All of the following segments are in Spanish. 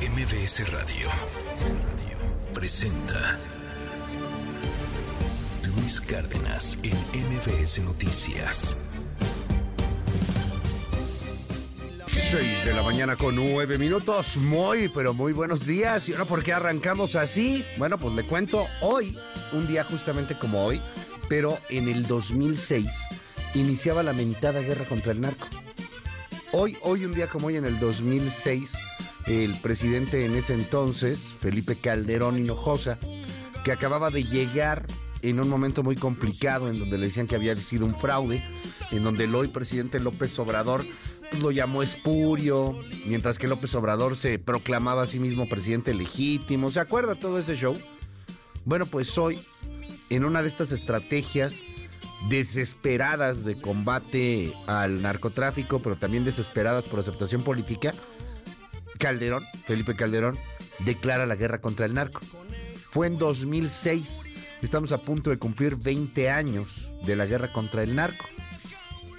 MBS Radio presenta Luis Cárdenas en MBS Noticias. 6 de la mañana con 9 minutos. Muy, pero muy buenos días. ¿Y ahora por qué arrancamos así? Bueno, pues le cuento hoy, un día justamente como hoy, pero en el 2006 iniciaba la mentada guerra contra el narco. Hoy, hoy, un día como hoy, en el 2006, el presidente en ese entonces, Felipe Calderón Hinojosa, que acababa de llegar en un momento muy complicado en donde le decían que había sido un fraude, en donde el hoy presidente López Obrador pues, lo llamó espurio, mientras que López Obrador se proclamaba a sí mismo presidente legítimo. ¿Se acuerda todo ese show? Bueno, pues hoy, en una de estas estrategias desesperadas de combate al narcotráfico, pero también desesperadas por aceptación política, Calderón, Felipe Calderón, declara la guerra contra el narco. Fue en 2006. Estamos a punto de cumplir 20 años de la guerra contra el narco.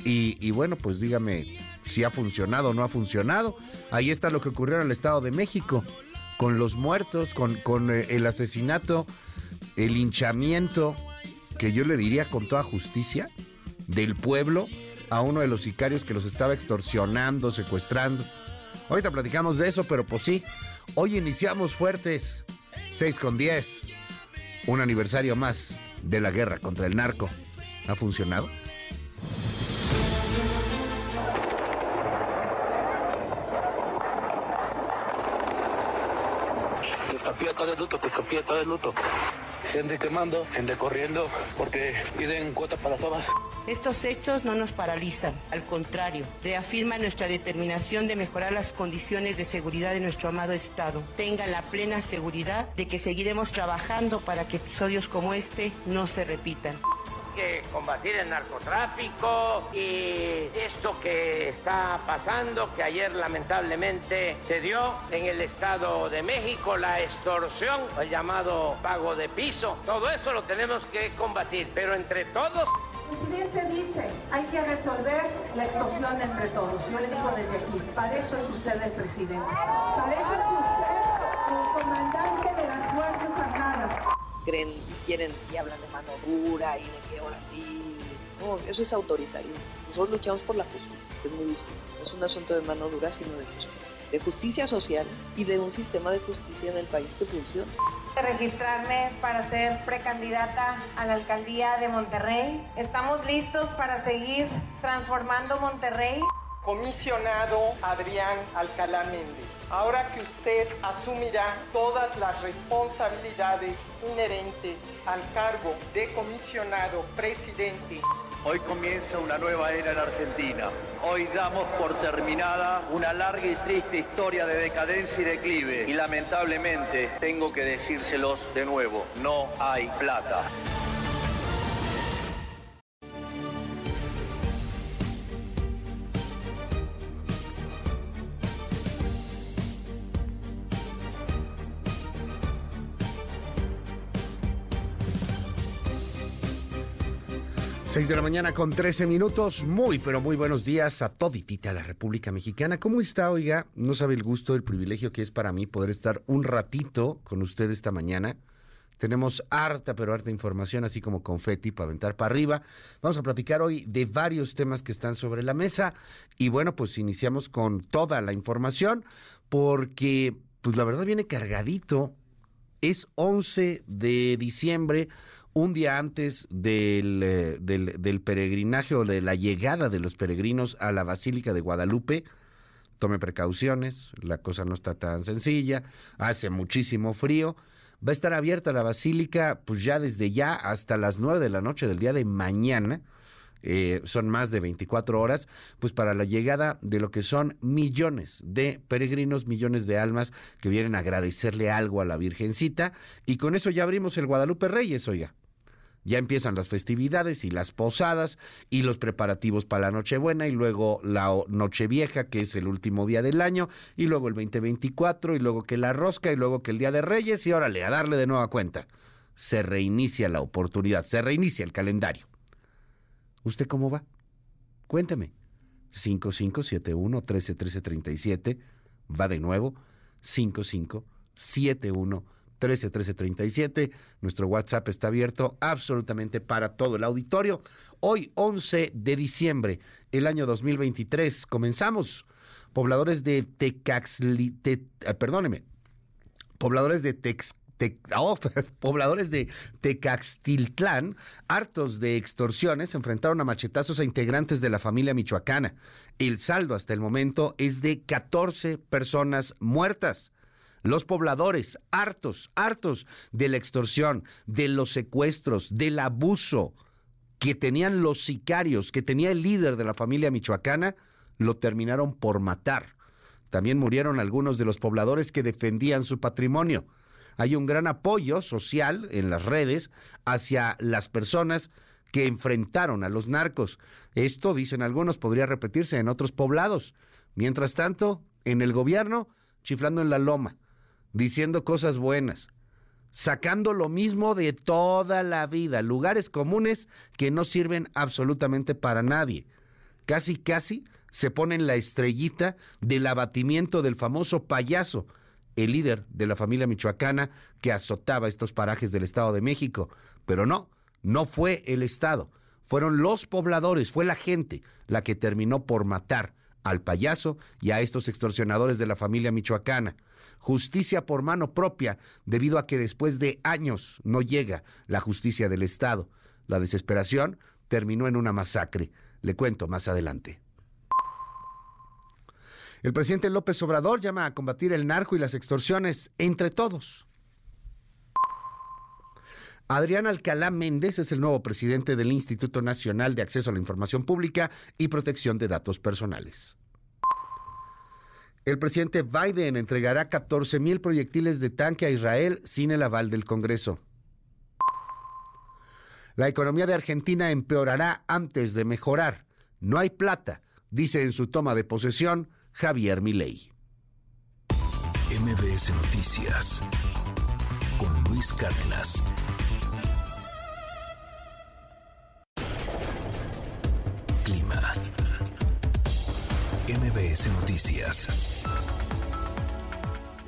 Y, bueno, pues dígame si ha funcionado o no ha funcionado. Ahí está lo que ocurrió en el Estado de México, con los muertos, con, eh, el asesinato, el hinchamiento, que yo le diría con toda justicia, del pueblo a uno de los sicarios que los estaba extorsionando, secuestrando. Ahorita platicamos de eso, pero pues sí, hoy iniciamos fuertes, 6 con 10, un aniversario más de la guerra contra el narco. ¿Ha funcionado? Te todo el luto, te todo el luto gente quemando, gente corriendo, porque piden cuotas para las obras. Estos hechos no nos paralizan, al contrario, reafirman nuestra determinación de mejorar las condiciones de seguridad de nuestro amado Estado. Tengan la plena seguridad de que seguiremos trabajando para que episodios como este no se repitan que combatir el narcotráfico y esto que está pasando, que ayer lamentablemente se dio en el Estado de México, la extorsión, el llamado pago de piso, todo eso lo tenemos que combatir, pero entre todos... El presidente dice, hay que resolver la extorsión entre todos. Yo le digo desde aquí, para eso es usted el presidente. Para eso es usted el comandante de las Fuerzas Armadas creen, quieren y hablan de mano dura y de que ahora sí. No, eso es autoritarismo. Nosotros luchamos por la justicia, es muy distinto. Es un asunto de mano dura, sino de justicia. De justicia social y de un sistema de justicia en el país que funcione. Registrarme para ser precandidata a la alcaldía de Monterrey. Estamos listos para seguir transformando Monterrey. Comisionado Adrián Alcalá Méndez ahora que usted asumirá todas las responsabilidades inherentes al cargo de comisionado presidente. Hoy comienza una nueva era en Argentina. Hoy damos por terminada una larga y triste historia de decadencia y declive. Y lamentablemente tengo que decírselos de nuevo, no hay plata. 6 de la mañana con 13 minutos. Muy, pero muy buenos días a toditita la República Mexicana. ¿Cómo está, oiga? No sabe el gusto, el privilegio que es para mí poder estar un ratito con usted esta mañana. Tenemos harta, pero harta información, así como confeti para aventar para arriba. Vamos a platicar hoy de varios temas que están sobre la mesa. Y bueno, pues iniciamos con toda la información, porque, pues la verdad viene cargadito. Es 11 de diciembre un día antes eh, del, del, peregrinaje o de la llegada de los peregrinos a la Basílica de Guadalupe, tome precauciones, la cosa no está tan sencilla, hace muchísimo frío. Va a estar abierta la basílica pues ya desde ya hasta las nueve de la noche del día de mañana. Eh, son más de 24 horas, pues para la llegada de lo que son millones de peregrinos, millones de almas que vienen a agradecerle algo a la Virgencita. Y con eso ya abrimos el Guadalupe Reyes, oiga. Ya empiezan las festividades y las posadas y los preparativos para la Nochebuena y luego la Nochevieja, que es el último día del año, y luego el 2024 y luego que la rosca y luego que el Día de Reyes y órale, a darle de nueva cuenta. Se reinicia la oportunidad, se reinicia el calendario. ¿Usted cómo va? Cuénteme. 5571 131337 va de nuevo 55 71 13 13 37. Nuestro WhatsApp está abierto absolutamente para todo el auditorio. Hoy, 11 de diciembre, el año 2023, comenzamos. Pobladores de Tecaxli, te- eh, perdóneme, pobladores de Tex, Te- oh, pobladores de Tecaxtiltlán, hartos de extorsiones, enfrentaron a machetazos a integrantes de la familia michoacana. El saldo hasta el momento es de 14 personas muertas. Los pobladores, hartos, hartos de la extorsión, de los secuestros, del abuso que tenían los sicarios, que tenía el líder de la familia michoacana, lo terminaron por matar. También murieron algunos de los pobladores que defendían su patrimonio. Hay un gran apoyo social en las redes hacia las personas que enfrentaron a los narcos. Esto, dicen algunos, podría repetirse en otros poblados. Mientras tanto, en el gobierno, chiflando en la loma, diciendo cosas buenas, sacando lo mismo de toda la vida, lugares comunes que no sirven absolutamente para nadie. Casi, casi se ponen la estrellita del abatimiento del famoso payaso, el líder de la familia michoacana que azotaba estos parajes del Estado de México. Pero no, no fue el Estado, fueron los pobladores, fue la gente la que terminó por matar al payaso y a estos extorsionadores de la familia michoacana. Justicia por mano propia, debido a que después de años no llega la justicia del Estado. La desesperación terminó en una masacre. Le cuento más adelante. El presidente López Obrador llama a combatir el narco y las extorsiones entre todos. Adrián Alcalá Méndez es el nuevo presidente del Instituto Nacional de Acceso a la Información Pública y Protección de Datos Personales. El presidente Biden entregará 14 mil proyectiles de tanque a Israel sin el aval del Congreso. La economía de Argentina empeorará antes de mejorar. No hay plata, dice en su toma de posesión Javier Milei. MBS Noticias con Luis Cárdenas. Clima. MBS Noticias.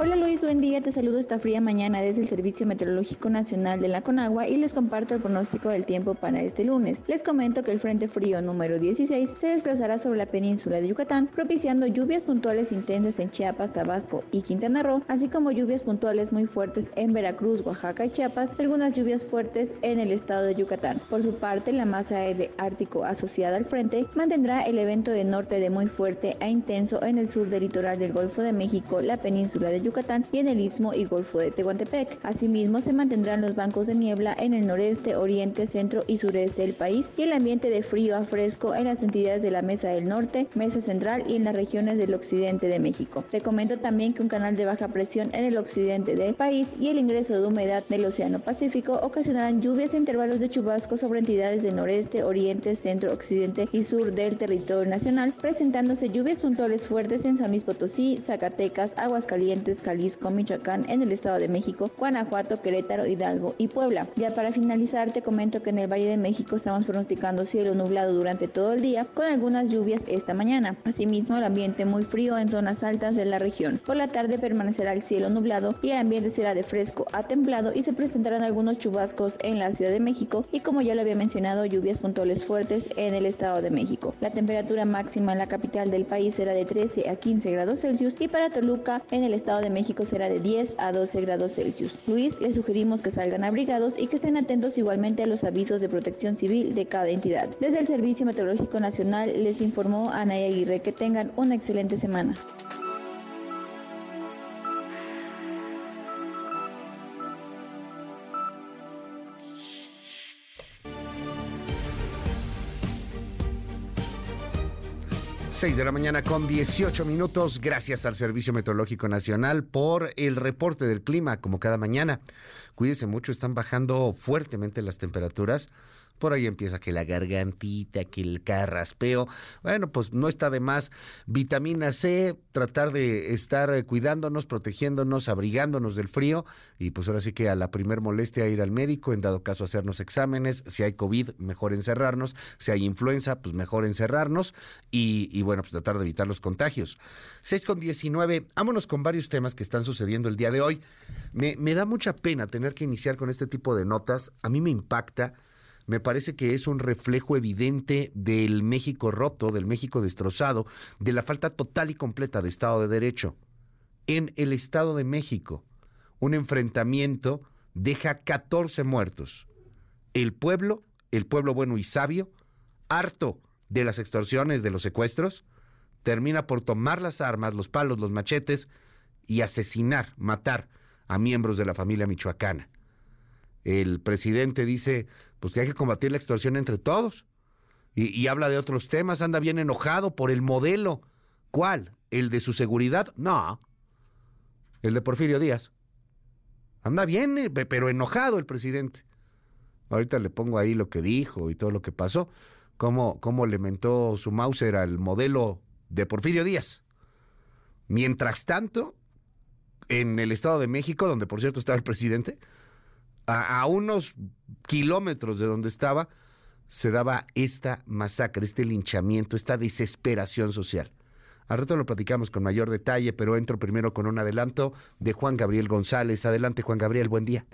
Hola Luis, buen día, te saludo esta fría mañana desde el Servicio Meteorológico Nacional de la Conagua y les comparto el pronóstico del tiempo para este lunes. Les comento que el Frente Frío número 16 se desplazará sobre la península de Yucatán, propiciando lluvias puntuales intensas en Chiapas, Tabasco y Quintana Roo, así como lluvias puntuales muy fuertes en Veracruz, Oaxaca y Chiapas, algunas lluvias fuertes en el estado de Yucatán. Por su parte, la masa aire ártico asociada al frente mantendrá el evento de norte de muy fuerte a intenso en el sur del litoral del Golfo de México, la península de Yucatán y en el Istmo y Golfo de Tehuantepec. Asimismo, se mantendrán los bancos de niebla en el noreste, oriente, centro y sureste del país y el ambiente de frío a fresco en las entidades de la Mesa del Norte, Mesa Central y en las regiones del occidente de México. Te comento también que un canal de baja presión en el occidente del país y el ingreso de humedad del Océano Pacífico ocasionarán lluvias e intervalos de chubascos sobre entidades del noreste, oriente, centro, occidente y sur del territorio nacional, presentándose lluvias puntuales fuertes en San Luis Potosí, Zacatecas, Aguascalientes, Jalisco, Michoacán, en el Estado de México, Guanajuato, Querétaro, Hidalgo y Puebla. Ya para finalizar, te comento que en el Valle de México estamos pronosticando cielo nublado durante todo el día, con algunas lluvias esta mañana. Asimismo, el ambiente muy frío en zonas altas de la región. Por la tarde permanecerá el cielo nublado y el ambiente será de fresco a templado y se presentarán algunos chubascos en la Ciudad de México y como ya lo había mencionado, lluvias puntuales fuertes en el Estado de México. La temperatura máxima en la capital del país será de 13 a 15 grados Celsius y para Toluca en el Estado de México será de 10 a 12 grados Celsius. Luis, les sugerimos que salgan abrigados y que estén atentos igualmente a los avisos de protección civil de cada entidad. Desde el Servicio Meteorológico Nacional les informó Anaya Aguirre que tengan una excelente semana. Seis de la mañana con 18 minutos. Gracias al Servicio Meteorológico Nacional por el reporte del clima, como cada mañana. Cuídense mucho, están bajando fuertemente las temperaturas. Por ahí empieza que la gargantita, que el carraspeo. Bueno, pues no está de más. Vitamina C, tratar de estar eh, cuidándonos, protegiéndonos, abrigándonos del frío. Y pues ahora sí que a la primer molestia ir al médico, en dado caso hacernos exámenes, si hay COVID, mejor encerrarnos, si hay influenza, pues mejor encerrarnos. Y, y bueno, pues tratar de evitar los contagios. 6 con 19, vámonos con varios temas que están sucediendo el día de hoy. Me, me da mucha pena tener que iniciar con este tipo de notas, a mí me impacta me parece que es un reflejo evidente del México roto, del México destrozado, de la falta total y completa de Estado de Derecho. En el Estado de México, un enfrentamiento deja 14 muertos. El pueblo, el pueblo bueno y sabio, harto de las extorsiones, de los secuestros, termina por tomar las armas, los palos, los machetes y asesinar, matar a miembros de la familia michoacana. El presidente dice, pues que hay que combatir la extorsión entre todos. Y, habla de otros temas, anda bien enojado por el modelo. ¿Cuál? ¿El de su seguridad? No. El de Porfirio Díaz. Anda bien, eh, pero enojado el presidente. Ahorita le pongo ahí lo que dijo y todo lo que pasó. Cómo, cómo le mentó su Mauser al modelo de Porfirio Díaz. Mientras tanto, en el Estado de México, donde por cierto está el presidente, a, unos kilómetros de donde estaba, se daba esta masacre, este linchamiento, esta desesperación social. Al rato lo platicamos con mayor detalle, pero entro primero con un adelanto de Juan Gabriel González. Adelante, Juan Gabriel, buen día.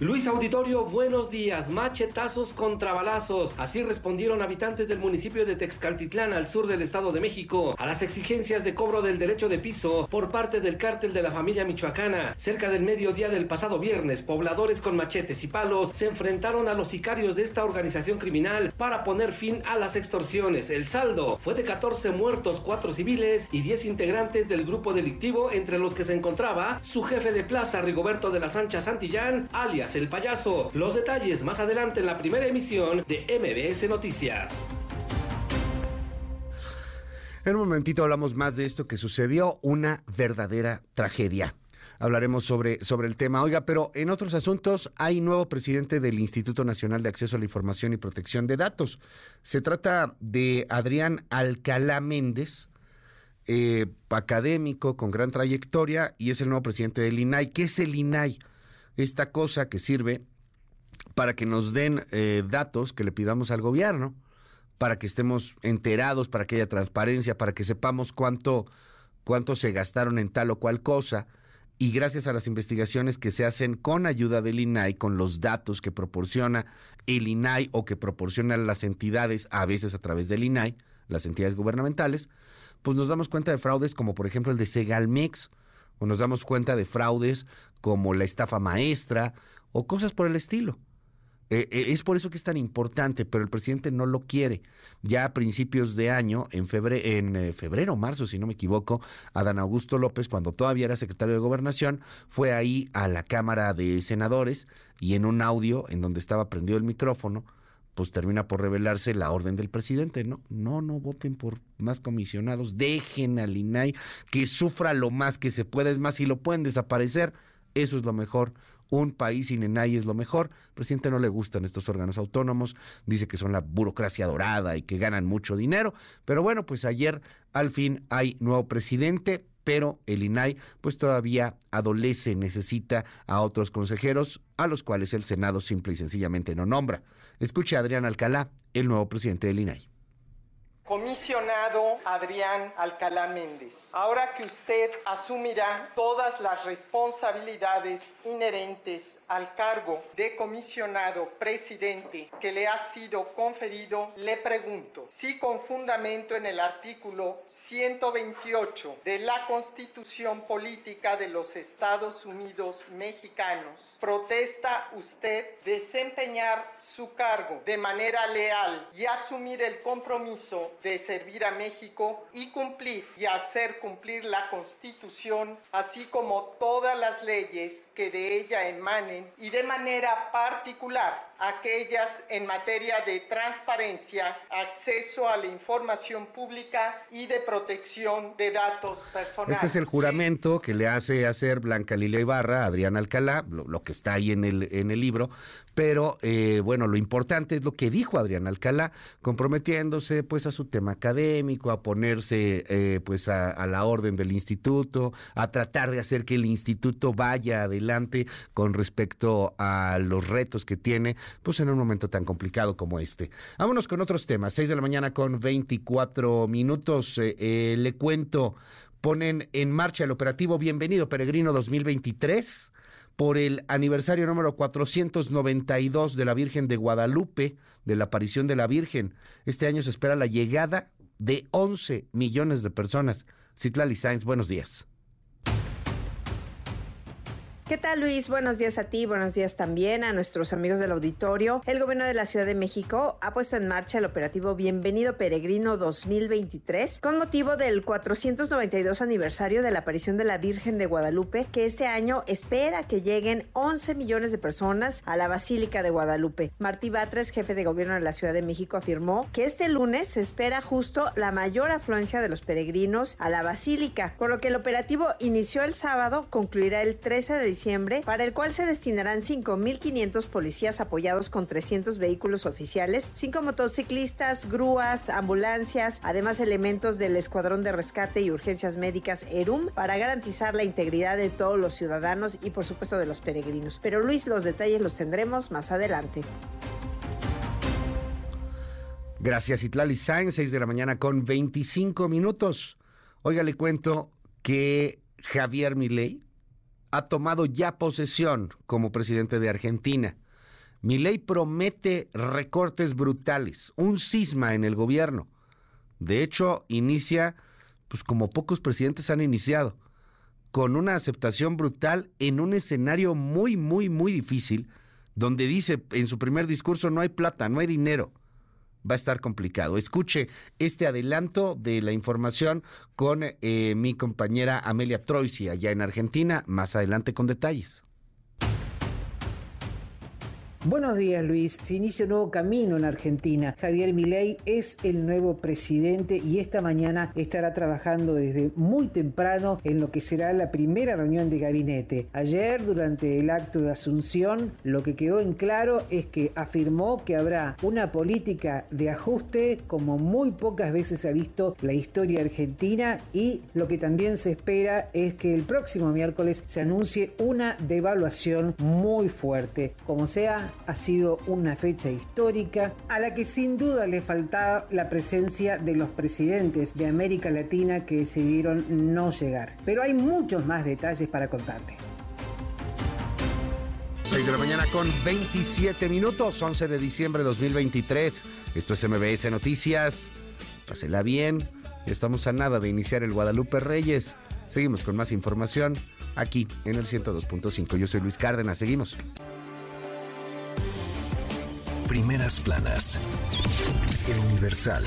Luis Auditorio, buenos días. Machetazos contra balazos. Así respondieron habitantes del municipio de Texcaltitlán, al sur del Estado de México, a las exigencias de cobro del derecho de piso por parte del cártel de la familia michoacana. Cerca del mediodía del pasado viernes, pobladores con machetes y palos se enfrentaron a los sicarios de esta organización criminal para poner fin a las extorsiones. El saldo fue de 14 muertos, 4 civiles y 10 integrantes del grupo delictivo, entre los que se encontraba su jefe de plaza, Rigoberto de la Sancha Santillán, alias el payaso. Los detalles más adelante en la primera emisión de MBS Noticias. En un momentito hablamos más de esto que sucedió, una verdadera tragedia. Hablaremos sobre, sobre el tema. Oiga, pero en otros asuntos hay nuevo presidente del Instituto Nacional de Acceso a la Información y Protección de Datos. Se trata de Adrián Alcalá Méndez, eh, académico con gran trayectoria y es el nuevo presidente del INAI. ¿Qué es el INAI? Esta cosa que sirve para que nos den eh, datos que le pidamos al gobierno, para que estemos enterados, para que haya transparencia, para que sepamos cuánto, cuánto se gastaron en tal o cual cosa. Y gracias a las investigaciones que se hacen con ayuda del INAI, con los datos que proporciona el INAI o que proporcionan las entidades, a veces a través del INAI, las entidades gubernamentales, pues nos damos cuenta de fraudes como por ejemplo el de Segalmex, o nos damos cuenta de fraudes como la estafa maestra o cosas por el estilo. Eh, eh, es por eso que es tan importante, pero el presidente no lo quiere. Ya a principios de año, en febrero, en eh, febrero, marzo, si no me equivoco, Adán Augusto López, cuando todavía era secretario de Gobernación, fue ahí a la Cámara de Senadores y en un audio en donde estaba prendido el micrófono, pues termina por revelarse la orden del presidente, ¿no? No, no voten por más comisionados, dejen al INAI que sufra lo más que se pueda, es más, si lo pueden desaparecer, eso es lo mejor. Un país sin INAI es lo mejor. Al presidente no le gustan estos órganos autónomos, dice que son la burocracia dorada y que ganan mucho dinero, pero bueno, pues ayer al fin hay nuevo presidente, pero el INAI pues todavía adolece, necesita a otros consejeros a los cuales el Senado simple y sencillamente no nombra. Escuche a Adrián Alcalá, el nuevo presidente del INAI comisionado Adrián Alcalá Méndez. Ahora que usted asumirá todas las responsabilidades inherentes al cargo de comisionado presidente que le ha sido conferido, le pregunto si con fundamento en el artículo 128 de la Constitución Política de los Estados Unidos Mexicanos protesta usted desempeñar su cargo de manera leal y asumir el compromiso de servir a México y cumplir y hacer cumplir la Constitución, así como todas las leyes que de ella emanen y de manera particular aquellas en materia de transparencia, acceso a la información pública y de protección de datos personales. Este es el juramento que le hace hacer Blanca Lilia Ibarra, Adrián Alcalá, lo, que está ahí en el, en el libro, pero eh, bueno, lo importante es lo que dijo Adrián Alcalá, comprometiéndose pues a su tema académico, a ponerse eh, pues a, la orden del instituto, a tratar de hacer que el instituto vaya adelante con respecto a los retos que tiene, pues en un momento tan complicado como este. Vámonos con otros temas, 6 de la mañana con 24 minutos, eh, le cuento, ponen en marcha el operativo Bienvenido Peregrino 2023 por el aniversario número 492 de la Virgen de Guadalupe, de la aparición de la Virgen. Este año se espera la llegada de 11 millones de personas. Citlali Sainz, buenos días. ¿Qué tal Luis? Buenos días a ti, buenos días también a nuestros amigos del auditorio. El gobierno de la Ciudad de México ha puesto en marcha el operativo Bienvenido Peregrino 2023 con motivo del 492 aniversario de la aparición de la Virgen de Guadalupe, que este año espera que lleguen 11 millones de personas a la Basílica de Guadalupe. Martí Batres, jefe de gobierno de la Ciudad de México, afirmó que este lunes se espera justo la mayor afluencia de los peregrinos a la Basílica, por lo que el operativo inició el sábado, concluirá el 13 de diciembre para el cual se destinarán 5.500 policías apoyados con 300 vehículos oficiales, 5 motociclistas, grúas, ambulancias, además elementos del Escuadrón de Rescate y Urgencias Médicas ERUM para garantizar la integridad de todos los ciudadanos y por supuesto de los peregrinos. Pero Luis, los detalles los tendremos más adelante. Gracias, Itlali Sainz, 6 de la mañana con 25 minutos. Oiga, le cuento que Javier Milei, ha tomado ya posesión como presidente de Argentina. ley promete recortes brutales, un cisma en el gobierno. De hecho, inicia, pues como pocos presidentes han iniciado, con una aceptación brutal en un escenario muy, muy, muy difícil, donde dice en su primer discurso no hay plata, no hay dinero va a estar complicado. Escuche este adelanto de la información con eh, mi compañera Amelia Troisi allá en Argentina, más adelante con detalles. Buenos días Luis, se inicia un nuevo camino en Argentina. Javier Milei es el nuevo presidente y esta mañana estará trabajando desde muy temprano en lo que será la primera reunión de gabinete. Ayer, durante el acto de asunción, lo que quedó en claro es que afirmó que habrá una política de ajuste como muy pocas veces ha visto la historia argentina y lo que también se espera es que el próximo miércoles se anuncie una devaluación muy fuerte. Como sea, ha sido una fecha histórica a la que sin duda le faltaba la presencia de los presidentes de América Latina que decidieron no llegar. Pero hay muchos más detalles para contarte. 6 de la mañana con 27 minutos, 11 de diciembre de 2023. Esto es MBS Noticias. Pásela bien. Estamos a nada de iniciar el Guadalupe Reyes. Seguimos con más información aquí en el 102.5. Yo soy Luis Cárdenas. Seguimos. Primeras planas. El Universal.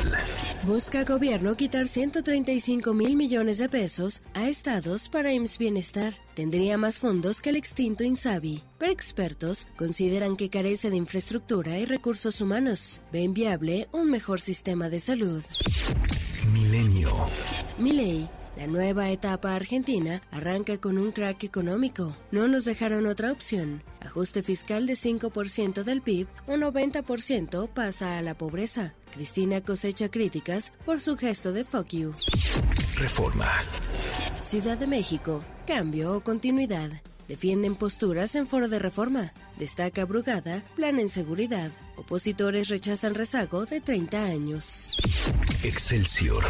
Busca gobierno quitar 135 mil millones de pesos a estados para IMSS Bienestar. Tendría más fondos que el extinto INSABI, pero expertos consideran que carece de infraestructura y recursos humanos. Ven viable un mejor sistema de salud. Milenio. Miley la nueva etapa argentina arranca con un crack económico. No nos dejaron otra opción. Ajuste fiscal de 5% del PIB, un 90% pasa a la pobreza. Cristina cosecha críticas por su gesto de fuck you. Reforma. Ciudad de México. Cambio o continuidad. Defienden posturas en foro de reforma. Destaca Brugada, plan en seguridad. Opositores rechazan rezago de 30 años. Excelsior.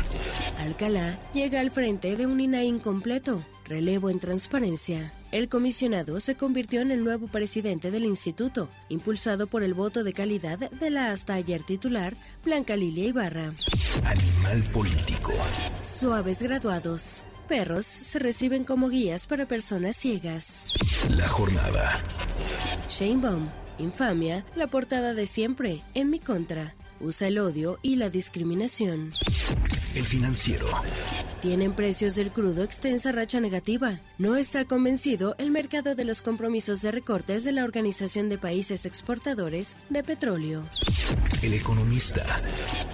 Alcalá llega al frente de un INAI incompleto. Relevo en transparencia. El comisionado se convirtió en el nuevo presidente del instituto, impulsado por el voto de calidad de la hasta ayer titular Blanca Lilia Ibarra. Animal político. Suaves graduados. Perros se reciben como guías para personas ciegas. La jornada. Shane Baum, infamia, la portada de siempre, en mi contra. usa el odio y la discriminación. El financiero. Tienen precios del crudo extensa racha negativa. No está convencido el mercado de los compromisos de recortes de la Organización de Países Exportadores de Petróleo. El economista.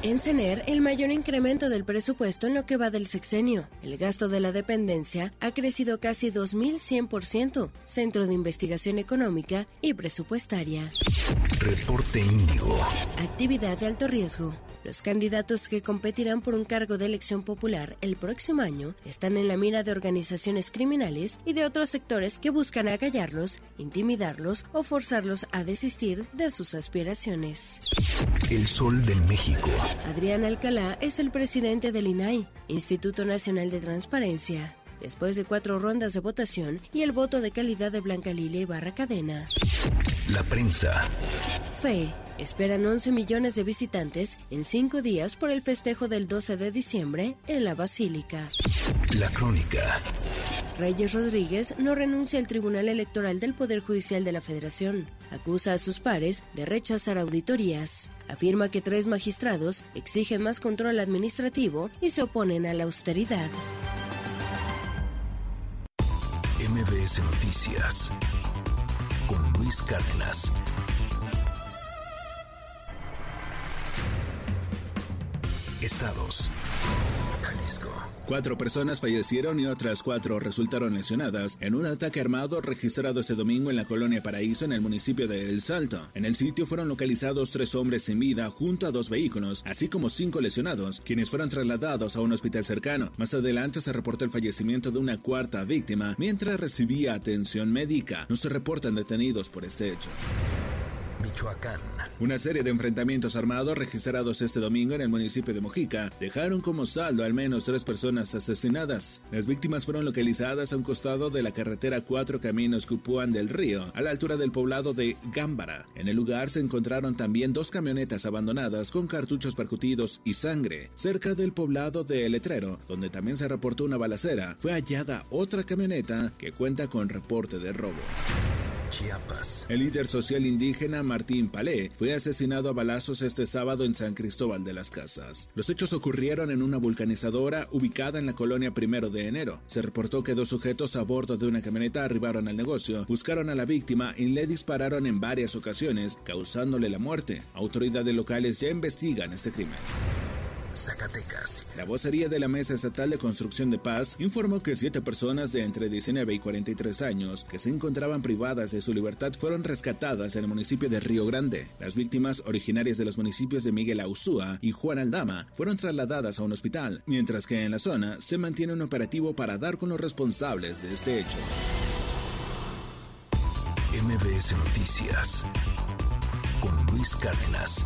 En CENER, el mayor incremento del presupuesto en lo que va del sexenio. El gasto de la dependencia ha crecido casi 2.100%, Centro de Investigación Económica y Presupuestaria. Reporte Índigo. Actividad de alto riesgo. Los candidatos que competirán por un cargo de elección popular el próximo año están en la mira de organizaciones criminales y de otros sectores que buscan agallarlos, intimidarlos o forzarlos a desistir de sus aspiraciones. El Sol de México. Adrián Alcalá es el presidente del INAI, Instituto Nacional de Transparencia. Después de cuatro rondas de votación y el voto de calidad de Blanca Lilia Barra Cadena. La prensa. Fe. Esperan 11 millones de visitantes en cinco días por el festejo del 12 de diciembre en la Basílica. La crónica. Reyes Rodríguez no renuncia al Tribunal Electoral del Poder Judicial de la Federación. Acusa a sus pares de rechazar auditorías. Afirma que tres magistrados exigen más control administrativo y se oponen a la austeridad. MBS Noticias. Con Luis Cárdenas. Estados. Jalisco. Cuatro personas fallecieron y otras cuatro resultaron lesionadas en un ataque armado registrado este domingo en la colonia Paraíso en el municipio de El Salto. En el sitio fueron localizados tres hombres sin vida junto a dos vehículos, así como cinco lesionados, quienes fueron trasladados a un hospital cercano. Más adelante se reportó el fallecimiento de una cuarta víctima mientras recibía atención médica. No se reportan detenidos por este hecho. Michoacán. Una serie de enfrentamientos armados registrados este domingo en el municipio de Mojica dejaron como saldo al menos tres personas asesinadas. Las víctimas fueron localizadas a un costado de la carretera Cuatro Caminos Cupuán del Río, a la altura del poblado de Gámbara. En el lugar se encontraron también dos camionetas abandonadas con cartuchos percutidos y sangre. Cerca del poblado de Letrero, donde también se reportó una balacera, fue hallada otra camioneta que cuenta con reporte de robo. Chiapas. El líder social indígena Martín Palé fue asesinado a balazos este sábado en San Cristóbal de las Casas. Los hechos ocurrieron en una vulcanizadora ubicada en la colonia Primero de Enero. Se reportó que dos sujetos a bordo de una camioneta arribaron al negocio, buscaron a la víctima y le dispararon en varias ocasiones, causándole la muerte. Autoridades locales ya investigan este crimen. Zacatecas. La vocería de la Mesa Estatal de Construcción de Paz informó que siete personas de entre 19 y 43 años que se encontraban privadas de su libertad fueron rescatadas en el municipio de Río Grande. Las víctimas, originarias de los municipios de Miguel Auzúa y Juan Aldama, fueron trasladadas a un hospital, mientras que en la zona se mantiene un operativo para dar con los responsables de este hecho. MBS Noticias. Con Luis Cárdenas.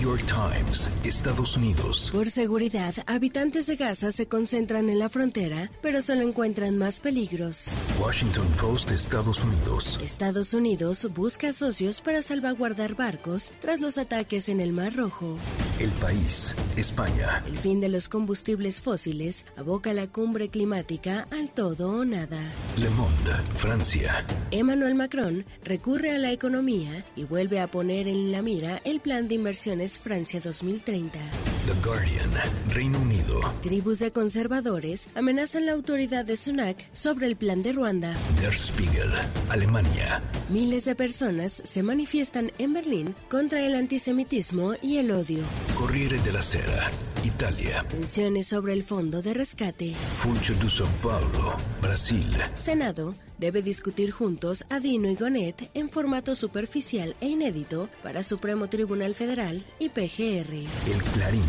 New York Times, Estados Unidos. Por seguridad, habitantes de Gaza se concentran en la frontera, pero solo encuentran más peligros. Washington Post, Estados Unidos. Estados Unidos busca socios para salvaguardar barcos tras los ataques en el Mar Rojo. El país, España. El fin de los combustibles fósiles aboca la cumbre climática al todo o nada. Le Monde, Francia. Emmanuel Macron recurre a la economía y vuelve a poner en la mira el plan de inversiones Francia 2030. The Guardian, Reino Unido. Tribus de conservadores amenazan la autoridad de Sunak sobre el plan de Ruanda. Der Spiegel, Alemania. Miles de personas se manifiestan en Berlín contra el antisemitismo y el odio. Corriere della Sera, Italia. Tensiones sobre el fondo de rescate. Funcho de São Paulo, Brasil. Senado debe discutir juntos a Dino y Gonet en formato superficial e inédito para Supremo Tribunal Federal y PGR. El Clarín,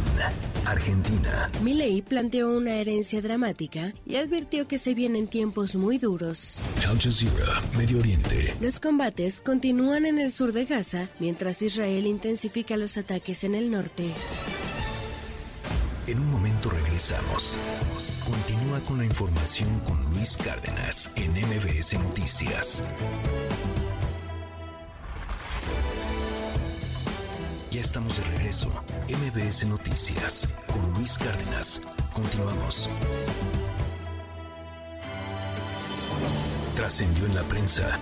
Argentina. Milei planteó una herencia dramática y advirtió que se vienen tiempos muy duros. Al Jazeera, Medio Oriente. Los combates continúan en el sur de Gaza mientras Israel intensifica los ataques en el norte. En un momento regresamos. Con la información con Luis Cárdenas en MBS Noticias. Ya estamos de regreso. MBS Noticias con Luis Cárdenas. Continuamos. Trascendió en la prensa.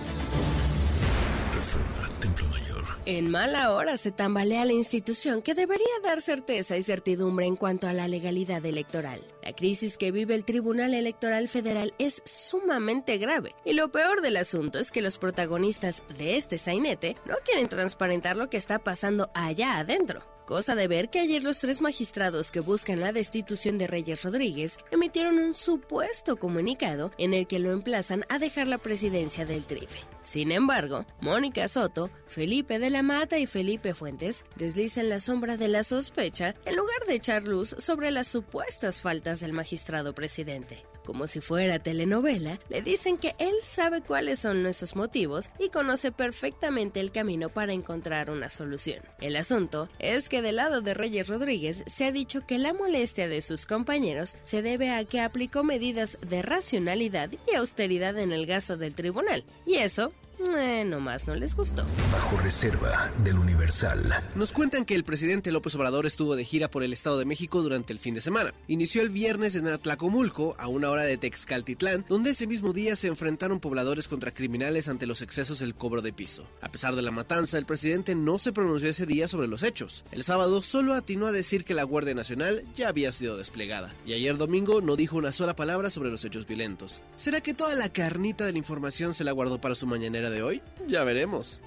Reforma Templo Mayor. En mala hora se tambalea la institución que debería dar certeza y certidumbre en cuanto a la legalidad electoral. La crisis que vive el Tribunal Electoral Federal es sumamente grave y lo peor del asunto es que los protagonistas de este sainete no quieren transparentar lo que está pasando allá adentro. Cosa de ver que ayer los tres magistrados que buscan la destitución de Reyes Rodríguez emitieron un supuesto comunicado en el que lo emplazan a dejar la presidencia del TRIFE. Sin embargo, Mónica Soto, Felipe de la Mata y Felipe Fuentes deslizan la sombra de la sospecha en lugar de echar luz sobre las supuestas faltas del magistrado presidente como si fuera telenovela, le dicen que él sabe cuáles son nuestros motivos y conoce perfectamente el camino para encontrar una solución. El asunto es que del lado de Reyes Rodríguez se ha dicho que la molestia de sus compañeros se debe a que aplicó medidas de racionalidad y austeridad en el gasto del tribunal, y eso eh, nomás no les gustó. Bajo reserva del Universal. Nos cuentan que el presidente López Obrador estuvo de gira por el Estado de México durante el fin de semana. Inició el viernes en Atlacomulco, a una hora de Texcaltitlán, donde ese mismo día se enfrentaron pobladores contra criminales ante los excesos del cobro de piso. A pesar de la matanza, el presidente no se pronunció ese día sobre los hechos. El sábado solo atinó a decir que la Guardia Nacional ya había sido desplegada. Y ayer domingo no dijo una sola palabra sobre los hechos violentos. ¿Será que toda la carnita de la información se la guardó para su mañanera de hoy? Ya veremos.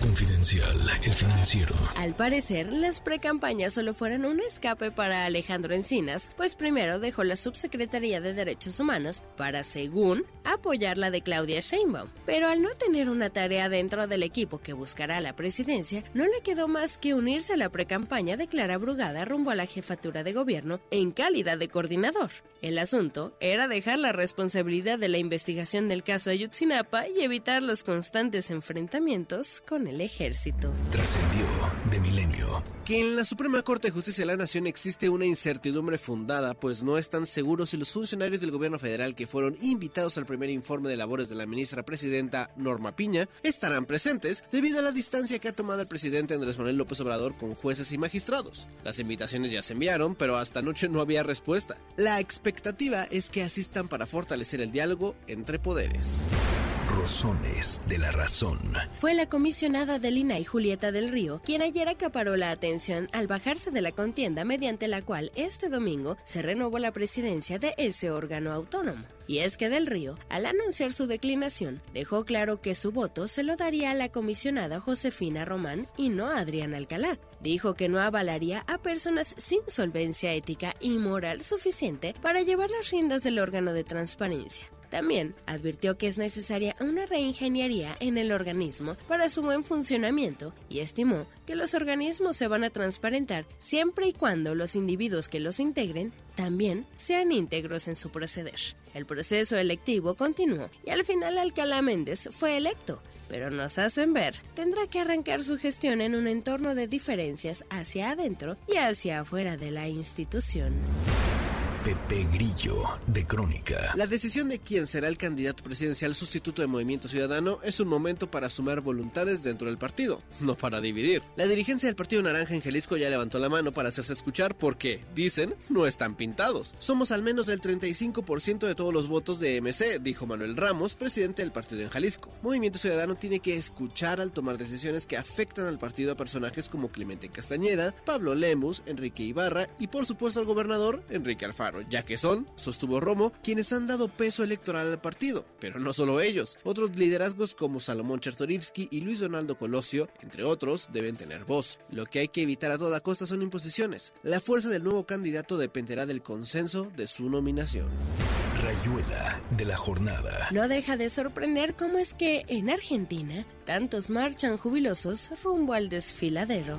Confidencial, el financiero. Al parecer, las precampañas solo fueron un escape para Alejandro Encinas, pues primero dejó la Subsecretaría de Derechos Humanos para, según, apoyar la de Claudia Sheinbaum. Pero al no tener una tarea dentro del equipo que buscará la presidencia, no le quedó más que unirse a la precampaña de Clara Brugada rumbo a la jefatura de gobierno en calidad de coordinador. El asunto era dejar la responsabilidad de la investigación del caso Ayutzinapa y evitar los constantes enfrentamientos con el ejército. Trascendió de milenio. Que en la Suprema Corte de Justicia de la Nación existe una incertidumbre fundada, pues no están seguros si los funcionarios del gobierno federal que fueron invitados al primer informe de labores de la ministra presidenta Norma Piña estarán presentes debido a la distancia que ha tomado el presidente Andrés Manuel López Obrador con jueces y magistrados. Las invitaciones ya se enviaron, pero hasta anoche no había respuesta. La expectativa es que asistan para fortalecer el diálogo entre poderes. De la razón. Fue la comisionada del INAI Julieta del Río quien ayer acaparó la atención al bajarse de la contienda mediante la cual este domingo se renovó la presidencia de ese órgano autónomo. Y es que Del Río, al anunciar su declinación, dejó claro que su voto se lo daría a la comisionada Josefina Román y no a Adrián Alcalá. Dijo que no avalaría a personas sin solvencia ética y moral suficiente para llevar las riendas del órgano de transparencia. También advirtió que es necesaria una reingeniería en el organismo para su buen funcionamiento y estimó que los organismos se van a transparentar siempre y cuando los individuos que los integren también sean íntegros en su proceder. El proceso electivo continuó y al final Alcalá Méndez fue electo, pero nos hacen ver, tendrá que arrancar su gestión en un entorno de diferencias hacia adentro y hacia afuera de la institución. Pepe Grillo, de Crónica. La decisión de quién será el candidato presidencial sustituto de Movimiento Ciudadano es un momento para sumar voluntades dentro del partido, no para dividir. La dirigencia del Partido Naranja en Jalisco ya levantó la mano para hacerse escuchar porque, dicen, no están pintados. Somos al menos el 35% de todos los votos de MC, dijo Manuel Ramos, presidente del partido en Jalisco. Movimiento Ciudadano tiene que escuchar al tomar decisiones que afectan al partido a personajes como Clemente Castañeda, Pablo Lemus, Enrique Ibarra y por supuesto al gobernador Enrique Alfaro ya que son, sostuvo Romo, quienes han dado peso electoral al partido. Pero no solo ellos, otros liderazgos como Salomón Chertorivsky y Luis Donaldo Colosio, entre otros, deben tener voz. Lo que hay que evitar a toda costa son imposiciones. La fuerza del nuevo candidato dependerá del consenso de su nominación. Rayuela de la jornada. No deja de sorprender cómo es que en Argentina tantos marchan jubilosos rumbo al desfiladero.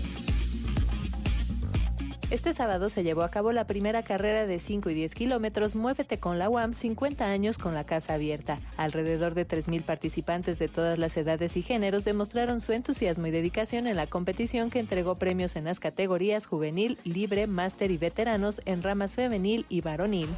Este sábado se llevó a cabo la primera carrera de 5 y 10 kilómetros Muévete con la UAM 50 años con la casa abierta. Alrededor de 3.000 participantes de todas las edades y géneros demostraron su entusiasmo y dedicación en la competición que entregó premios en las categorías juvenil, libre, máster y veteranos en ramas femenil y varonil.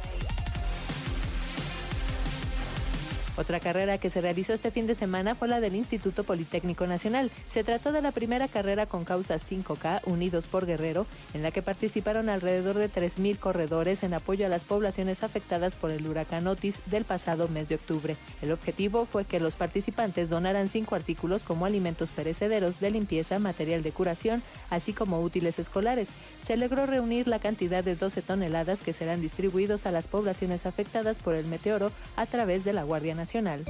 Otra carrera que se realizó este fin de semana fue la del Instituto Politécnico Nacional. Se trató de la primera carrera con causa 5K Unidos por Guerrero, en la que participaron alrededor de 3.000 corredores en apoyo a las poblaciones afectadas por el huracán Otis del pasado mes de octubre. El objetivo fue que los participantes donaran cinco artículos como alimentos perecederos de limpieza, material de curación, así como útiles escolares. Se logró reunir la cantidad de 12 toneladas que serán distribuidos a las poblaciones afectadas por el meteoro a través de la Guardia Nacional. Nacional.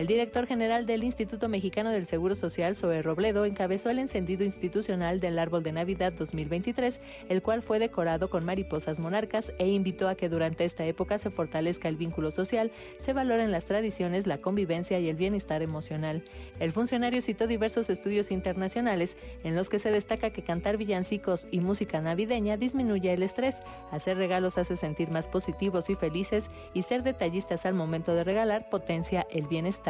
El director general del Instituto Mexicano del Seguro Social, Zoe Robledo, encabezó el encendido institucional del Árbol de Navidad 2023, el cual fue decorado con mariposas monarcas e invitó a que durante esta época se fortalezca el vínculo social, se valoren las tradiciones, la convivencia y el bienestar emocional. El funcionario citó diversos estudios internacionales en los que se destaca que cantar villancicos y música navideña disminuye el estrés, hacer regalos hace sentir más positivos y felices y ser detallistas al momento de regalar potencia el bienestar.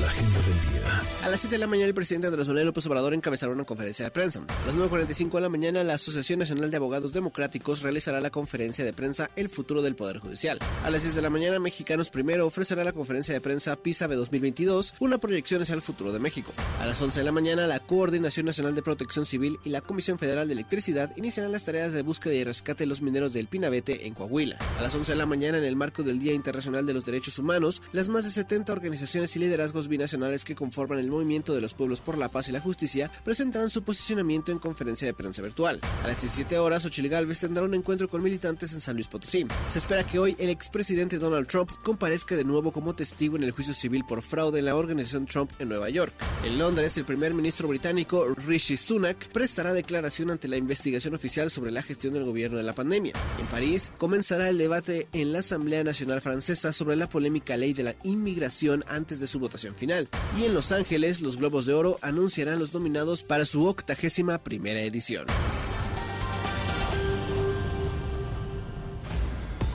La agenda del día. A las 7 de la mañana el presidente Andrés Manuel López Obrador encabezará una conferencia de prensa. A las 9.45 de la mañana la Asociación Nacional de Abogados Democráticos realizará la conferencia de prensa El futuro del Poder Judicial. A las 6 de la mañana Mexicanos Primero ofrecerá la conferencia de prensa PISA 2022, una proyección hacia el futuro de México. A las 11 de la mañana la Coordinación Nacional de Protección Civil y la Comisión Federal de Electricidad iniciarán las tareas de búsqueda y rescate de los mineros del Pinabete en Coahuila. A las 11 de la mañana en el marco del Día Internacional de los Derechos Humanos, las más de 70 organizaciones y liderazgos binacionales que conforman el movimiento de los pueblos por la paz y la justicia presentarán su posicionamiento en conferencia de prensa virtual. A las 17 horas, Ochil Gálvez tendrá un encuentro con militantes en San Luis Potosí. Se espera que hoy el expresidente Donald Trump comparezca de nuevo como testigo en el juicio civil por fraude en la organización Trump en Nueva York. En Londres, el primer ministro británico Rishi Sunak prestará declaración ante la investigación oficial sobre la gestión del gobierno de la pandemia. En París, comenzará el debate en la Asamblea Nacional Francesa sobre la polémica ley de la inmigración antes de su votación final. Y en Los Ángeles, los Globos de Oro anunciarán los nominados para su octagésima primera edición.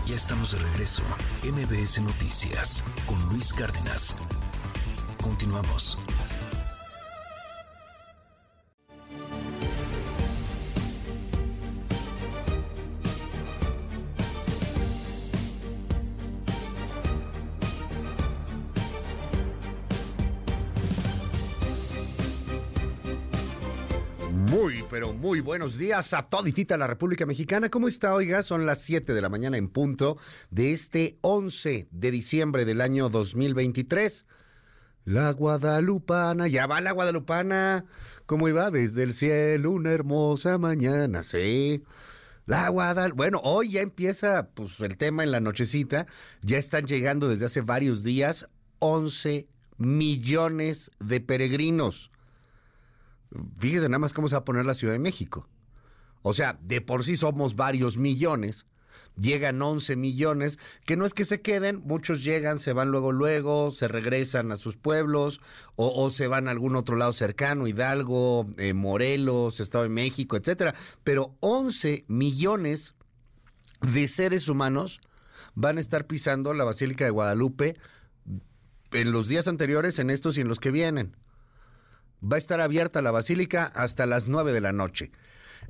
Ya estamos de regreso. MBS Noticias con Luis Cárdenas. Continuamos. Muy, buenos días a toditita la República Mexicana. ¿Cómo está, oiga? Son las 7 de la mañana en punto de este 11 de diciembre del año 2023. La Guadalupana, ya va la Guadalupana. ¿Cómo iba? Desde el cielo una hermosa mañana, sí. La Guadal... Bueno, hoy ya empieza pues, el tema en la nochecita. Ya están llegando desde hace varios días 11 millones de peregrinos. Fíjese nada más cómo se va a poner la Ciudad de México. O sea, de por sí somos varios millones. Llegan 11 millones, que no es que se queden, muchos llegan, se van luego, luego, se regresan a sus pueblos o, se van a algún otro lado cercano, Hidalgo, eh, Morelos, Estado de México, etcétera. Pero 11 millones de seres humanos van a estar pisando la Basílica de Guadalupe en los días anteriores, en estos y en los que vienen va a estar abierta la basílica hasta las nueve de la noche.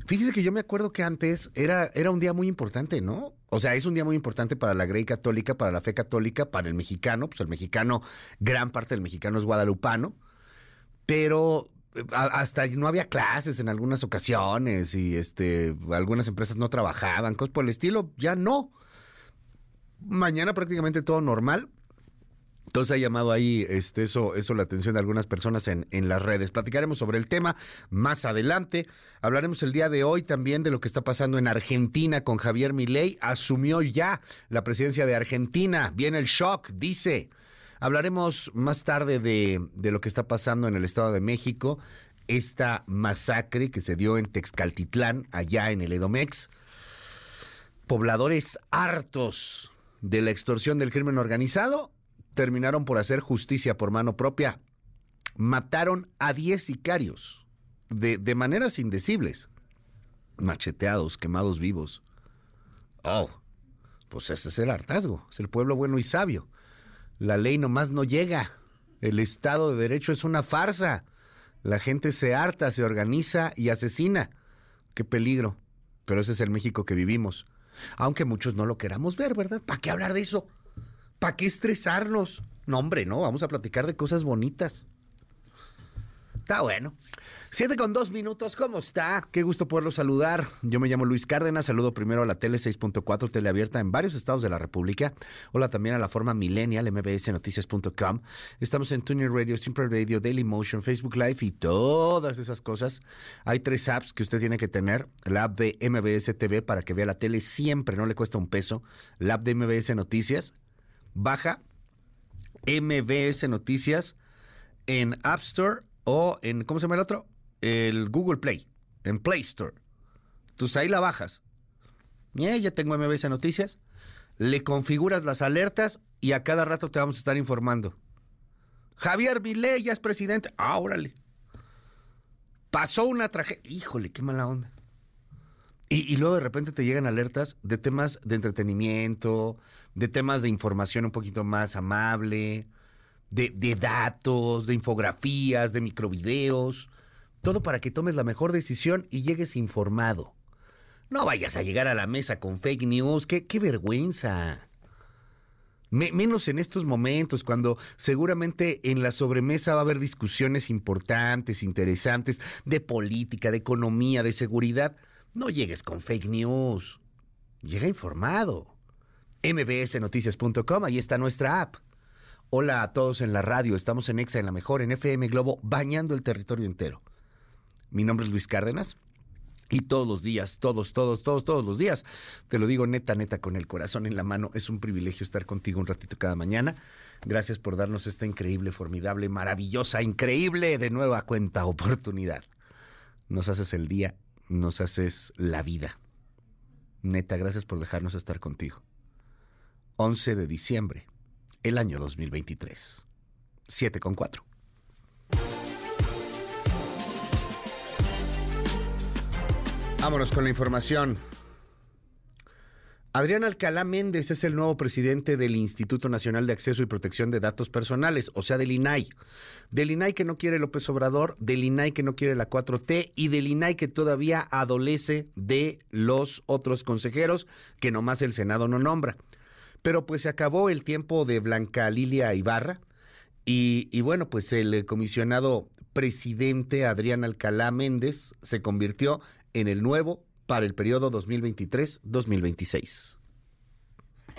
Fíjese que yo me acuerdo que antes era, era un día muy importante, ¿no? O sea, es un día muy importante para la Grey Católica, para la fe católica, para el mexicano, pues el mexicano, gran parte del mexicano es guadalupano, pero eh, hasta no había clases en algunas ocasiones y este algunas empresas no trabajaban, cosas por el estilo, ya no. Mañana prácticamente todo normal, entonces ha llamado ahí este, eso, eso la atención de algunas personas en, en las redes. Platicaremos sobre el tema más adelante. Hablaremos el día de hoy también de lo que está pasando en Argentina con Javier Milei. Asumió ya la presidencia de Argentina. Viene el shock, dice. Hablaremos más tarde de, de lo que está pasando en el Estado de México, esta masacre que se dio en Texcaltitlán, allá en el Edomex. Pobladores hartos de la extorsión del crimen organizado terminaron por hacer justicia por mano propia. Mataron a 10 sicarios de, de maneras indecibles. Macheteados, quemados vivos. Oh, pues ese es el hartazgo, es el pueblo bueno y sabio. La ley nomás no llega. El Estado de Derecho es una farsa. La gente se harta, se organiza y asesina. Qué peligro. Pero ese es el México que vivimos. Aunque muchos no lo queramos ver, ¿verdad? ¿Para qué hablar de eso? ¿Para qué estresarnos? No, hombre, no, vamos a platicar de cosas bonitas. Está bueno. Siete con dos minutos, ¿cómo está? Qué gusto poderlo saludar. Yo me llamo Luis Cárdenas, saludo primero a la tele 6.4, teleabierta en varios estados de la República. Hola también a la forma millennial, mbsnoticias.com. Estamos en Tuning Radio, Simple Radio, Daily Motion, Facebook Live y todas esas cosas. Hay tres apps que usted tiene que tener. La app de MBS TV para que vea la tele siempre, no le cuesta un peso. La app de MBS Noticias. Baja MBS Noticias en App Store o en, ¿cómo se llama el otro? El Google Play, en Play Store. Entonces ahí la bajas. Y ya tengo MBS Noticias. Le configuras las alertas y a cada rato te vamos a estar informando. Javier Vilé ya es presidente. Ah, órale. Pasó una tragedia. Híjole, qué mala onda. Y, y, luego de repente te llegan alertas de temas de entretenimiento, de temas de información un poquito más amable, de, de datos, de infografías, de microvideos. Todo para que tomes la mejor decisión y llegues informado. No vayas a llegar a la mesa con fake news. ¡Qué, qué vergüenza! Me, menos en estos momentos, cuando seguramente en la sobremesa va a haber discusiones importantes, interesantes, de política, de economía, de seguridad. No llegues con fake news. Llega informado. mbsnoticias.com, ahí está nuestra app. Hola a todos en la radio, estamos en EXA, en la mejor, en FM Globo, bañando el territorio entero. Mi nombre es Luis Cárdenas y todos los días, todos, todos, todos, todos los días, te lo digo neta, neta, con el corazón en la mano, es un privilegio estar contigo un ratito cada mañana. Gracias por darnos esta increíble, formidable, maravillosa, increíble, de nueva cuenta oportunidad. Nos haces el día, nos haces la vida. Neta, gracias por dejarnos estar contigo. 11 de diciembre, el año 2023. 7 con 4. Vámonos con la información. Adrián Alcalá Méndez es el nuevo presidente del Instituto Nacional de Acceso y Protección de Datos Personales, o sea, del INAI. Del INAI que no quiere López Obrador, del INAI que no quiere la 4T y del INAI que todavía adolece de los otros consejeros que nomás el Senado no nombra. Pero pues se acabó el tiempo de Blanca Lilia Ibarra y, y bueno, pues el comisionado presidente Adrián Alcalá Méndez se convirtió en el nuevo para el periodo 2023-2026.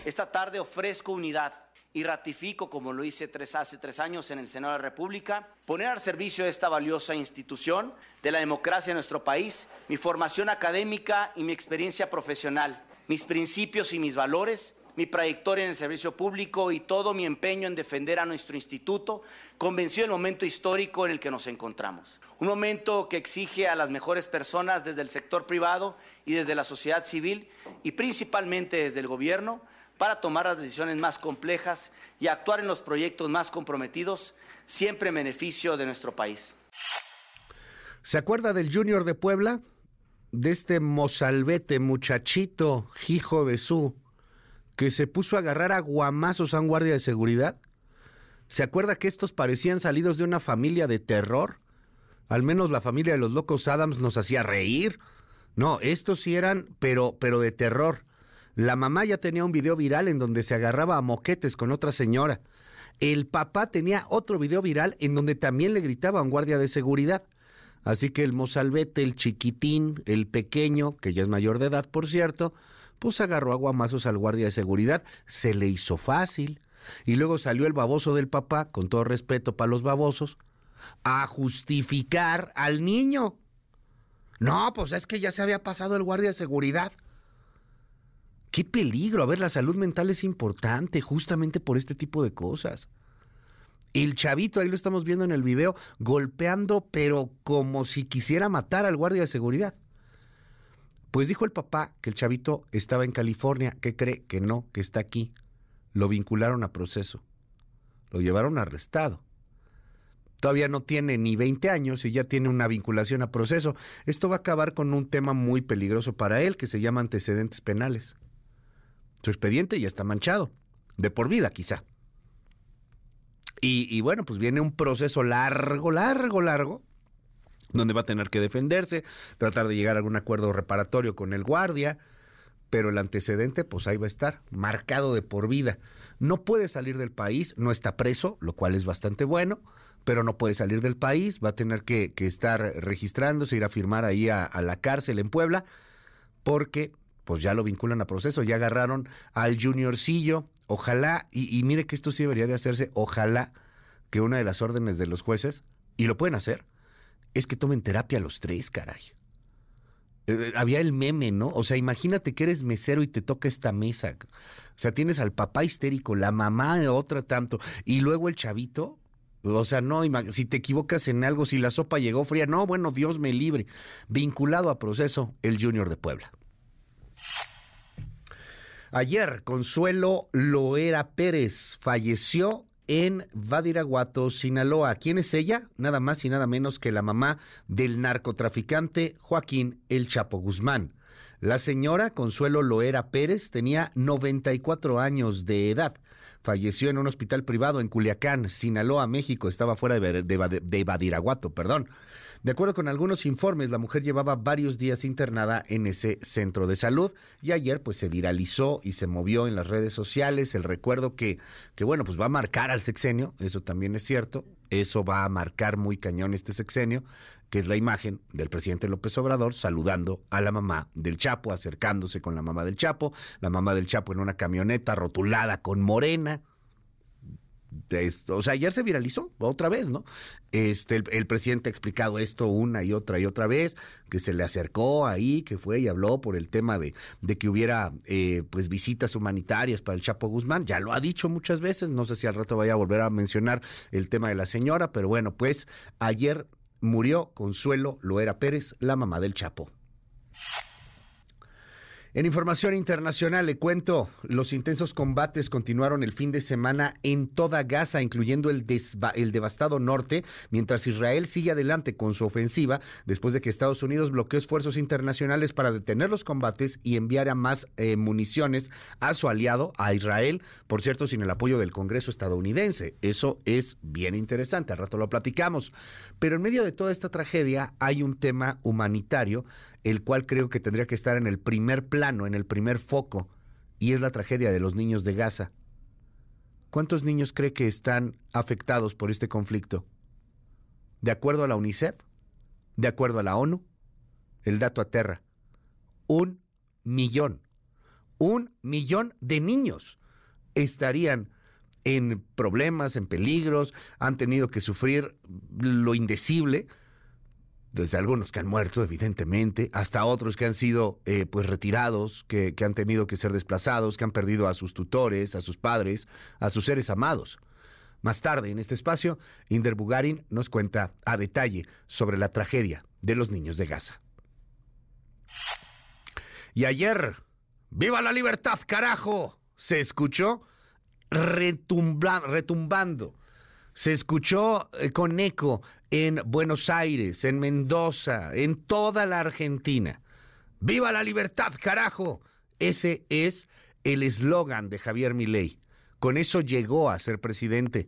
Esta tarde ofrezco unidad y ratifico, como lo hice tres, hace tres años en el Senado de la República, poner al servicio de esta valiosa institución, de la democracia en nuestro país, mi formación académica y mi experiencia profesional, mis principios y mis valores, mi trayectoria en el servicio público y todo mi empeño en defender a nuestro instituto, convencido del momento histórico en el que nos encontramos. Un momento que exige a las mejores personas desde el sector privado y desde la sociedad civil y principalmente desde el gobierno para tomar las decisiones más complejas y actuar en los proyectos más comprometidos, siempre en beneficio de nuestro país. ¿Se acuerda del Junior de Puebla? De este mozalbete, muchachito, hijo de su, que se puso a agarrar a guamazos a un guardia de seguridad? ¿Se acuerda que estos parecían salidos de una familia de terror? Al menos la familia de los locos Adams nos hacía reír. No, estos sí eran, pero, pero de terror. La mamá ya tenía un video viral en donde se agarraba a moquetes con otra señora. El papá tenía otro video viral en donde también le gritaba a un guardia de seguridad. Así que el mozalbete, el chiquitín, el pequeño, que ya es mayor de edad, por cierto, pues agarró aguamazos al guardia de seguridad. Se le hizo fácil. Y luego salió el baboso del papá, con todo respeto para los babosos, a justificar al niño. No, pues es que ya se había pasado el guardia de seguridad. Qué peligro. A ver, la salud mental es importante justamente por este tipo de cosas. El chavito, ahí lo estamos viendo en el video, golpeando, pero como si quisiera matar al guardia de seguridad. Pues dijo el papá que el chavito estaba en California. ¿Qué cree? Que no, que está aquí. Lo vincularon a proceso. Lo llevaron arrestado. Todavía no tiene ni 20 años y ya tiene una vinculación a proceso. Esto va a acabar con un tema muy peligroso para él que se llama antecedentes penales. Su expediente ya está manchado. De por vida, quizá. Y, bueno, pues viene un proceso largo, largo, largo donde va a tener que defenderse, tratar de llegar a algún acuerdo reparatorio con el guardia, pero el antecedente pues ahí va a estar, marcado de por vida. No puede salir del país, no está preso, lo cual es bastante bueno, pero no puede salir del país, va a tener que, estar registrándose, ir a firmar ahí a, la cárcel en Puebla, porque pues ya lo vinculan a proceso, ya agarraron al juniorcillo, ojalá, y, mire que esto sí debería de hacerse, ojalá que una de las órdenes de los jueces, y lo pueden hacer, es que tomen terapia los tres, caray. Eh, eh, había el meme, ¿no? O sea, imagínate que eres mesero y te toca esta mesa. O sea, tienes al papá histérico, la mamá otra tanto, y luego el chavito. O sea, no, si te equivocas en algo, si la sopa llegó fría, no, bueno, Dios me libre. Vinculado a proceso, el Junior de Puebla. Ayer, Consuelo Loera Pérez falleció en Badiraguato, Sinaloa. ¿Quién es ella? Nada más y nada menos que la mamá del narcotraficante Joaquín El Chapo Guzmán. La señora Consuelo Loera Pérez tenía 94 años de edad. Falleció en un hospital privado en Culiacán, Sinaloa, México. Estaba fuera de, de Badiraguato, perdón. De acuerdo con algunos informes, la mujer llevaba varios días internada en ese centro de salud y ayer pues se viralizó y se movió en las redes sociales el recuerdo que, que bueno, pues va a marcar al sexenio, eso también es cierto, eso va a marcar muy cañón este sexenio, que es la imagen del presidente López Obrador saludando a la mamá del Chapo, acercándose con la mamá del Chapo, la mamá del Chapo en una camioneta rotulada con morena, o sea, ayer se viralizó otra vez, ¿no? Este, el, presidente ha explicado esto una y otra y otra vez, que se le acercó ahí, que fue y habló por el tema de, de que hubiera eh, pues visitas humanitarias para el Chapo Guzmán. Ya lo ha dicho muchas veces, no sé si al rato vaya a volver a mencionar el tema de la señora, pero bueno, pues ayer murió Consuelo Loera Pérez, la mamá del Chapo. En información internacional le cuento, los intensos combates continuaron el fin de semana en toda Gaza, incluyendo el, el, devastado norte, mientras Israel sigue adelante con su ofensiva después de que Estados Unidos bloqueó esfuerzos internacionales para detener los combates y enviar a más eh, municiones a su aliado, a Israel, por cierto, sin el apoyo del Congreso estadounidense. Eso es bien interesante, al rato lo platicamos. Pero en medio de toda esta tragedia hay un tema humanitario el cual creo que tendría que estar en el primer plano, en el primer foco, y es la tragedia de los niños de Gaza. ¿Cuántos niños cree que están afectados por este conflicto? De acuerdo a la UNICEF, de acuerdo a la ONU, el dato aterra. Un millón, un millón de niños estarían en problemas, en peligros, han tenido que sufrir lo indecible, desde algunos que han muerto, evidentemente, hasta otros que han sido eh, pues retirados, que, han tenido que ser desplazados, que han perdido a sus tutores, a sus padres, a sus seres amados. Más tarde, en este espacio, Inder Bugarin nos cuenta a detalle sobre la tragedia de los niños de Gaza. Y ayer, ¡viva la libertad, carajo! Se escuchó retumbando se escuchó eh, con eco en Buenos Aires, en Mendoza, en toda la Argentina. ¡Viva la libertad, carajo! Ese es el eslogan de Javier Milei. Con eso llegó a ser presidente.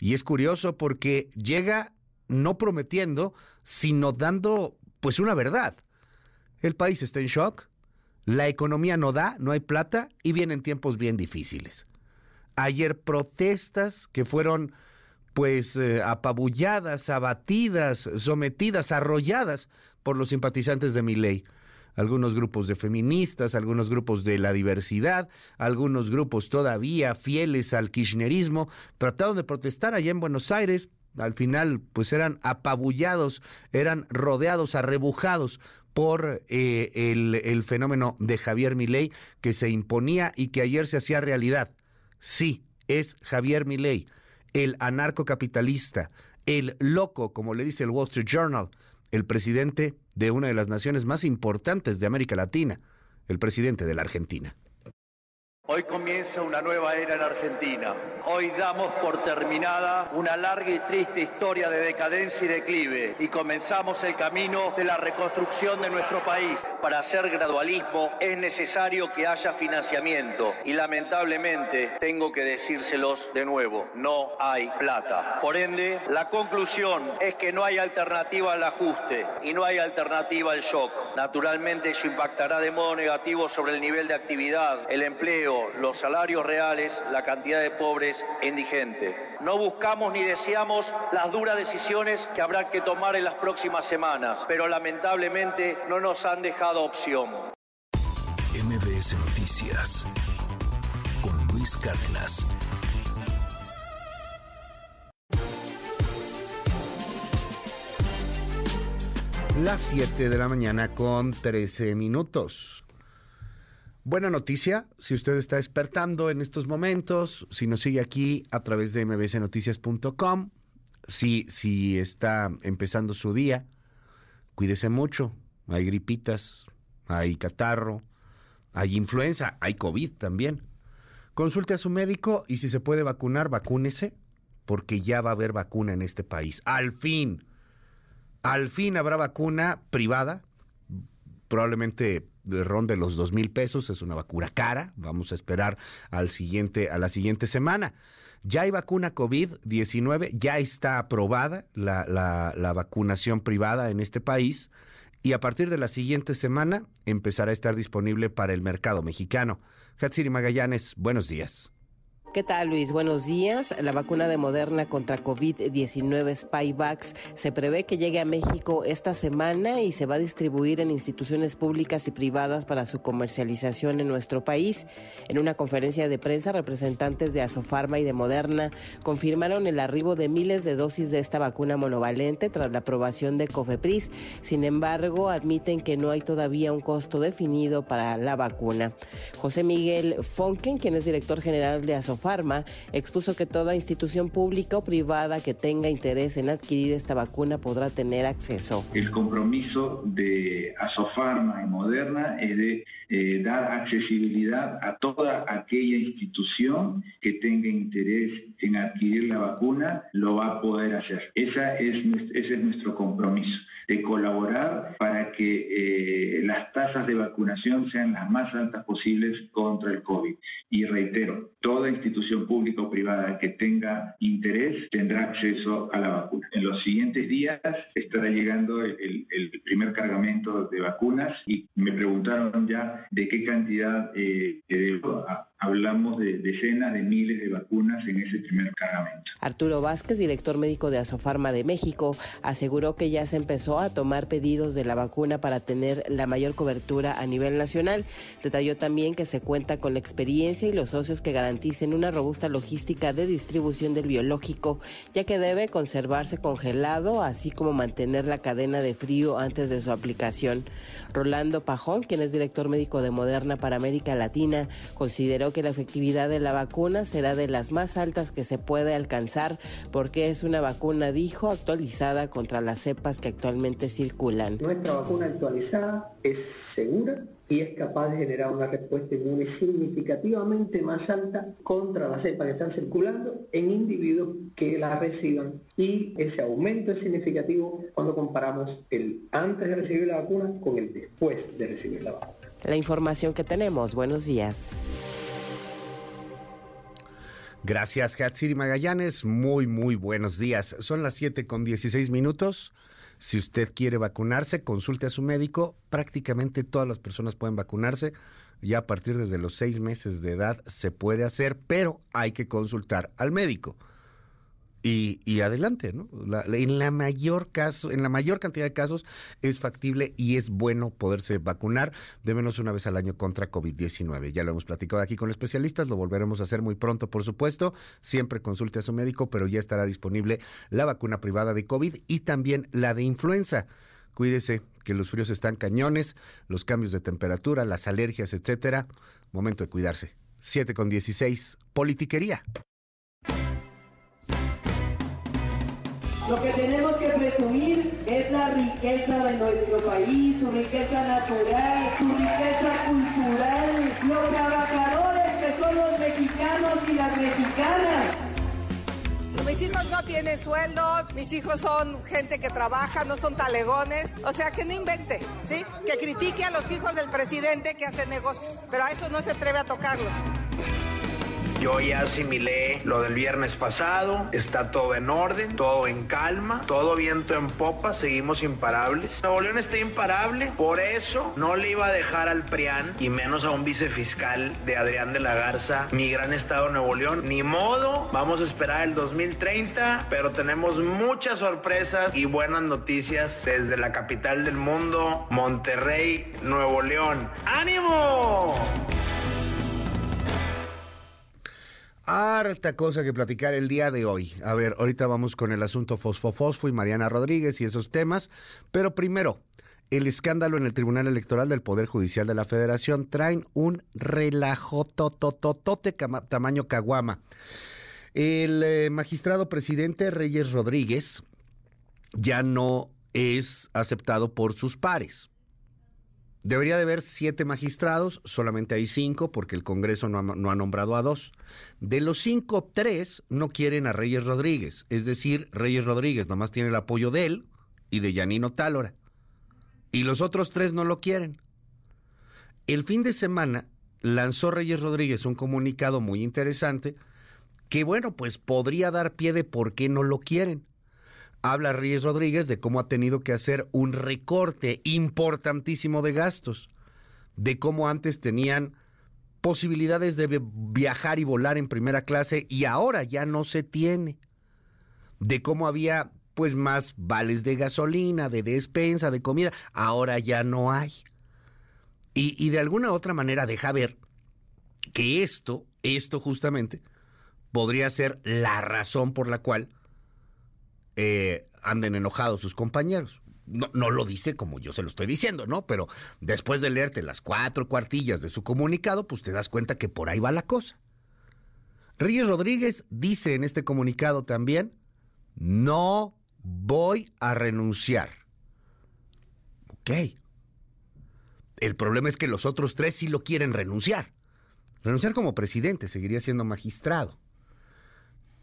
Y es curioso porque llega no prometiendo, sino dando pues una verdad. El país está en shock, la economía no da, no hay plata y vienen tiempos bien difíciles. Ayer protestas que fueron pues eh, apabulladas, abatidas, sometidas, arrolladas por los simpatizantes de mi ley. Algunos grupos de feministas, algunos grupos de la diversidad, algunos grupos todavía fieles al kirchnerismo, trataron de protestar allá en Buenos Aires. Al final, pues eran apabullados, eran rodeados, arrebujados por eh, el, el, fenómeno de Javier Milei que se imponía y que ayer se hacía realidad. Sí, es Javier Milei el anarcocapitalista, el loco, como le dice el Wall Street Journal, el presidente de una de las naciones más importantes de América Latina, el presidente de la Argentina. Hoy comienza una nueva era en Argentina. Hoy damos por terminada una larga y triste historia de decadencia y declive y comenzamos el camino de la reconstrucción de nuestro país. Para hacer gradualismo es necesario que haya financiamiento y lamentablemente tengo que decírselos de nuevo, no hay plata. Por ende, la conclusión es que no hay alternativa al ajuste y no hay alternativa al shock. Naturalmente eso impactará de modo negativo sobre el nivel de actividad, el empleo, los salarios reales, la cantidad de pobres e indigentes. No buscamos ni deseamos las duras decisiones que habrá que tomar en las próximas semanas, pero lamentablemente no nos han dejado opción. MBS Noticias con Luis Cárdenas. Las 7 de la mañana con 13 minutos. Buena noticia, si usted está despertando en estos momentos, si nos sigue aquí a través de mbcnoticias.com, si, si está empezando su día, cuídese mucho. Hay gripitas, hay catarro, hay influenza, hay COVID también. Consulte a su médico y si se puede vacunar, vacúnese, porque ya va a haber vacuna en este país. Al fin, al fin habrá vacuna privada, probablemente ronde los dos mil pesos, es una vacuna cara, vamos a esperar al siguiente, a la siguiente semana. Ya hay vacuna COVID-19, ya está aprobada la, la, la vacunación privada en este país y a partir de la siguiente semana empezará a estar disponible para el mercado mexicano. Hatsiri Magallanes, buenos días. ¿Qué tal, Luis? Buenos días. La vacuna de Moderna contra COVID-19 Spyvax se prevé que llegue a México esta semana y se va a distribuir en instituciones públicas y privadas para su comercialización en nuestro país. En una conferencia de prensa, representantes de Asofarma y de Moderna confirmaron el arribo de miles de dosis de esta vacuna monovalente tras la aprobación de COFEPRIS. Sin embargo, admiten que no hay todavía un costo definido para la vacuna. José Miguel Fonken, quien es director general de Asofarma, Pharma expuso que toda institución pública o privada que tenga interés en adquirir esta vacuna podrá tener acceso. El compromiso de Asofarma y Moderna es de eh, dar accesibilidad a toda aquella institución que tenga interés en adquirir la vacuna, lo va a poder hacer. Esa es, ese es nuestro compromiso de colaborar para que eh, las tasas de vacunación sean las más altas posibles contra el COVID. Y reitero, toda institución pública o privada que tenga interés tendrá acceso a la vacuna. En los siguientes días estará llegando el, primer cargamento de vacunas y me preguntaron ya de qué cantidad eh, debo hablamos de decenas de miles de vacunas en ese primer cargamento. Arturo Vázquez, director médico de Asofarma de México, aseguró que ya se empezó a tomar pedidos de la vacuna para tener la mayor cobertura a nivel nacional. Detalló también que se cuenta con la experiencia y los socios que garanticen una robusta logística de distribución del biológico, ya que debe conservarse congelado, así como mantener la cadena de frío antes de su aplicación. Rolando Pajón, quien es director médico de Moderna para América Latina, consideró que la efectividad de la vacuna será de las más altas que se puede alcanzar porque es una vacuna, dijo, actualizada contra las cepas que actualmente circulan. Nuestra vacuna actualizada es segura y es capaz de generar una respuesta inmune significativamente más alta contra las cepas que están circulando en individuos que la reciban. Y ese aumento es significativo cuando comparamos el antes de recibir la vacuna con el después de recibir la vacuna. La información que tenemos. Buenos días. Gracias, Hatsiri Magallanes. Muy, muy buenos días. Son las 7 con 16 minutos. Si usted quiere vacunarse, consulte a su médico. Prácticamente todas las personas pueden vacunarse. Ya a partir desde los seis meses de edad se puede hacer, pero hay que consultar al médico y, adelante, ¿no? en la mayor caso, en la mayor cantidad de casos es factible y es bueno poderse vacunar de menos una vez al año contra COVID-19. Ya lo hemos platicado aquí con especialistas, lo volveremos a hacer muy pronto, por supuesto. Siempre consulte a su médico, pero ya estará disponible la vacuna privada de COVID y también la de influenza. Cuídese que los fríos están cañones, los cambios de temperatura, las alergias, etcétera. Momento de cuidarse. 7 con 16. Politiquería. Lo que tenemos que presumir es la riqueza de nuestro país, su riqueza natural, su riqueza cultural, los trabajadores que son los mexicanos y las mexicanas. Mis hijos no tienen sueldo, mis hijos son gente que trabaja, no son talegones. O sea, que no invente, ¿sí? Que critique a los hijos del presidente que hacen negocios, pero a eso no se atreve a tocarlos. Yo ya asimilé lo del viernes pasado, está todo en orden, todo en calma, todo viento en popa, seguimos imparables. Nuevo León está imparable, por eso no le iba a dejar al PRIAN y menos a un vicefiscal de Adrián de la Garza mi gran estado Nuevo León. Ni modo, vamos a esperar el 2030, pero tenemos muchas sorpresas y buenas noticias desde la capital del mundo, Monterrey, Nuevo León. ¡Ánimo! Harta cosa que platicar el día de hoy. A ver, ahorita vamos con el asunto Fosfo Fosfo y Mariana Rodríguez y esos temas, pero primero, el escándalo en el Tribunal Electoral del Poder Judicial de la Federación traen un relajo totototote tamaño caguama. El eh, magistrado presidente Reyes Rodríguez ya no es aceptado por sus pares. Debería de haber siete magistrados, solamente hay cinco porque el Congreso no ha, nombrado a dos. De los cinco, tres no quieren a Reyes Rodríguez. Es decir, Reyes Rodríguez nomás tiene el apoyo de él y de Yanino Tálora. Y los otros tres no lo quieren. El fin de semana lanzó Reyes Rodríguez un comunicado muy interesante que, bueno, pues podría dar pie de por qué no lo quieren habla Reyes Rodríguez de cómo ha tenido que hacer un recorte importantísimo de gastos, de cómo antes tenían posibilidades de viajar y volar en primera clase y ahora ya no se tiene, de cómo había pues más vales de gasolina, de despensa, de comida, ahora ya no hay. Y, y de alguna otra manera deja ver que esto, esto justamente, podría ser la razón por la cual eh, anden enojados sus compañeros. No, no, lo dice como yo se lo estoy diciendo, ¿no? Pero después de leerte las cuatro cuartillas de su comunicado, pues te das cuenta que por ahí va la cosa. Reyes Rodríguez dice en este comunicado también, no voy a renunciar. Ok. El problema es que los otros tres sí lo quieren renunciar. Renunciar como presidente, seguiría siendo magistrado.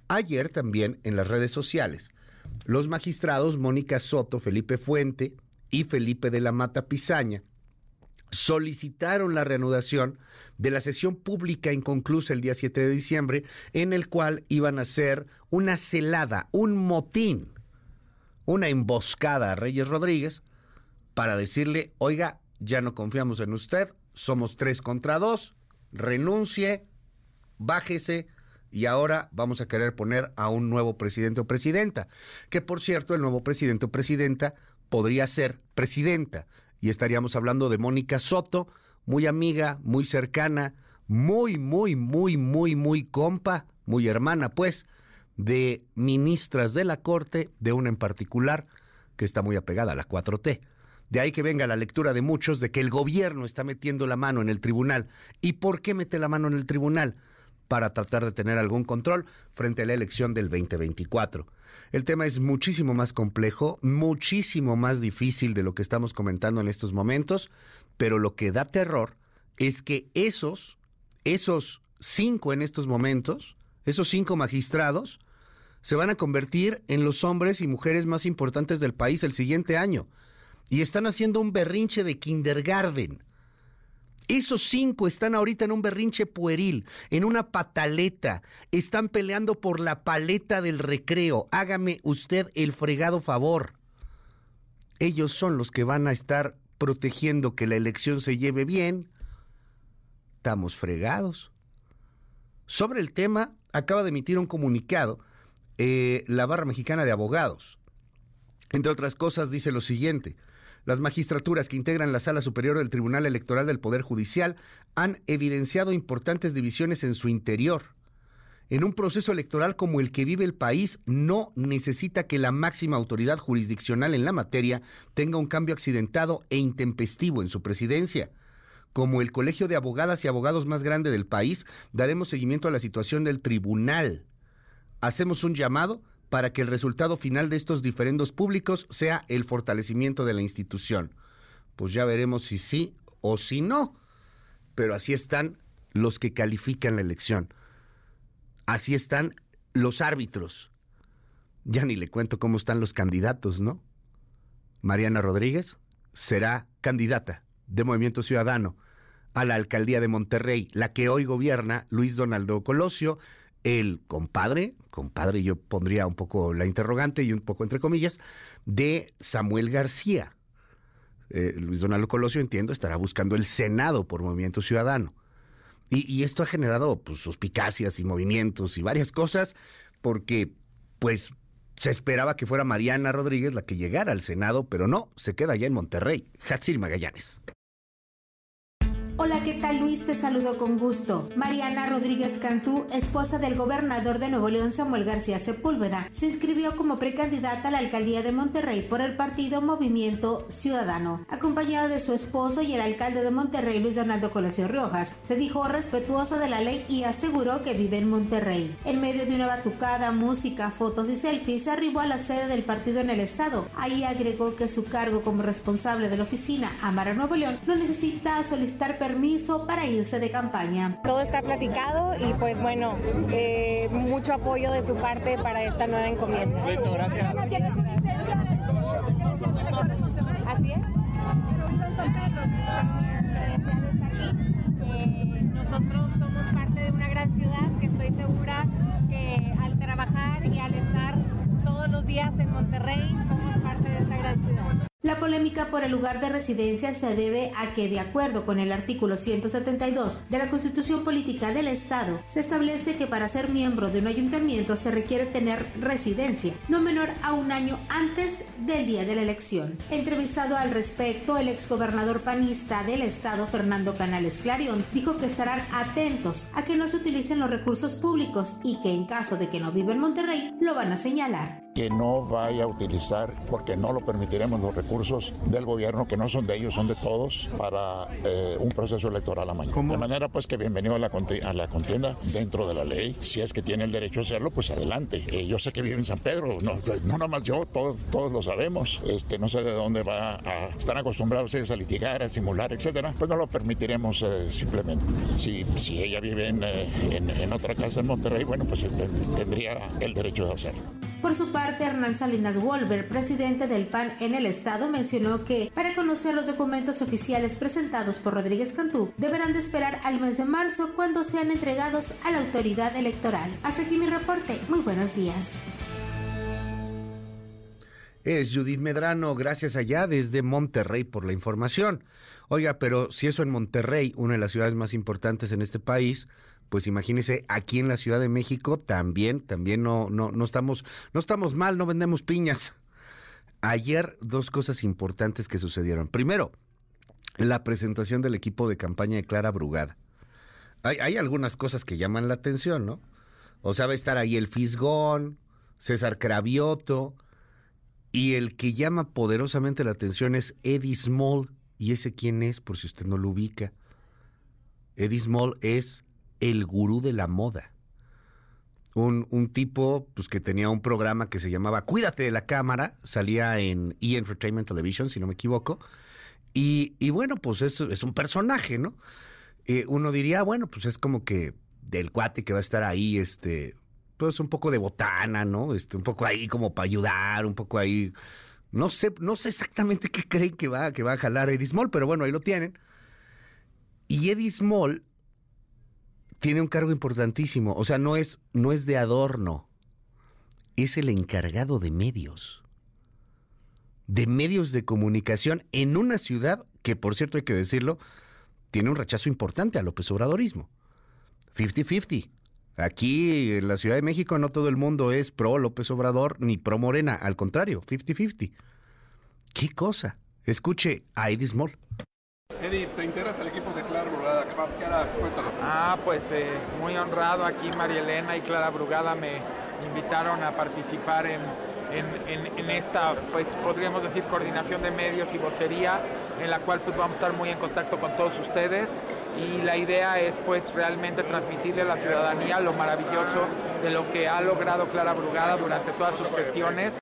Ayer también en las redes sociales los magistrados Mónica Soto, Felipe Fuente y Felipe de la Mata Pizaña solicitaron la reanudación de la sesión pública inconclusa el día 7 de diciembre, en el cual iban a hacer una celada, un motín, una emboscada a Reyes Rodríguez para decirle, oiga, ya no confiamos en usted, somos tres contra dos, renuncie, bájese, y ahora vamos a querer poner a un nuevo presidente o presidenta, que por cierto el nuevo presidente o presidenta podría ser presidenta y estaríamos hablando de Mónica Soto, muy amiga, muy cercana, muy, muy, muy, muy, muy compa, muy hermana, pues, de ministras de la Corte, de una en particular, que está muy apegada a la 4T. De ahí que venga la lectura de muchos de que el gobierno está metiendo la mano en el tribunal. ¿Y por qué mete la mano en el tribunal? Para tratar de tener algún control frente a la elección del 2024. El tema es muchísimo más complejo, muchísimo más difícil de lo que estamos comentando en estos momentos, pero lo que da terror es que esos, esos cinco en estos momentos, esos cinco magistrados, se van a convertir en los hombres y mujeres más importantes del país el siguiente año. Y están haciendo un berrinche de kindergarten esos cinco están ahorita en un berrinche pueril, en una pataleta, están peleando por la paleta del recreo. Hágame usted el fregado favor. Ellos son los que van a estar protegiendo que la elección se lleve bien. Estamos fregados. Sobre el tema, acaba de emitir un comunicado eh, la Barra Mexicana de Abogados. Entre otras cosas, dice lo siguiente. Las magistraturas que integran la Sala Superior del Tribunal Electoral del Poder Judicial han evidenciado importantes divisiones en su interior. En un proceso electoral como el que vive el país, no necesita que la máxima autoridad jurisdiccional en la materia tenga un cambio accidentado e intempestivo en su presidencia. Como el Colegio de Abogadas y Abogados más grande del país, daremos seguimiento a la situación del tribunal. Hacemos un llamado para que el resultado final de estos diferendos públicos sea el fortalecimiento de la institución. Pues ya veremos si sí o si no. Pero así están los que califican la elección. Así están los árbitros. Ya ni le cuento cómo están los candidatos, ¿no? Mariana Rodríguez será candidata de Movimiento Ciudadano a la alcaldía de Monterrey, la que hoy gobierna Luis Donaldo Colosio, el compadre, compadre yo pondría un poco la interrogante y un poco entre comillas, de Samuel García. Eh, Luis Donaldo Colosio, entiendo, estará buscando el Senado por Movimiento Ciudadano. Y, esto ha generado pues, suspicacias y movimientos y varias cosas, porque pues se esperaba que fuera Mariana Rodríguez la que llegara al Senado, pero no, se queda allá en Monterrey. Hatsir Magallanes. Hola, ¿qué tal Luis? Te saludo con gusto. Mariana Rodríguez Cantú, esposa del gobernador de Nuevo León Samuel García Sepúlveda, se inscribió como precandidata a la alcaldía de Monterrey por el partido Movimiento Ciudadano. Acompañada de su esposo y el alcalde de Monterrey, Luis Donaldo Colosio Riojas, se dijo respetuosa de la ley y aseguró que vive en Monterrey. En medio de una batucada, música, fotos y selfies, arribó a la sede del partido en el estado. Ahí agregó que su cargo como responsable de la oficina Amara Nuevo León no necesita solicitar permiso permiso para irse de campaña. Todo está platicado y pues bueno, eh, mucho apoyo de su parte para esta nueva encomienda. Listo, gracias. Así es. Nosotros somos parte de una gran ciudad que estoy segura que al trabajar y al estar todos los días en Monterrey somos parte de esta gran ciudad. La polémica por el lugar de residencia se debe a que, de acuerdo con el artículo 172 de la Constitución Política del Estado, se establece que para ser miembro de un ayuntamiento se requiere tener residencia no menor a un año antes del día de la elección. Entrevistado al respecto, el exgobernador panista del Estado, Fernando Canales Clarion, dijo que estarán atentos a que no se utilicen los recursos públicos y que en caso de que no viva en Monterrey, lo van a señalar que no vaya a utilizar, porque no lo permitiremos, los recursos del gobierno, que no son de ellos, son de todos, para eh, un proceso electoral a mañana. De manera pues que bienvenido a la, a la contienda dentro de la ley. Si es que tiene el derecho a hacerlo, pues adelante. Eh, yo sé que vive en San Pedro, no, no nada más yo, todos, todos lo sabemos. Este, no sé de dónde va a... Están acostumbrados ellos a litigar, a simular, etcétera. Pues no lo permitiremos eh, simplemente. Si, si ella vive en, en, en, otra casa en Monterrey, bueno, pues tendría el derecho de hacerlo. Por su parte, Hernán Salinas Wolver, presidente del PAN en el estado, mencionó que para conocer los documentos oficiales presentados por Rodríguez Cantú, deberán de esperar al mes de marzo cuando sean entregados a la autoridad electoral. Hasta aquí mi reporte. Muy buenos días. Es Judith Medrano, gracias allá desde Monterrey por la información. Oiga, pero si eso en Monterrey, una de las ciudades más importantes en este país, pues imagínese aquí en la Ciudad de México también, también no, no, no estamos, no estamos mal, no vendemos piñas. Ayer dos cosas importantes que sucedieron. Primero, la presentación del equipo de campaña de Clara Brugada. Hay, hay algunas cosas que llaman la atención, ¿no? O sea, va a estar ahí el Fisgón, César Cravioto, y el que llama poderosamente la atención es Eddie Small. ¿Y ese quién es, por si usted no lo ubica? Eddie Small es el gurú de la moda. Un, un, tipo pues, que tenía un programa que se llamaba Cuídate de la cámara, salía en E! Entertainment Television, si no me equivoco. Y, y bueno, pues es, es un personaje, ¿no? Eh, uno diría, bueno, pues es como que del cuate que va a estar ahí, este, pues un poco de botana, ¿no? Este, un poco ahí como para ayudar, un poco ahí. No sé, no sé exactamente qué creen que va, que va a jalar Eddie Small, pero bueno, ahí lo tienen. Y Eddie Small tiene un cargo importantísimo. O sea, no es, no es de adorno. Es el encargado de medios. De medios de comunicación en una ciudad que, por cierto, hay que decirlo, tiene un rechazo importante a López Obradorismo. 50-50. Aquí en la Ciudad de México no todo el mundo es pro López Obrador ni pro Morena, al contrario, 50-50. ¿Qué cosa? Escuche a Eddie Small. Eddie, ¿te integras al equipo de Clara Brugada? ¿Qué, harás? Cuéntanos. Ah, pues eh, muy honrado. Aquí María Elena y Clara Brugada me invitaron a participar en, en, esta, pues podríamos decir, coordinación de medios y vocería, en la cual pues vamos a estar muy en contacto con todos ustedes y la idea es pues realmente transmitirle a la ciudadanía lo maravilloso de lo que ha logrado Clara Brugada durante todas sus gestiones.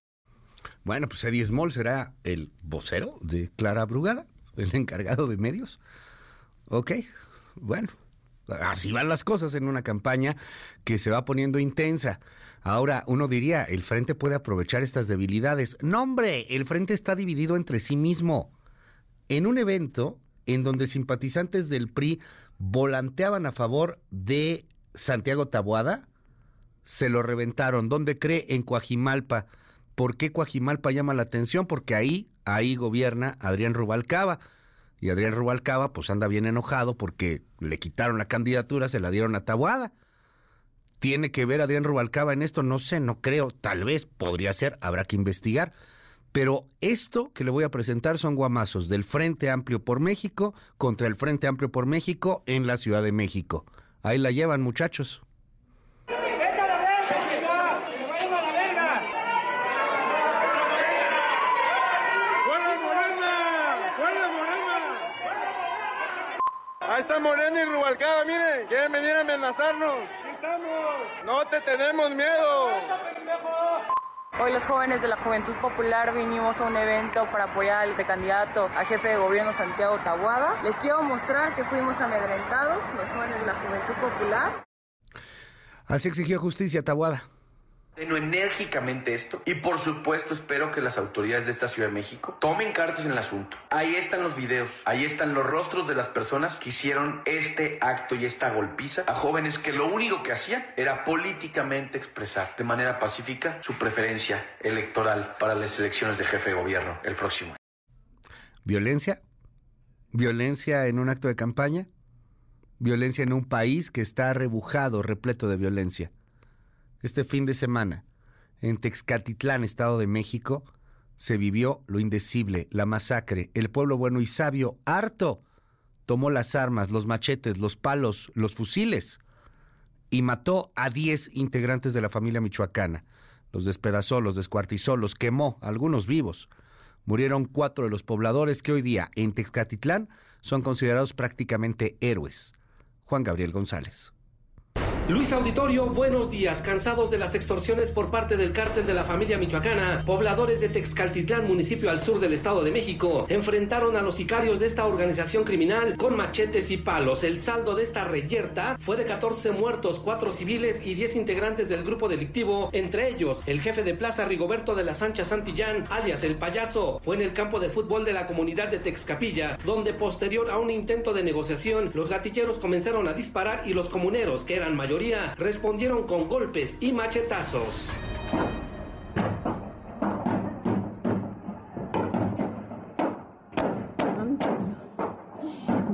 Bueno, pues Eddie Small será el vocero de Clara Brugada, el encargado de medios. Ok, bueno, así van las cosas en una campaña que se va poniendo intensa. Ahora, uno diría, el frente puede aprovechar estas debilidades. No, hombre, el frente está dividido entre sí mismo. En un evento en donde simpatizantes del PRI volanteaban a favor de Santiago Taboada, se lo reventaron. ¿Dónde cree? En Coajimalpa. ¿Por qué Coajimalpa llama la atención? Porque ahí, ahí gobierna Adrián Rubalcaba. Y Adrián Rubalcaba pues anda bien enojado porque le quitaron la candidatura, se la dieron a Taboada. ¿Tiene que ver Adrián Rubalcaba en esto? No sé, no creo. Tal vez podría ser, habrá que investigar. Pero esto que le voy a presentar son guamazos del Frente Amplio por México contra el Frente Amplio por México en la Ciudad de México. Ahí la llevan, muchachos. Está Morena y Rubalcaba, miren, quieren venir a amenazarnos. estamos! No te tenemos miedo. Hoy los jóvenes de la Juventud Popular vinimos a un evento para apoyar al candidato a jefe de gobierno Santiago Tabuada. Les quiero mostrar que fuimos amedrentados, los jóvenes de la Juventud Popular. Así exigió justicia Tabuada enérgicamente esto y por supuesto espero que las autoridades de esta Ciudad de México tomen cartas en el asunto. Ahí están los videos, ahí están los rostros de las personas que hicieron este acto y esta golpiza a jóvenes que lo único que hacían era políticamente expresar de manera pacífica su preferencia electoral para las elecciones de jefe de gobierno el próximo. ¿Violencia? ¿Violencia en un acto de campaña? ¿Violencia en un país que está rebujado, repleto de violencia? Este fin de semana, en Texcatitlán, Estado de México, se vivió lo indecible, la masacre. El pueblo bueno y sabio, harto, tomó las armas, los machetes, los palos, los fusiles y mató a 10 integrantes de la familia michoacana. Los despedazó, los descuartizó, los quemó, algunos vivos. Murieron cuatro de los pobladores que hoy día en Texcatitlán son considerados prácticamente héroes. Juan Gabriel González. Luis Auditorio, buenos días. Cansados de las extorsiones por parte del cártel de la familia michoacana, pobladores de Texcaltitlán, municipio al sur del Estado de México, enfrentaron a los sicarios de esta organización criminal con machetes y palos. El saldo de esta reyerta fue de 14 muertos, 4 civiles y 10 integrantes del grupo delictivo, entre ellos el jefe de plaza Rigoberto de la Sancha Santillán, alias El Payaso. Fue en el campo de fútbol de la comunidad de Texcapilla, donde posterior a un intento de negociación, los gatilleros comenzaron a disparar y los comuneros, que eran mayores respondieron con golpes y machetazos.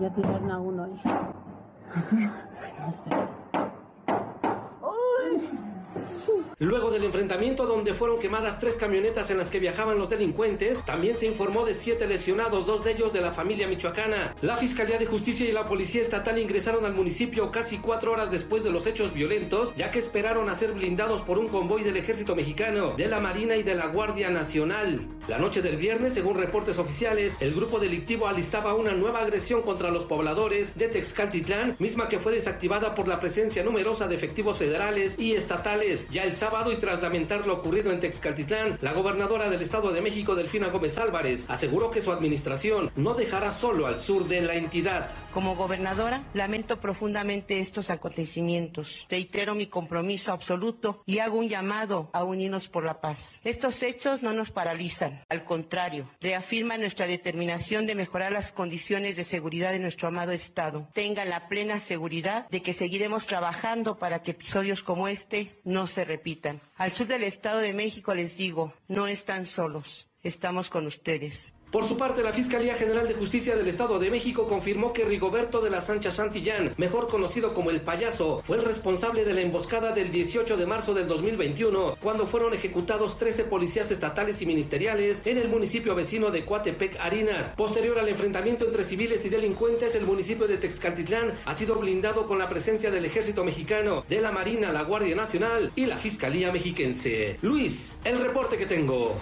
Ya tiraron a uno ahí. Luego del enfrentamiento donde fueron quemadas tres camionetas en las que viajaban los delincuentes, también se informó de siete lesionados, dos de ellos de la familia michoacana. La Fiscalía de Justicia y la Policía Estatal ingresaron al municipio casi cuatro horas después de los hechos violentos, ya que esperaron a ser blindados por un convoy del ejército mexicano, de la Marina y de la Guardia Nacional. La noche del viernes, según reportes oficiales, el grupo delictivo alistaba una nueva agresión contra los pobladores de Texcaltitlán, misma que fue desactivada por la presencia numerosa de efectivos federales y estatales. Ya el sábado y tras lamentar lo ocurrido en Texcaltitlán, la gobernadora del Estado de México, Delfina Gómez Álvarez, aseguró que su administración no dejará solo al sur de la entidad. Como gobernadora, lamento profundamente estos acontecimientos. Reitero mi compromiso absoluto y hago un llamado a unirnos por la paz. Estos hechos no nos paralizan, al contrario, reafirman nuestra determinación de mejorar las condiciones de seguridad de nuestro amado Estado. Tengan la plena seguridad de que seguiremos trabajando para que episodios como este no se repitan. Al sur del Estado de México les digo, no están solos, estamos con ustedes. Por su parte, la Fiscalía General de Justicia del Estado de México confirmó que Rigoberto de la Sancha Santillán, mejor conocido como el payaso, fue el responsable de la emboscada del 18 de marzo del 2021, cuando fueron ejecutados 13 policías estatales y ministeriales en el municipio vecino de Coatepec, Arinas. Posterior al enfrentamiento entre civiles y delincuentes, el municipio de Texcaltitlán ha sido blindado con la presencia del ejército mexicano, de la Marina, la Guardia Nacional y la Fiscalía Mexiquense. Luis, el reporte que tengo.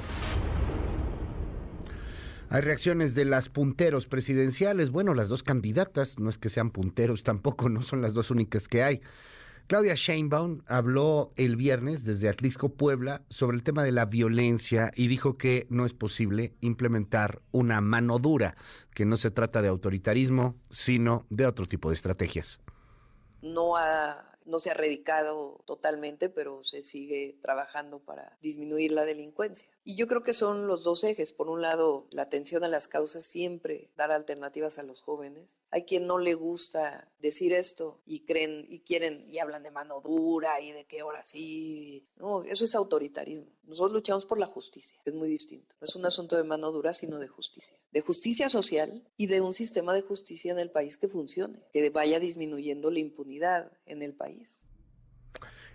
Hay reacciones de las punteros presidenciales. Bueno, las dos candidatas, no es que sean punteros tampoco, no son las dos únicas que hay. Claudia Sheinbaum habló el viernes desde Atlisco, Puebla, sobre el tema de la violencia y dijo que no es posible implementar una mano dura, que no se trata de autoritarismo, sino de otro tipo de estrategias. No ha no se ha erradicado totalmente, pero se sigue trabajando para disminuir la delincuencia. Y yo creo que son los dos ejes. Por un lado, la atención a las causas, siempre dar alternativas a los jóvenes. Hay quien no le gusta decir esto y creen y quieren y hablan de mano dura y de que ahora sí. No, eso es autoritarismo. Nosotros luchamos por la justicia, es muy distinto. No es un asunto de mano dura, sino de justicia. De justicia social y de un sistema de justicia en el país que funcione, que vaya disminuyendo la impunidad en el país.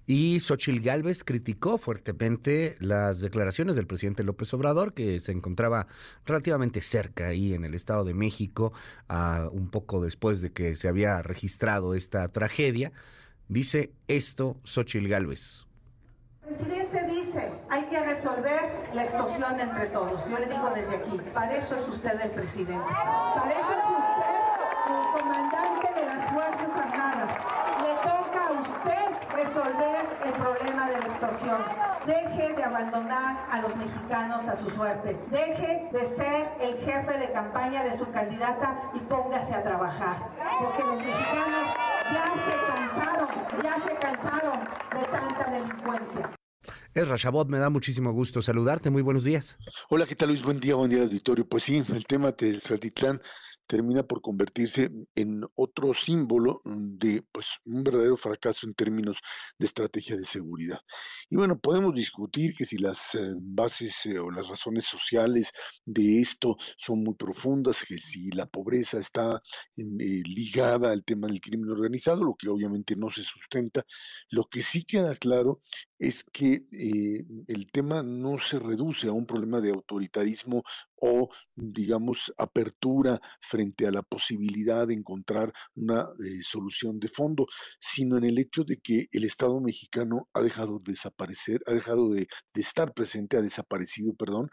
Y Xochil Gálvez criticó fuertemente las declaraciones del presidente López Obrador, que se encontraba relativamente cerca ahí en el Estado de México, un poco después de que se había registrado esta tragedia. Dice esto Xochil Gálvez. El presidente dice, hay que resolver la extorsión entre todos. Yo le digo desde aquí, para eso es usted el presidente. Para eso es usted el comandante de las Fuerzas Armadas. Le toca a usted resolver el problema de la extorsión. Deje de abandonar a los mexicanos a su suerte. Deje de ser el jefe de campaña de su candidata y póngase a trabajar. Porque los mexicanos ya se cansaron, ya se cansaron de tanta delincuencia. Es Rashabot, me da muchísimo gusto saludarte. Muy buenos días. Hola, ¿qué tal Luis? Buen día, buen día auditorio. Pues sí, el tema de Saltitlán termina por convertirse en otro símbolo de pues, un verdadero fracaso en términos de estrategia de seguridad. Y bueno, podemos discutir que si las eh, bases eh, o las razones sociales de esto son muy profundas, que si la pobreza está eh, ligada al tema del crimen organizado, lo que obviamente no se sustenta, lo que sí queda claro es que el tema no se reduce a un problema de autoritarismo o, digamos, apertura frente a la posibilidad de encontrar una eh, solución de fondo, sino en el hecho de que el Estado mexicano ha dejado de desaparecer, ha dejado de, estar presente, ha desaparecido, perdón,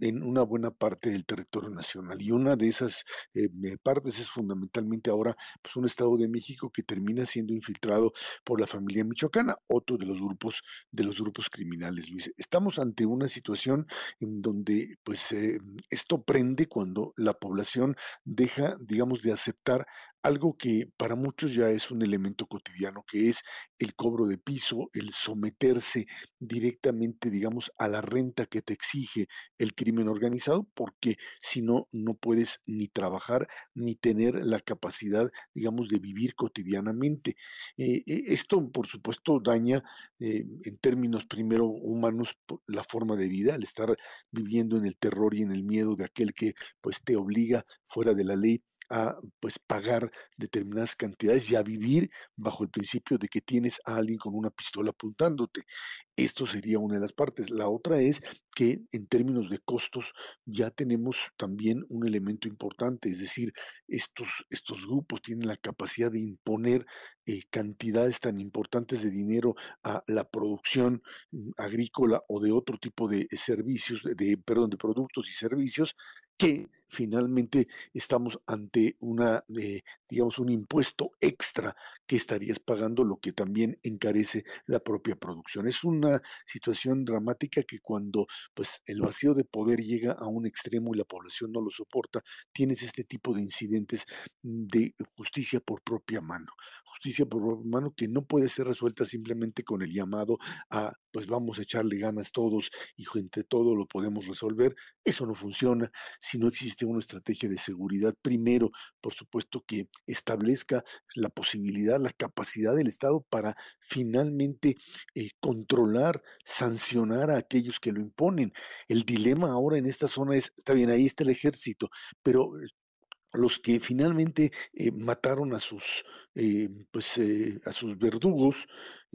en una buena parte del territorio nacional. Y una de esas eh, partes es fundamentalmente ahora pues, un Estado de México que termina siendo infiltrado por la familia michoacana, otro de los grupos, de los grupos criminales, Luis. Estamos ante una situación en donde, pues, eh, esto prende cuando la población deja, digamos, de aceptar algo que para muchos ya es un elemento cotidiano, que es el cobro de piso, el someterse directamente, digamos, a la renta que te exige el crimen organizado, porque si no, no puedes ni trabajar ni tener la capacidad, digamos, de vivir cotidianamente. Eh, eh, esto, por supuesto, daña eh, en términos primero humanos la forma de vida, al estar viviendo en el terror y en el miedo de aquel que pues te obliga fuera de la ley a pues pagar determinadas cantidades y a vivir bajo el principio de que tienes a alguien con una pistola apuntándote. Esto sería una de las partes. La otra es que en términos de costos ya tenemos también un elemento importante, es decir, estos, estos grupos tienen la capacidad de imponer eh, cantidades tan importantes de dinero a la producción agrícola o de otro tipo de servicios, de, perdón, de productos y servicios que finalmente estamos ante una, eh, digamos, un impuesto extra que estarías pagando, lo que también encarece la propia producción. Es una situación dramática que cuando pues, el vacío de poder llega a un extremo y la población no lo soporta, tienes este tipo de incidentes de justicia por propia mano. Justicia por propia mano que no puede ser resuelta simplemente con el llamado a, pues vamos a echarle ganas todos y entre todo lo podemos resolver. Eso no funciona si no existe una estrategia de seguridad. Primero, por supuesto, que establezca la posibilidad, la capacidad del Estado para finalmente eh, controlar, sancionar a aquellos que lo imponen. El dilema ahora en esta zona es, está bien, ahí está el ejército, pero eh, los que finalmente eh, mataron a sus, pues, a sus verdugos,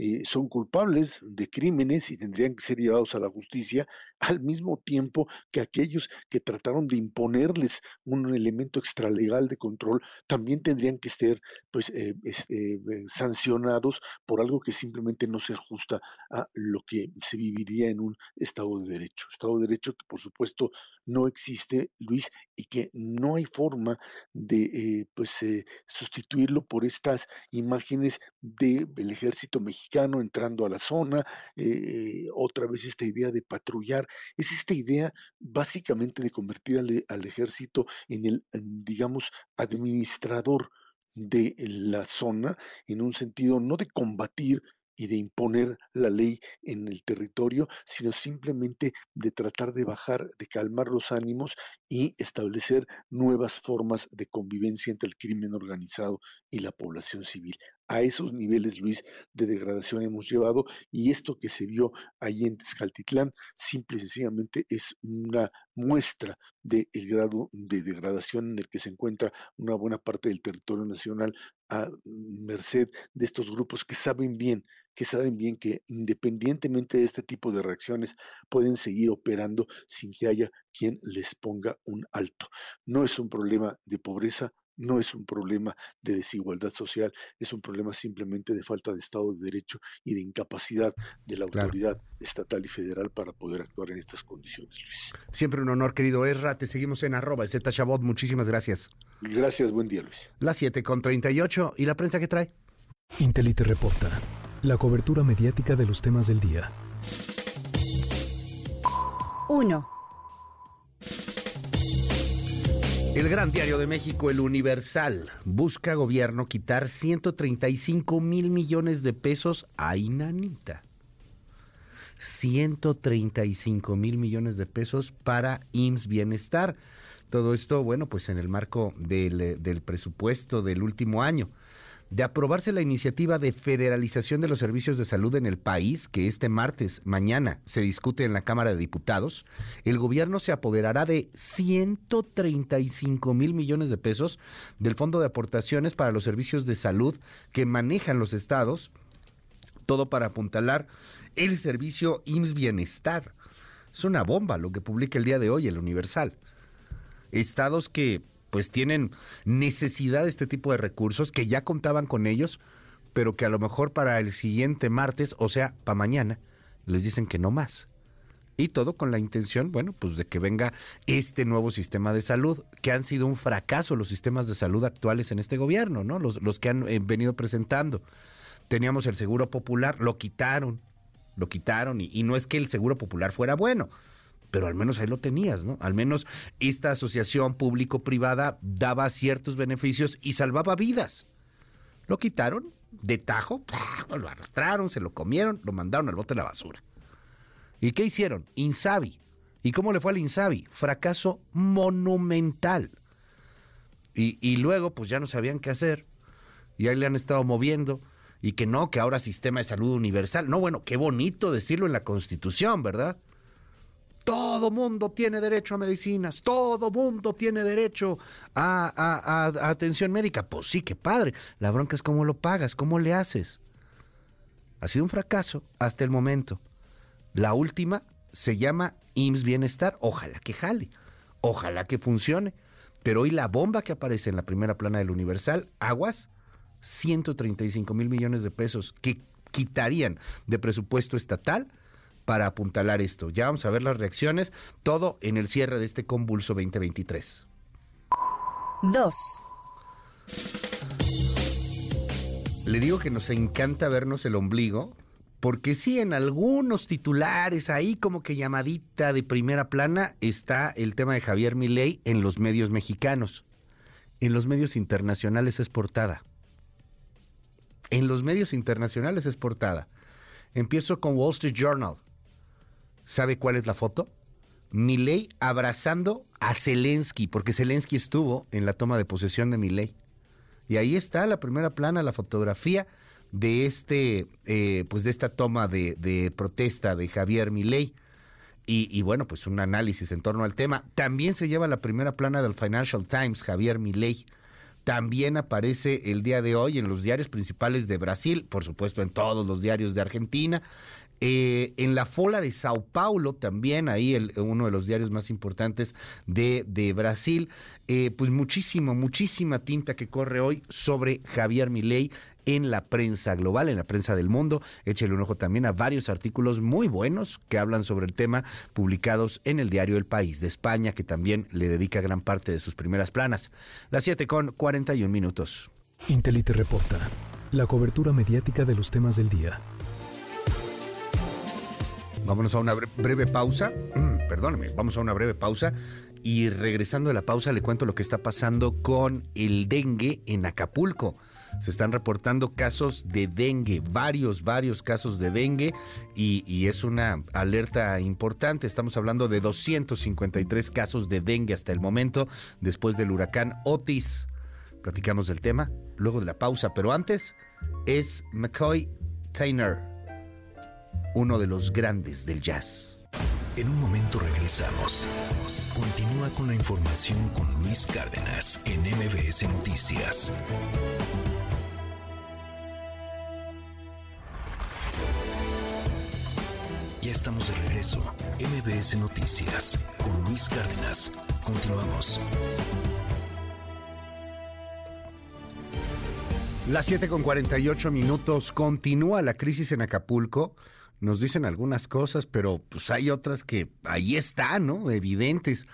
eh, son culpables de crímenes y tendrían que ser llevados a la justicia al mismo tiempo que aquellos que trataron de imponerles un elemento extralegal de control también tendrían que ser pues eh, este, sancionados por algo que simplemente no se ajusta a lo que se viviría en un Estado de Derecho. Estado de Derecho que por supuesto no existe, Luis, y que no hay forma de eh, pues eh, sustituirlo por estas imágenes del ejército mexicano entrando a la zona, eh, otra vez esta idea de patrullar, es esta idea básicamente de convertir al, al ejército en el, digamos, administrador de la zona, en un sentido no de combatir y de imponer la ley en el territorio, sino simplemente de tratar de bajar, de calmar los ánimos y establecer nuevas formas de convivencia entre el crimen organizado y la población civil. A esos niveles, Luis, de degradación hemos llevado y esto que se vio allí en Tezcaltitlán simple y sencillamente es una muestra del grado de degradación en el que se encuentra una buena parte del territorio nacional a merced de estos grupos que saben bien que saben bien que independientemente de este tipo de reacciones pueden seguir operando sin que haya quien les ponga un alto. No es un problema de pobreza, no es un problema de desigualdad social, es un problema simplemente de falta de Estado de Derecho y de incapacidad de la autoridad estatal y federal para poder actuar en estas condiciones, Luis. Siempre un honor, querido Ezra. Te seguimos en arroba, Z Chabot. Muchísimas gracias. Gracias, buen día, Luis. Las 7 con 38 y la prensa que trae. Intelite reporta la cobertura mediática de los temas del día. 1. El Gran Diario de México, el Universal, busca gobierno quitar 135 mil millones de pesos a Inanita. 135 mil millones de pesos para IMSS Bienestar. Todo esto, bueno, pues en el marco del, del presupuesto del último año de aprobarse la iniciativa de federalización de los servicios de salud en el país, que este martes, mañana, se discute en la Cámara de Diputados, el gobierno se apoderará de 135 mil millones de pesos del Fondo de Aportaciones para los Servicios de Salud que manejan los estados, todo para apuntalar el servicio IMSS Bienestar. Es una bomba lo que publica el día de hoy el Universal. Estados que pues tienen necesidad de este tipo de recursos, que ya contaban con ellos, pero que a lo mejor para el siguiente martes, o sea, para mañana, les dicen que no más. Y todo con la intención, bueno, pues de que venga este nuevo sistema de salud, que han sido un fracaso los sistemas de salud actuales en este gobierno, ¿no? Los, los que han eh, venido presentando. Teníamos el Seguro Popular, lo quitaron, lo quitaron, y, y no es que el Seguro Popular fuera bueno, pero al menos ahí lo tenías, ¿no? Al menos esta asociación público-privada daba ciertos beneficios y salvaba vidas. Lo quitaron de tajo, lo arrastraron, se lo comieron, lo mandaron al bote de la basura. ¿Y qué hicieron? Insabi. ¿Y cómo le fue al Insabi? Fracaso monumental. Y, y luego, pues ya no sabían qué hacer. Y ahí le han estado moviendo. Y que no, que ahora sistema de salud universal. No, bueno, qué bonito decirlo en la Constitución, ¿verdad? Todo mundo tiene derecho a medicinas, todo mundo tiene derecho a, atención médica. Pues sí, qué padre. La bronca es cómo lo pagas, cómo le haces. Ha sido un fracaso hasta el momento. La última se llama IMSS Bienestar. Ojalá que jale, ojalá que funcione. Pero hoy la bomba que aparece en la primera plana del Universal, aguas, 135 mil millones de pesos que quitarían de presupuesto estatal para apuntalar esto. Ya vamos a ver las reacciones, todo en el cierre de este convulso 2023. 2. Le digo que nos encanta vernos el ombligo, porque sí, en algunos titulares, ahí como que llamadita de primera plana, está el tema de Javier Milei en los medios mexicanos. En los medios internacionales es portada. En los medios internacionales es portada. Empiezo con Wall Street Journal. ¿Sabe cuál es la foto? Milei abrazando a Zelensky, porque Zelensky estuvo en la toma de posesión de Milei. Y ahí está la primera plana, la fotografía de este, eh, pues de esta toma de, protesta de Javier Milei. Y, bueno, pues un análisis en torno al tema. También se lleva la primera plana del Financial Times, Javier Milei, también aparece el día de hoy en los diarios principales de Brasil, por supuesto en todos los diarios de Argentina. Eh, en la Fola de Sao Paulo, también ahí el, uno de los diarios más importantes de, Brasil, eh, pues muchísimo, muchísima tinta que corre hoy sobre Javier Milei en la prensa global, en la prensa del mundo. Échele un ojo también a varios artículos muy buenos que hablan sobre el tema publicados en el diario El País de España, que también le dedica gran parte de sus primeras planas. Las 7 con 41 minutos. Intelite reporta la cobertura mediática de los temas del día Vámonos a una breve pausa. Mm, perdóneme, vamos a una breve pausa. Y regresando de la pausa, le cuento lo que está pasando con el dengue en Acapulco. Se están reportando casos de dengue, varios, varios casos de dengue, y, y, es una alerta importante. Estamos hablando de 253 casos de dengue hasta el momento, después del huracán Otis. Platicamos del tema luego de la pausa, pero antes es McCoy Tainer uno de los grandes del jazz. En un momento regresamos. Continúa con la información con Luis Cárdenas en MBS Noticias. Ya estamos de regreso. MBS Noticias con Luis Cárdenas. Continuamos. Las 7 con 48 minutos. Continúa la crisis en Acapulco nos dicen algunas cosas, pero pues hay otras que ahí están, ¿no? Evidentes.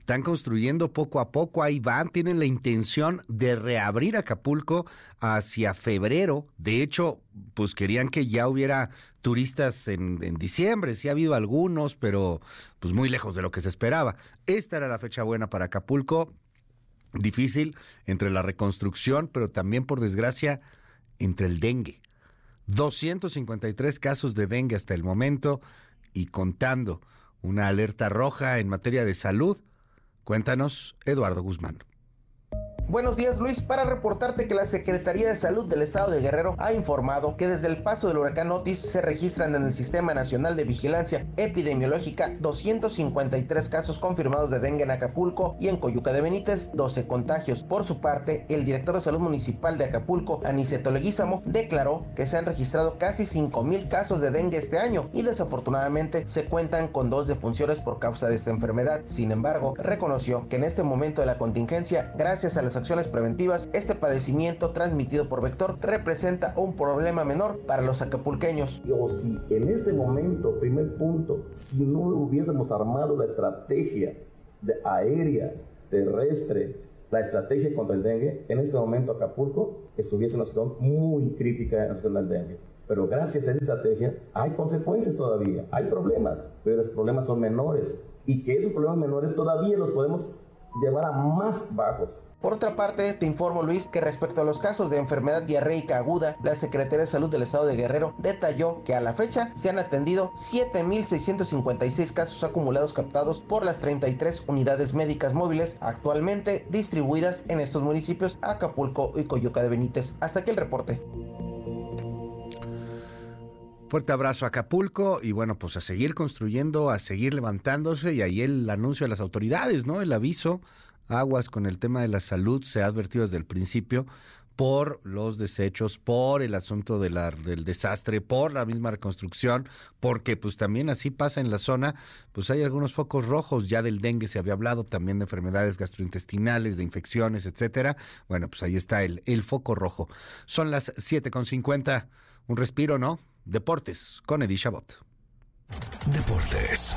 Están construyendo poco a poco, ahí van, tienen la intención de reabrir Acapulco hacia febrero. De hecho, pues querían que ya hubiera turistas en, en, diciembre, sí ha habido algunos, pero pues muy lejos de lo que se esperaba. Esta era la fecha buena para Acapulco, difícil entre la reconstrucción, pero también por desgracia entre el dengue. 253 casos de dengue hasta el momento y contando una alerta roja en materia de salud. Cuéntanos, Eduardo Guzmán. Buenos días Luis, para reportarte que la Secretaría de Salud del Estado de Guerrero ha informado que desde el paso del huracán Otis se registran en el Sistema Nacional de Vigilancia Epidemiológica 253 casos confirmados de dengue en Acapulco y en Coyuca de Benítez 12 contagios. Por su parte, el director de Salud Municipal de Acapulco, Aniceto Leguízamo, declaró que se han registrado casi 5.000 casos de dengue este año y desafortunadamente se cuentan con dos defunciones por causa de esta enfermedad. Sin embargo, reconoció que en este momento de la contingencia, gracias a las acciones preventivas, este padecimiento transmitido por vector representa un problema menor para los acapulqueños. O si en este momento, primer punto, si no hubiésemos armado la estrategia de aérea, terrestre, la estrategia contra el dengue, en este momento Acapulco estuviese en una situación muy crítica en relación al dengue. Pero gracias a esa estrategia hay consecuencias todavía, hay problemas, pero los problemas son menores y que esos problemas menores todavía los podemos llevar a más bajos. Por otra parte, te informo Luis que respecto a los casos de enfermedad diarreica aguda, la Secretaría de Salud del Estado de Guerrero detalló que a la fecha se han atendido 7.656 casos acumulados captados por las 33 unidades médicas móviles actualmente distribuidas en estos municipios Acapulco y Coyuca de Benítez. Hasta aquí el reporte. Fuerte abrazo a Acapulco y bueno, pues a seguir construyendo, a seguir levantándose y ahí el anuncio de las autoridades, ¿no? El aviso, aguas con el tema de la salud, se ha advertido desde el principio por los desechos, por el asunto de la, del desastre, por la misma reconstrucción, porque pues también así pasa en la zona, pues hay algunos focos rojos, ya del dengue se había hablado, también de enfermedades gastrointestinales, de infecciones, etcétera. Bueno, pues ahí está el, el foco rojo. Son las siete con cincuenta, un respiro, ¿no? Deportes con Eddie Chabot. Deportes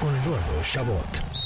con Eduardo Chabot.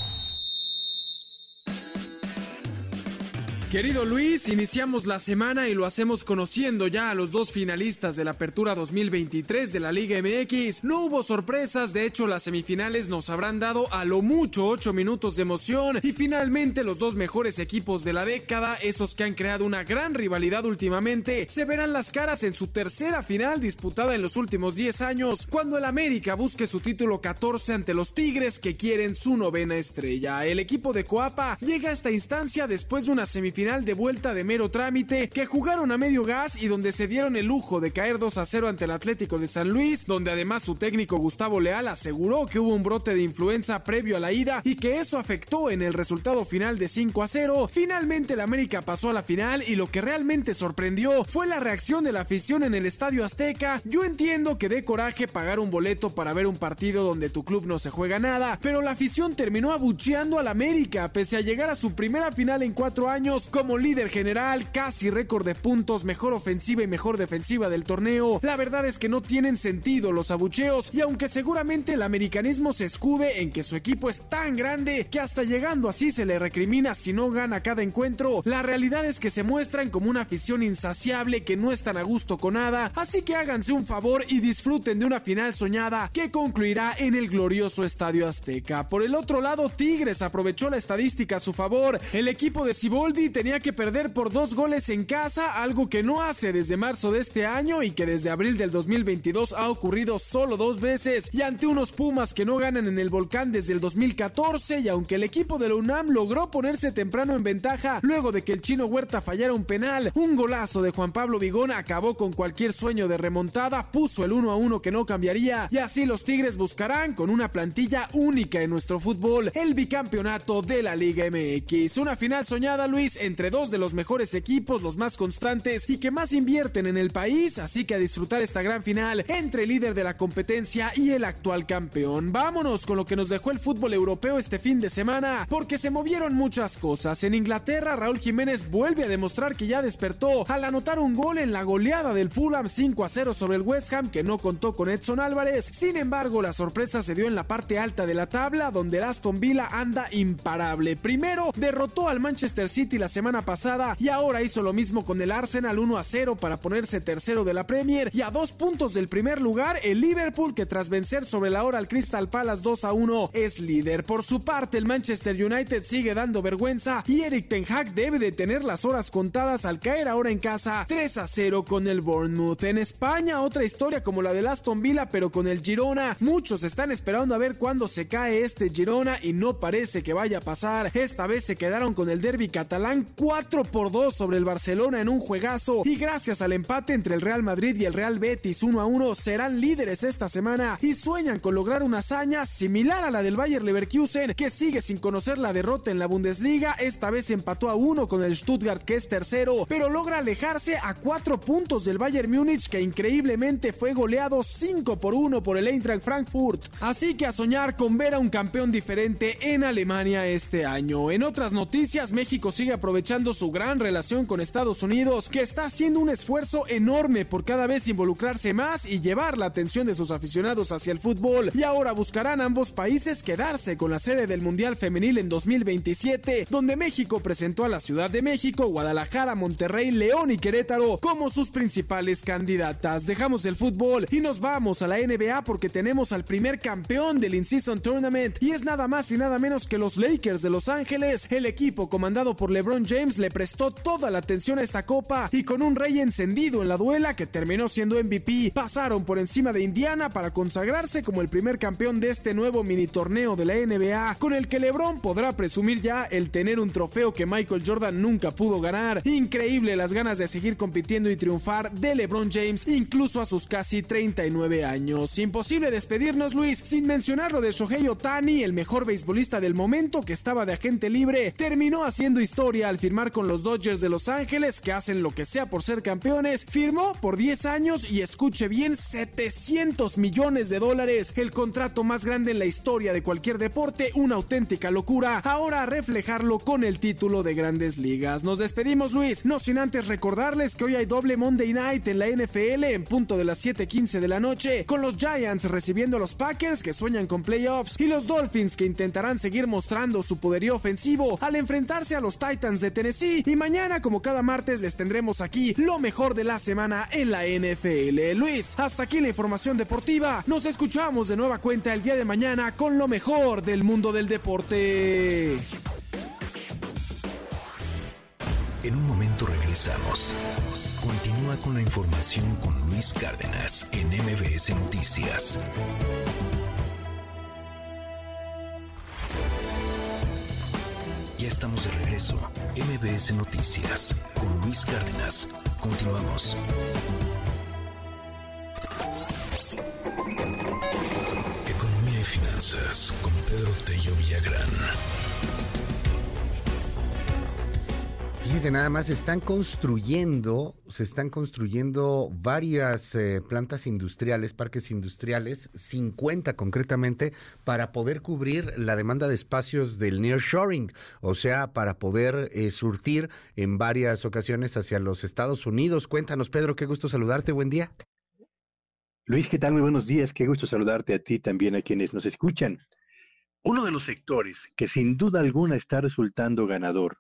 Querido Luis, iniciamos la semana y lo hacemos conociendo ya a los dos finalistas de la Apertura 2023 de la Liga MX. No hubo sorpresas, de hecho las semifinales nos habrán dado a lo mucho 8 minutos de emoción y finalmente los dos mejores equipos de la década, esos que han creado una gran rivalidad últimamente, se verán las caras en su tercera final disputada en los últimos 10 años, cuando el América busque su título 14 ante los Tigres que quieren su novena estrella. El equipo de Coapa llega a esta instancia después de una semifinal final de vuelta de mero trámite que jugaron a medio gas y donde se dieron el lujo de caer 2 a 0 ante el Atlético de San Luis, donde además su técnico Gustavo Leal aseguró que hubo un brote de influenza previo a la ida y que eso afectó en el resultado final de 5 a 0. Finalmente el América pasó a la final y lo que realmente sorprendió fue la reacción de la afición en el Estadio Azteca. Yo entiendo que dé coraje pagar un boleto para ver un partido donde tu club no se juega nada, pero la afición terminó abucheando al América pese a llegar a su primera final en cuatro años como líder general, casi récord de puntos, mejor ofensiva y mejor defensiva del torneo. La verdad es que no tienen sentido los abucheos y aunque seguramente el americanismo se escude en que su equipo es tan grande que hasta llegando así se le recrimina si no gana cada encuentro, la realidad es que se muestran como una afición insaciable que no están a gusto con nada, así que háganse un favor y disfruten de una final soñada que concluirá en el glorioso Estadio Azteca. Por el otro lado, Tigres aprovechó la estadística a su favor. El equipo de Ciboldi tenía que perder por dos goles en casa, algo que no hace desde marzo de este año y que desde abril del 2022 ha ocurrido solo dos veces y ante unos Pumas que no ganan en el volcán desde el 2014 y aunque el equipo de la UNAM logró ponerse temprano en ventaja luego de que el chino Huerta fallara un penal, un golazo de Juan Pablo Vigón acabó con cualquier sueño de remontada, puso el 1 a 1 que no cambiaría y así los Tigres buscarán con una plantilla única en nuestro fútbol el bicampeonato de la Liga MX. Una final soñada, Luis, entre dos de los mejores equipos, los más constantes y que más invierten en el país, así que a disfrutar esta gran final entre el líder de la competencia y el actual campeón. Vámonos con lo que nos dejó el fútbol europeo este fin de semana, porque se movieron muchas cosas. En Inglaterra, Raúl Jiménez vuelve a demostrar que ya despertó al anotar un gol en la goleada del Fulham 5 a 0 sobre el West Ham que no contó con Edson Álvarez. Sin embargo, la sorpresa se dio en la parte alta de la tabla, donde el Aston Villa anda imparable. Primero, derrotó al Manchester City la semana pasada y ahora hizo lo mismo con el Arsenal 1 a 0 para ponerse tercero de la Premier y a dos puntos del primer lugar el Liverpool que tras vencer sobre la hora al Crystal Palace 2 a 1 es líder. Por su parte, el Manchester United sigue dando vergüenza y Eric Ten Hag debe de tener las horas contadas al caer ahora en casa 3 a 0 con el Bournemouth. En España, otra historia como la del Aston Villa, pero con el Girona. Muchos están esperando a ver cuándo se cae este Girona y no parece que vaya a pasar. Esta vez se quedaron con el derby catalán 4 por 2 sobre el Barcelona en un juegazo y gracias al empate entre el Real Madrid y el Real Betis 1 a 1 serán líderes esta semana y sueñan con lograr una hazaña similar a la del Bayer Leverkusen que sigue sin conocer la derrota en la Bundesliga. Esta vez empató a 1 con el Stuttgart que es tercero, pero logra alejarse a 4 puntos del Bayern Múnich que increíblemente fue goleado 5 por 1 por el Eintracht Frankfurt. Así que a soñar con ver a un campeón diferente en Alemania este año. En otras noticias, México sigue aprovechando su gran relación con Estados Unidos, que está haciendo un esfuerzo enorme por cada vez involucrarse más y llevar la atención de sus aficionados hacia el fútbol. Y ahora buscarán ambos países quedarse con la sede del Mundial Femenil en 2027, donde México presentó a la Ciudad de México, Guadalajara, Monterrey, León y Querétaro como sus principales candidatas. Dejamos el fútbol y nos vamos a la NBA porque tenemos al primer campeón del In-Season Tournament y es nada más y nada menos que los Lakers de Los Ángeles. El equipo comandado por LeBron James le prestó toda la atención a esta copa y con un rey encendido en la duela que terminó siendo MVP, pasaron por encima de Indiana para consagrarse como el primer campeón de este nuevo mini torneo de la NBA, con el que LeBron podrá presumir ya el tener un trofeo que Michael Jordan nunca pudo ganar. Increíble las ganas de seguir compitiendo y triunfar de LeBron James, incluso a sus casi 39 años. Imposible despedirnos, Luis, sin mencionar lo de Shohei Otani, el mejor beisbolista del momento que estaba de agente libre, terminó haciendo historia al firmar con los Dodgers de Los Ángeles, que hacen lo que sea por ser campeones. Firmó por 10 años y escuche bien, 700 millones de dólares, el contrato más grande en la historia de cualquier deporte, una auténtica locura. Ahora a reflejarlo con el título de Grandes Ligas. Nos despedimos, Luis, no sin antes recordarles que hoy hay doble Monday Night en la NFL en punto de las 7:15 de la noche, con los Giants recibiendo a los Packers que sueñan con playoffs y los Dolphins que intentarán seguir mostrando su poderío ofensivo al enfrentarse a los Titans de Tennessee. Y mañana, como cada martes, les tendremos aquí lo mejor de la semana en la NFL. Luis, hasta aquí la información deportiva. Nos escuchamos de nueva cuenta el día de mañana con lo mejor del mundo del deporte. En un momento regresamos. Continúa con la información con Luis Cárdenas en MBS Noticias. Ya estamos de regreso. MBS Noticias con Luis Cárdenas. Continuamos. Economía y finanzas con Pedro Tello Villagrán. Fíjense, nada más están construyendo, se están construyendo varias eh, plantas industriales, parques industriales, 50 concretamente, para poder cubrir la demanda de espacios del nearshoring, o sea, para poder eh, surtir en varias ocasiones hacia los Estados Unidos. Cuéntanos, Pedro, qué gusto saludarte, buen día. Luis, ¿qué tal? Muy buenos días, qué gusto saludarte a ti también, a quienes nos escuchan. Uno de los sectores que sin duda alguna está resultando ganador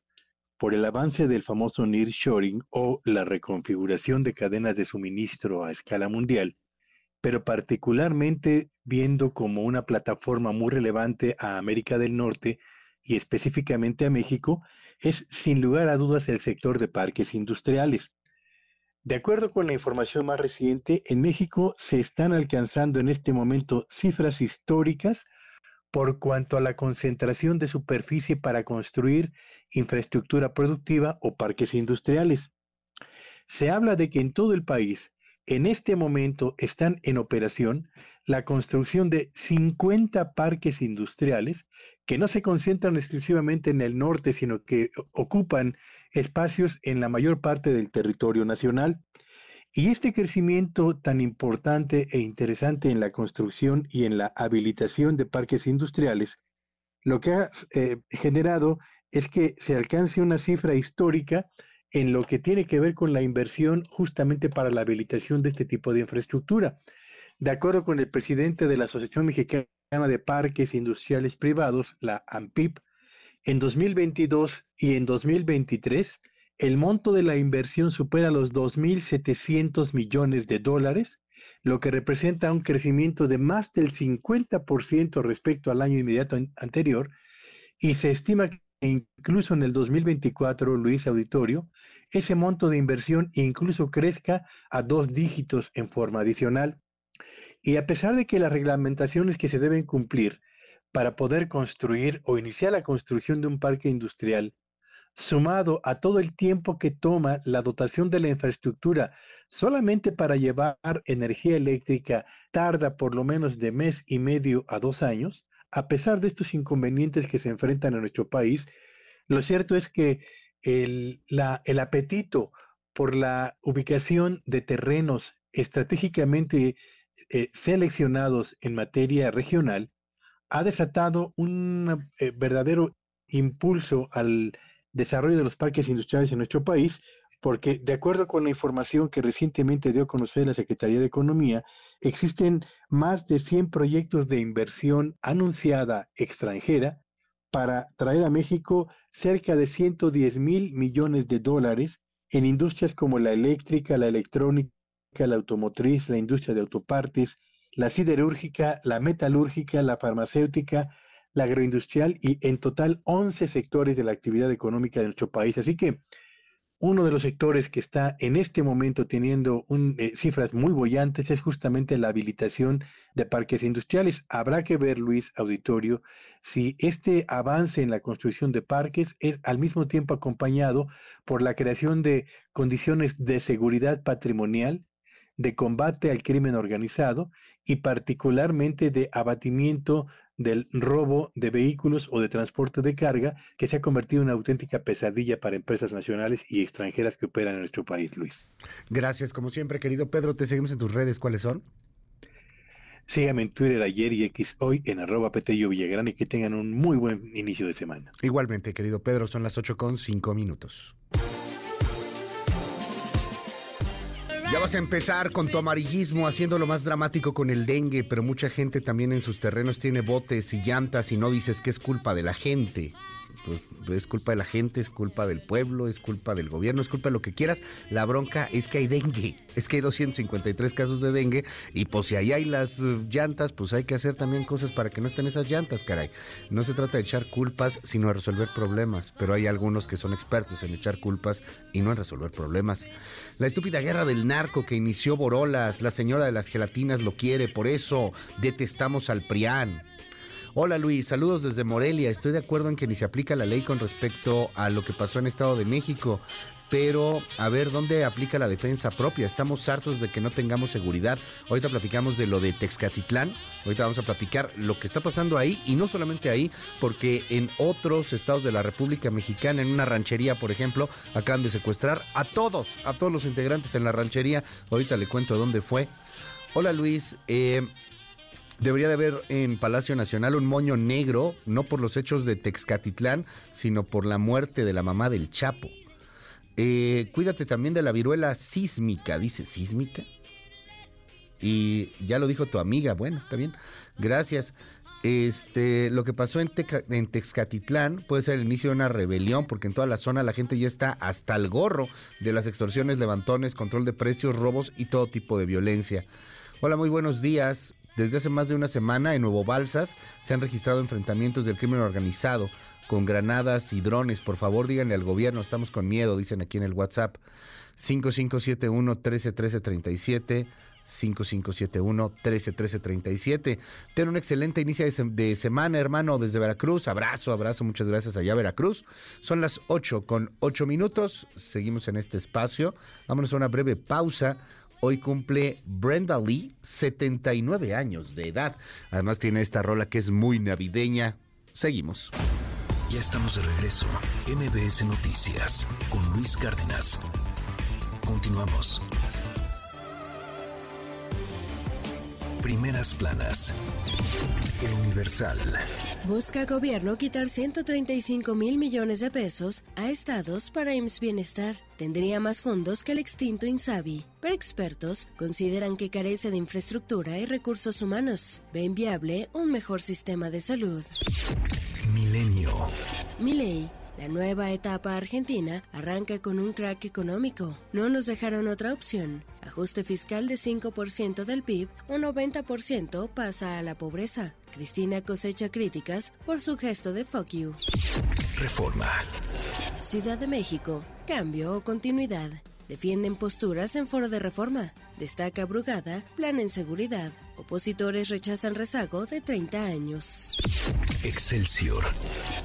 por el avance del famoso nearshoring o la reconfiguración de cadenas de suministro a escala mundial, pero particularmente viendo como una plataforma muy relevante a América del Norte y específicamente a México, es sin lugar a dudas el sector de parques industriales. De acuerdo con la información más reciente, en México se están alcanzando en este momento cifras históricas por cuanto a la concentración de superficie para construir infraestructura productiva o parques industriales. Se habla de que en todo el país, en este momento, están en operación la construcción de 50 parques industriales que no se concentran exclusivamente en el norte, sino que ocupan espacios en la mayor parte del territorio nacional. Y este crecimiento tan importante e interesante en la construcción y en la habilitación de parques industriales, lo que ha eh, generado es que se alcance una cifra histórica en lo que tiene que ver con la inversión justamente para la habilitación de este tipo de infraestructura. De acuerdo con el presidente de la Asociación Mexicana de Parques Industriales Privados, la AMPIP, en 2022 y en 2023 el monto de la inversión supera los 2.700 millones de dólares, lo que representa un crecimiento de más del 50% respecto al año inmediato anterior, y se estima que incluso en el 2024, Luis Auditorio, ese monto de inversión incluso crezca a dos dígitos en forma adicional. Y a pesar de que las reglamentaciones que se deben cumplir para poder construir o iniciar la construcción de un parque industrial sumado a todo el tiempo que toma la dotación de la infraestructura solamente para llevar energía eléctrica tarda por lo menos de mes y medio a dos años, a pesar de estos inconvenientes que se enfrentan en nuestro país, lo cierto es que el, el apetito por la ubicación de terrenos estratégicamente eh, seleccionados en materia regional ha desatado un eh, verdadero impulso al desarrollo de los parques industriales en nuestro país, porque de acuerdo con la información que recientemente dio a conocer la Secretaría de Economía, existen más de 100 proyectos de inversión anunciada extranjera para traer a México cerca de 110 mil millones de dólares en industrias como la eléctrica, la electrónica, la automotriz, la industria de autopartes, la siderúrgica, la metalúrgica, la farmacéutica, la agroindustrial y en total 11 sectores de la actividad económica de nuestro país. Así que uno de los sectores que está en este momento teniendo eh, cifras muy bollantes es justamente la habilitación de parques industriales. Habrá que ver, Luis Auditorio, si este avance en la construcción de parques es al mismo tiempo acompañado por la creación de condiciones de seguridad patrimonial, de combate al crimen organizado y particularmente de abatimiento del robo de vehículos o de transporte de carga que se ha convertido en una auténtica pesadilla para empresas nacionales y extranjeras que operan en nuestro país, Luis. Gracias, como siempre, querido Pedro. Te seguimos en tus redes. ¿Cuáles son? Síganme en Twitter ayer y X hoy en arroba Petello Villagrán y que tengan un muy buen inicio de semana. Igualmente, querido Pedro, son las 8 con 5 minutos. Ya vas a empezar con tu amarillismo haciéndolo más dramático con el dengue, pero mucha gente también en sus terrenos tiene botes y llantas y no dices que es culpa de la gente. Pues es culpa de la gente, es culpa del pueblo, es culpa del gobierno, es culpa de lo que quieras. La bronca es que hay dengue, es que hay 253 casos de dengue y pues si ahí hay las uh, llantas, pues hay que hacer también cosas para que no estén esas llantas, caray. No se trata de echar culpas, sino de resolver problemas, pero hay algunos que son expertos en echar culpas y no en resolver problemas. La estúpida guerra del narco que inició Borolas, la señora de las gelatinas lo quiere, por eso detestamos al PRIAN. Hola Luis, saludos desde Morelia. Estoy de acuerdo en que ni se aplica la ley con respecto a lo que pasó en Estado de México pero a ver dónde aplica la defensa propia. Estamos hartos de que no tengamos seguridad. Ahorita platicamos de lo de Texcatitlán, ahorita vamos a platicar lo que está pasando ahí y no solamente ahí, porque en otros estados de la República Mexicana, en una ranchería, por ejemplo, acaban de secuestrar a todos, a todos los integrantes en la ranchería. Ahorita le cuento dónde fue. Hola Luis, eh, Debería de haber en Palacio Nacional un moño negro, no por los hechos de Texcatitlán, sino por la muerte de la mamá del Chapo. Eh, cuídate también de la viruela sísmica, dice sísmica. Y ya lo dijo tu amiga, bueno, está bien, gracias. Este, lo que pasó en, en Texcatitlán puede ser el inicio de una rebelión, porque en toda la zona la gente ya está hasta el gorro de las extorsiones, levantones, control de precios, robos y todo tipo de violencia. Hola, muy buenos días. Desde hace más de una semana en Nuevo Balsas se han registrado enfrentamientos del crimen organizado con granadas y drones. Por favor, díganle al gobierno, estamos con miedo, dicen aquí en el WhatsApp. 5571 131337 5571 131337. Ten un excelente inicio de, semana, hermano, desde Veracruz. Abrazo, abrazo, muchas gracias allá, Veracruz. Son las 8 con 8 minutos. Seguimos en este espacio. Vámonos a una breve pausa. Hoy cumple Brenda Lee 79 años de edad. Además tiene esta rola que es muy navideña. Seguimos. Ya estamos de regreso. MBS Noticias con Luis Cárdenas. Continuamos. Primeras planas. El Universal. Busca gobierno quitar 135 mil millones de pesos a estados para IMSS Bienestar. Tendría más fondos que el extinto INSABI, pero expertos consideran que carece de infraestructura y recursos humanos. Ven viable un mejor sistema de salud. Milenio. Milei. La nueva etapa argentina arranca con un crack económico. No nos dejaron otra opción. Ajuste fiscal de 5% del PIB, un 90% pasa a la pobreza. Cristina cosecha críticas por su gesto de fuck you. Reforma. Ciudad de México. Cambio o continuidad. Defienden posturas en foro de reforma. Destaca Brugada, plan en seguridad. Opositores rechazan rezago de 30 años. Excelsior.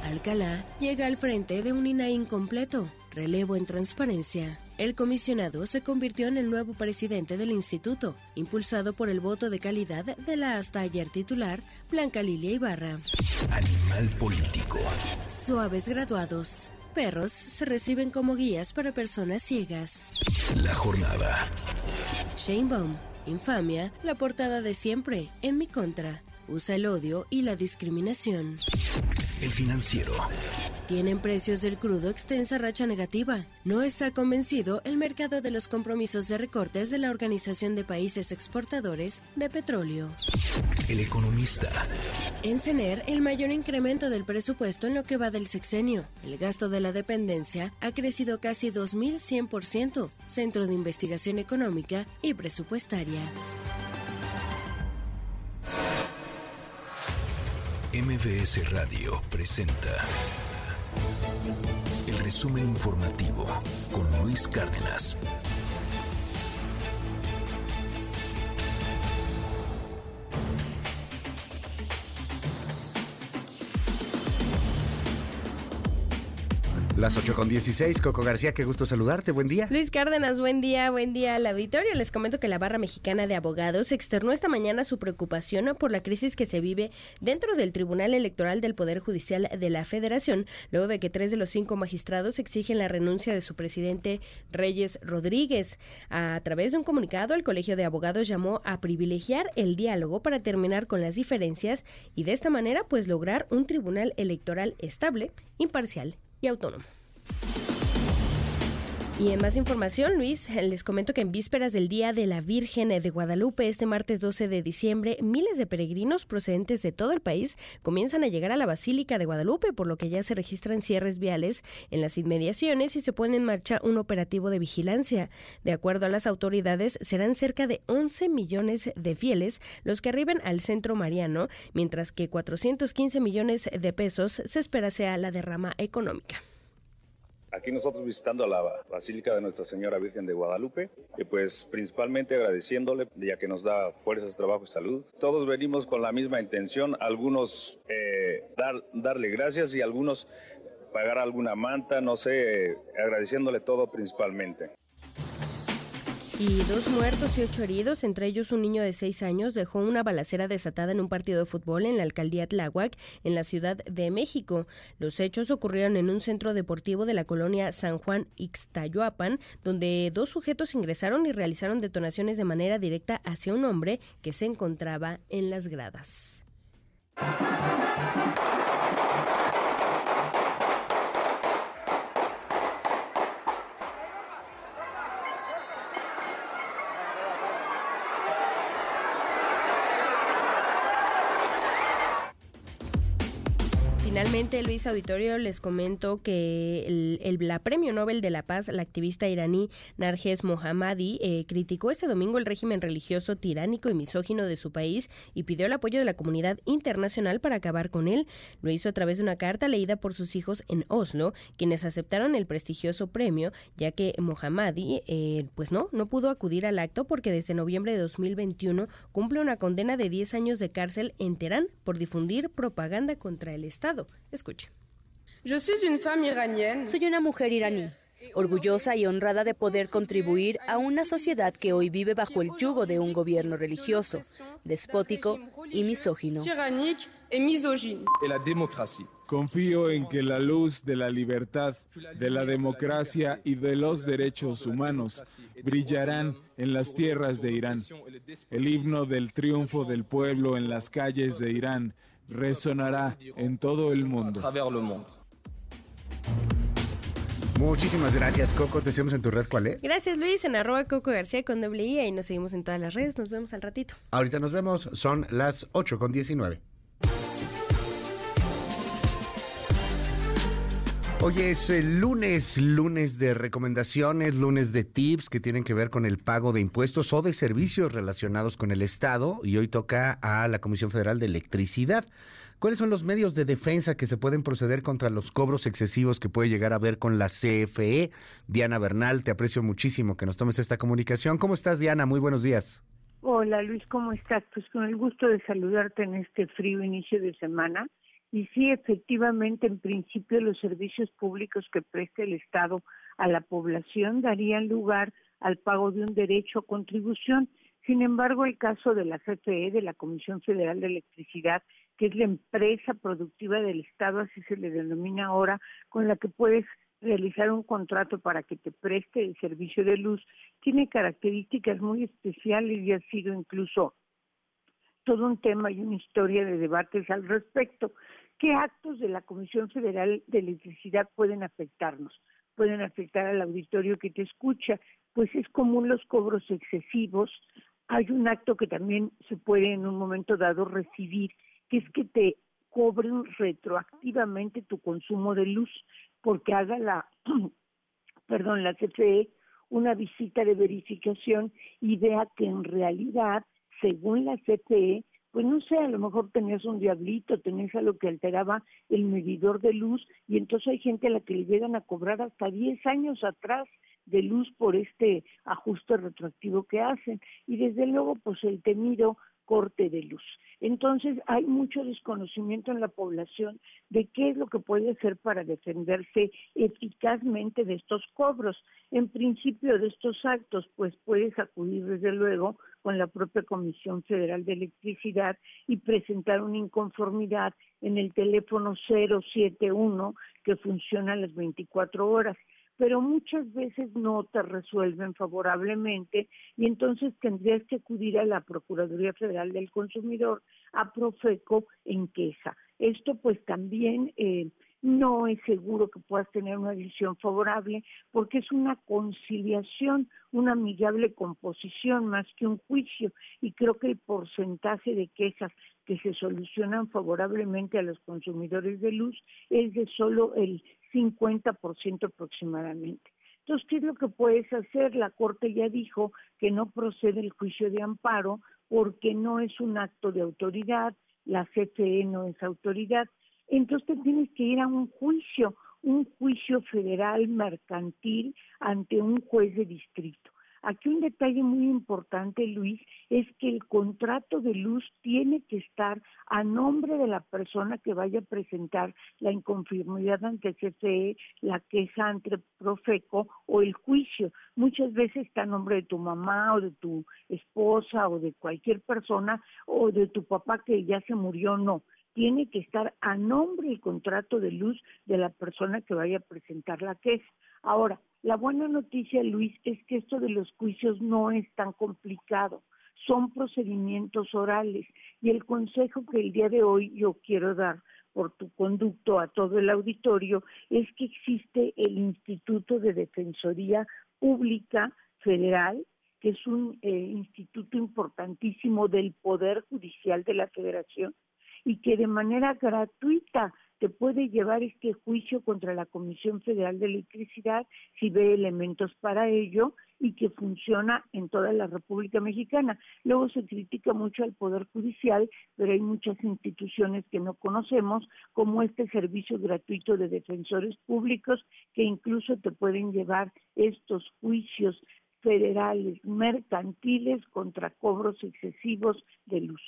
Alcalá llega al frente de un INAI incompleto. Relevo en transparencia. El comisionado se convirtió en el nuevo presidente del instituto, impulsado por el voto de calidad de la hasta ayer titular Blanca Lilia Ibarra. Animal político. Suaves graduados. Perros se reciben como guías para personas ciegas. La jornada. Baum, infamia, la portada de siempre, en mi contra. Usa el odio y la discriminación. El financiero. Tienen precios del crudo extensa racha negativa. No está convencido el mercado de los compromisos de recortes de la Organización de Países Exportadores de Petróleo. El economista. En CENER, el mayor incremento del presupuesto en lo que va del sexenio. El gasto de la dependencia ha crecido casi 2.100%, Centro de Investigación Económica y Presupuestaria. MBS Radio presenta el resumen informativo con Luis Cárdenas. Las 8 con 16, Coco García, qué gusto saludarte, buen día. Luis Cárdenas, buen día, buen día al auditorio. Les comento que la Barra Mexicana de Abogados externó esta mañana su preocupación por la crisis que se vive dentro del Tribunal Electoral del Poder Judicial de la Federación, luego de que tres de los cinco magistrados exigen la renuncia de su presidente Reyes Rodríguez. A través de un comunicado, el Colegio de Abogados llamó a privilegiar el diálogo para terminar con las diferencias y de esta manera pues lograr un tribunal electoral estable, imparcial y autónomo. Y en más información, Luis, les comento que en vísperas del Día de la Virgen de Guadalupe, este martes 12 de diciembre, miles de peregrinos procedentes de todo el país comienzan a llegar a la Basílica de Guadalupe, por lo que ya se registran cierres viales en las inmediaciones y se pone en marcha un operativo de vigilancia. De acuerdo a las autoridades, serán cerca de 11 millones de fieles los que arriben al centro mariano, mientras que 415 millones de pesos se espera sea la derrama económica. Aquí nosotros visitando la Basílica de Nuestra Señora Virgen de Guadalupe, y pues principalmente agradeciéndole, ya que nos da fuerzas, trabajo y salud. Todos venimos con la misma intención, algunos eh, dar, darle gracias y algunos pagar alguna manta, no sé, agradeciéndole todo principalmente. Y dos muertos y ocho heridos, entre ellos un niño de seis años, dejó una balacera desatada en un partido de fútbol en la alcaldía Tláhuac, en la Ciudad de México. Los hechos ocurrieron en un centro deportivo de la colonia San Juan Ixtayuapan, donde dos sujetos ingresaron y realizaron detonaciones de manera directa hacia un hombre que se encontraba en las gradas. Luis Auditorio, les comento que el, la Premio Nobel de la Paz, la activista iraní Narges Mohammadi, eh, criticó este domingo el régimen religioso tiránico y misógino de su país y pidió el apoyo de la comunidad internacional para acabar con él. Lo hizo a través de una carta leída por sus hijos en Oslo, quienes aceptaron el prestigioso premio, ya que Mohammadi, eh, pues no, no pudo acudir al acto porque desde noviembre de 2021 cumple una condena de 10 años de cárcel en Teherán por difundir propaganda contra el Estado. Escuche. Soy una mujer iraní, orgullosa y honrada de poder contribuir a una sociedad que hoy vive bajo el yugo de un gobierno religioso, despótico y misógino. Confío en que la luz de la libertad, de la democracia y de los derechos humanos brillarán en las tierras de Irán. El himno del triunfo del pueblo en las calles de Irán resonará en todo el mundo. Muchísimas gracias, Coco. Te seguimos en tu red. ¿Cuál es? Gracias, Luis. En arroba Coco García con doble I y nos seguimos en todas las redes. Nos vemos al ratito. Ahorita nos vemos. Son las 8 con 19. Hoy es el lunes, lunes de recomendaciones, lunes de tips que tienen que ver con el pago de impuestos o de servicios relacionados con el Estado y hoy toca a la Comisión Federal de Electricidad. ¿Cuáles son los medios de defensa que se pueden proceder contra los cobros excesivos que puede llegar a ver con la CFE? Diana Bernal, te aprecio muchísimo que nos tomes esta comunicación. ¿Cómo estás, Diana? Muy buenos días. Hola, Luis, ¿cómo estás? Pues con el gusto de saludarte en este frío inicio de semana y sí, efectivamente, en principio los servicios públicos que preste el Estado a la población darían lugar al pago de un derecho a contribución. Sin embargo, el caso de la CFE, de la Comisión Federal de Electricidad, que es la empresa productiva del Estado, así se le denomina ahora, con la que puedes realizar un contrato para que te preste el servicio de luz, tiene características muy especiales y ha sido incluso todo un tema y una historia de debates al respecto. ¿Qué actos de la Comisión Federal de Electricidad pueden afectarnos? Pueden afectar al auditorio que te escucha, pues es común los cobros excesivos. Hay un acto que también se puede en un momento dado recibir, que es que te cobren retroactivamente tu consumo de luz, porque haga la, perdón, la CFE una visita de verificación y vea que en realidad, según la CFE, pues no sé, a lo mejor tenías un diablito, tenías algo que alteraba el medidor de luz y entonces hay gente a la que le llegan a cobrar hasta 10 años atrás de luz por este ajuste retroactivo que hacen. Y desde luego pues el temido corte de luz. Entonces hay mucho desconocimiento en la población de qué es lo que puede hacer para defenderse eficazmente de estos cobros. En principio de estos actos, pues puedes acudir desde luego con la propia Comisión Federal de Electricidad y presentar una inconformidad en el teléfono 071 que funciona a las 24 horas pero muchas veces no te resuelven favorablemente y entonces tendrías que acudir a la Procuraduría Federal del Consumidor, a Profeco, en queja. Esto pues también eh, no es seguro que puedas tener una decisión favorable porque es una conciliación, una amigable composición más que un juicio y creo que el porcentaje de quejas que se solucionan favorablemente a los consumidores de luz es de solo el 50% aproximadamente. Entonces, ¿qué es lo que puedes hacer? La Corte ya dijo que no procede el juicio de amparo porque no es un acto de autoridad, la CFE no es autoridad, entonces tienes que ir a un juicio, un juicio federal mercantil ante un juez de distrito. Aquí un detalle muy importante, Luis, es que el contrato de luz tiene que estar a nombre de la persona que vaya a presentar la inconformidad ante CFE, la queja ante Profeco o el juicio. Muchas veces está a nombre de tu mamá o de tu esposa o de cualquier persona o de tu papá que ya se murió, no tiene que estar a nombre el contrato de luz de la persona que vaya a presentar la queja. Ahora, la buena noticia, Luis, es que esto de los juicios no es tan complicado. Son procedimientos orales y el consejo que el día de hoy yo quiero dar por tu conducto a todo el auditorio es que existe el Instituto de Defensoría Pública Federal, que es un eh, instituto importantísimo del Poder Judicial de la Federación y que de manera gratuita te puede llevar este juicio contra la Comisión Federal de Electricidad si ve elementos para ello y que funciona en toda la República Mexicana. Luego se critica mucho al Poder Judicial, pero hay muchas instituciones que no conocemos, como este servicio gratuito de defensores públicos, que incluso te pueden llevar estos juicios federales mercantiles contra cobros excesivos de luz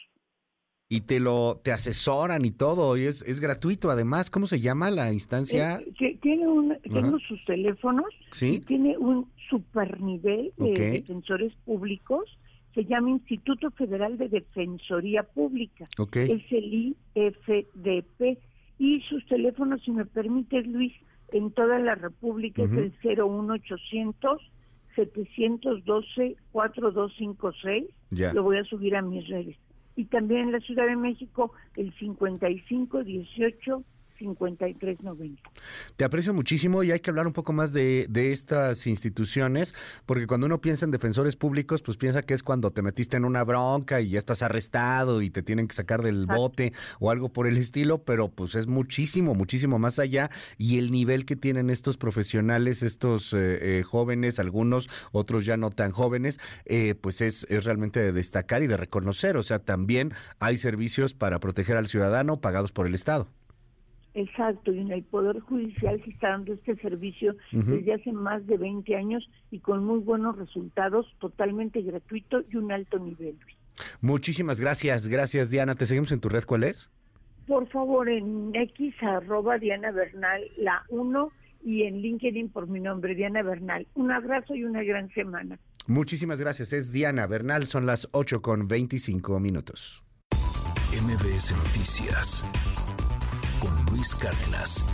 y te lo te asesoran y todo y es, es gratuito además cómo se llama la instancia eh, tiene un sus teléfonos sí tiene un super nivel de defensores públicos se llama Instituto Federal de Defensoría Pública. Es el IFDP y sus teléfonos si me permites Luis en toda la República es el 01800 712 4256 ya. lo voy a subir a mis redes y también en la Ciudad de México el 55 18 5390. Te aprecio muchísimo y hay que hablar un poco más de, estas instituciones, porque cuando uno piensa en defensores públicos, pues piensa que es cuando te metiste en una bronca y ya estás arrestado y te tienen que sacar del bote o algo por el estilo, pero pues es muchísimo, muchísimo más allá y el nivel que tienen estos profesionales, estos eh, eh, jóvenes, algunos, otros ya no tan jóvenes, eh, pues es, es realmente de destacar y de reconocer, o sea, también hay servicios para proteger al ciudadano pagados por el Estado. Exacto, y en el Poder Judicial se está dando este servicio desde hace más de 20 años y con muy buenos resultados, totalmente gratuito y un alto nivel. Muchísimas gracias, gracias Diana. ¿Te seguimos en tu red? ¿Cuál es? Por favor, en X arroba Diana Bernal, la 1 y en LinkedIn por mi nombre, Diana Bernal. Un abrazo y una gran semana. Muchísimas gracias, es Diana Bernal, son las 8 con 25 minutos. MBS Noticias con Luis Cárdenas.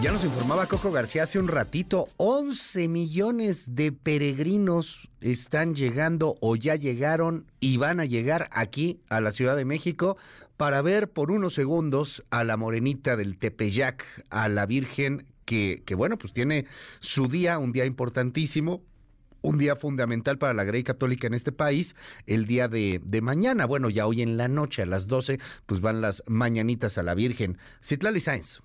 Ya nos informaba Coco García hace un ratito, 11 millones de peregrinos están llegando o ya llegaron y van a llegar aquí a la Ciudad de México para ver por unos segundos a la morenita del Tepeyac, a la Virgen que, que bueno, pues tiene su día, un día importantísimo, un día fundamental para la Grey Católica en este país, el día de, mañana. Bueno, ya hoy en la noche a las 12, pues van las mañanitas a la Virgen. Citlali Sainz.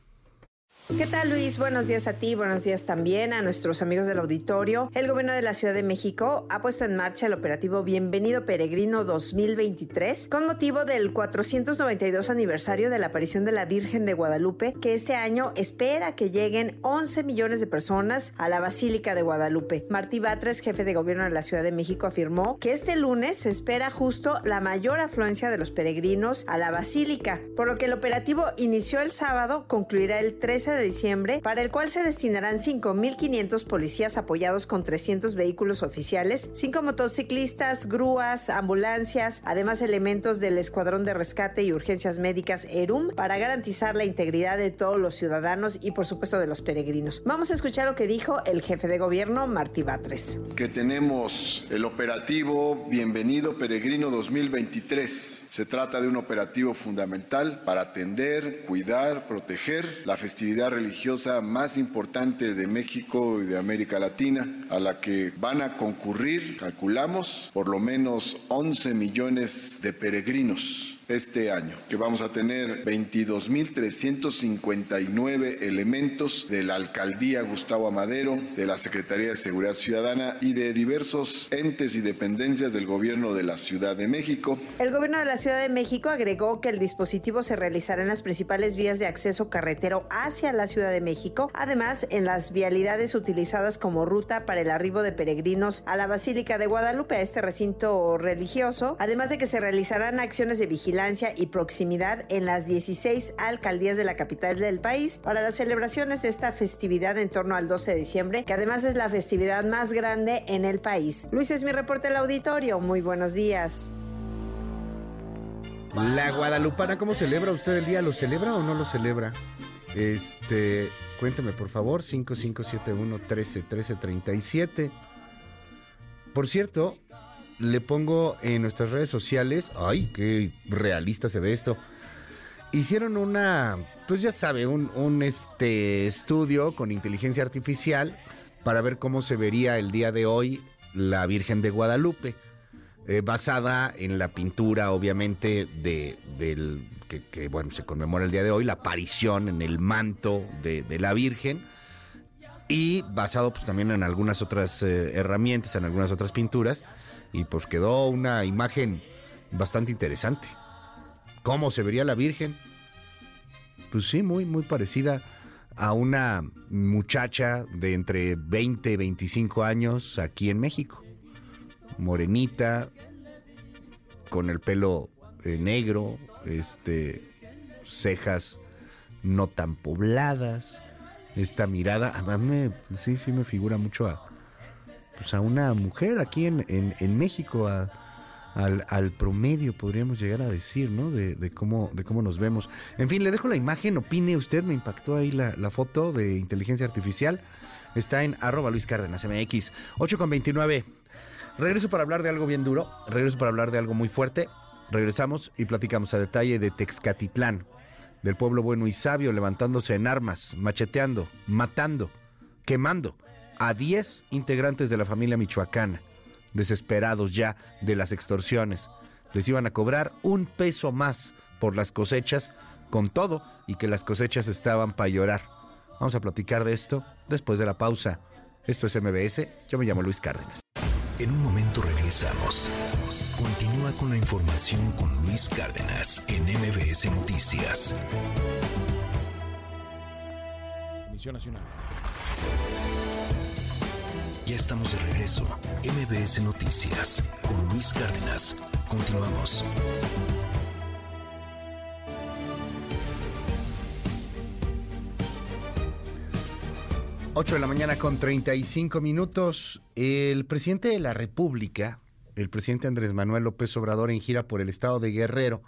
¿Qué tal Luis? Buenos días a ti, buenos días también a nuestros amigos del auditorio. El gobierno de la Ciudad de México ha puesto en marcha el operativo Bienvenido Peregrino 2023 con motivo del 492 aniversario de la aparición de la Virgen de Guadalupe, que este año espera que lleguen 11 millones de personas a la Basílica de Guadalupe. Martí Batres, jefe de gobierno de la Ciudad de México, afirmó que este lunes se espera justo la mayor afluencia de los peregrinos a la Basílica, por lo que el operativo inició el sábado, concluirá el 13 de diciembre, para el cual se destinarán 5.500 policías apoyados con 300 vehículos oficiales, 5 motociclistas, grúas, ambulancias, además elementos del Escuadrón de Rescate y Urgencias Médicas ERUM para garantizar la integridad de todos los ciudadanos y por supuesto de los peregrinos. Vamos a escuchar lo que dijo el jefe de gobierno, Martí Batres. Que tenemos el operativo Bienvenido Peregrino 2023 se trata de un operativo fundamental para atender, cuidar, proteger la festividad religiosa más importante de México y de América Latina, a la que van a concurrir, calculamos, por lo menos 11 millones de peregrinos este año, que vamos a tener 22.359 elementos de la Alcaldía Gustavo Amadero, de la Secretaría de Seguridad Ciudadana y de diversos entes y dependencias del gobierno de la Ciudad de México. El gobierno de la Ciudad de México agregó que el dispositivo se realizará en las principales vías de acceso carretero hacia la Ciudad de México, además en las vialidades utilizadas como ruta para el arribo de peregrinos a la Basílica de Guadalupe, a este recinto religioso, además de que se realizarán acciones de vigilancia y proximidad en las 16 alcaldías de la capital del país para las celebraciones de esta festividad en torno al 12 de diciembre, que además es la festividad más grande en el país. Luis es mi reporte del auditorio. Muy buenos días. La Guadalupana, ¿cómo celebra usted el día? ¿Lo celebra o no lo celebra? Este, cuénteme por favor, 5571 13 13 37. Por cierto, le pongo en nuestras redes sociales, ay, qué realista se ve esto. Hicieron una, pues ya sabe, un, este estudio con inteligencia artificial para ver cómo se vería el día de hoy la Virgen de Guadalupe. Eh, basada en la pintura, obviamente, de, del que, bueno, se conmemora el día de hoy, la aparición en el manto de, de la Virgen, y basado pues también en algunas otras eh, herramientas, en algunas otras pinturas, y pues quedó una imagen bastante interesante. ¿Cómo se vería la Virgen? Pues sí, muy, muy parecida a una muchacha de entre 20 y 25 años aquí en México morenita, con el pelo eh, negro, este, cejas no tan pobladas, esta mirada, a mí sí, sí me figura mucho a, pues a una mujer aquí en, en, México, al, promedio podríamos llegar a decir, ¿no? De, cómo, de cómo nos vemos. En fin, le dejo la imagen, opine usted, me impactó ahí la, la foto de inteligencia artificial. Está en arroba Luis Cárdenas MX. 8 con 29. Regreso para hablar de algo bien duro, regreso para hablar de algo muy fuerte. Regresamos y platicamos a detalle de Texcatitlán, del pueblo bueno y sabio levantándose en armas, macheteando, matando, quemando a 10 integrantes de la familia michoacana, desesperados ya de las extorsiones. Les iban a cobrar un peso más por las cosechas, con todo, y que las cosechas estaban para llorar. Vamos a platicar de esto después de la pausa. Esto es MBS, yo me llamo Luis Cárdenas. En un momento regresamos. Continúa con la información con Luis Cárdenas en MBS Noticias. Comisión Nacional. Ya estamos de regreso. MBS Noticias con Luis Cárdenas. Continuamos. 8 de la mañana con 35 minutos. El presidente de la República, el presidente Andrés Manuel López Obrador en gira por el estado de Guerrero,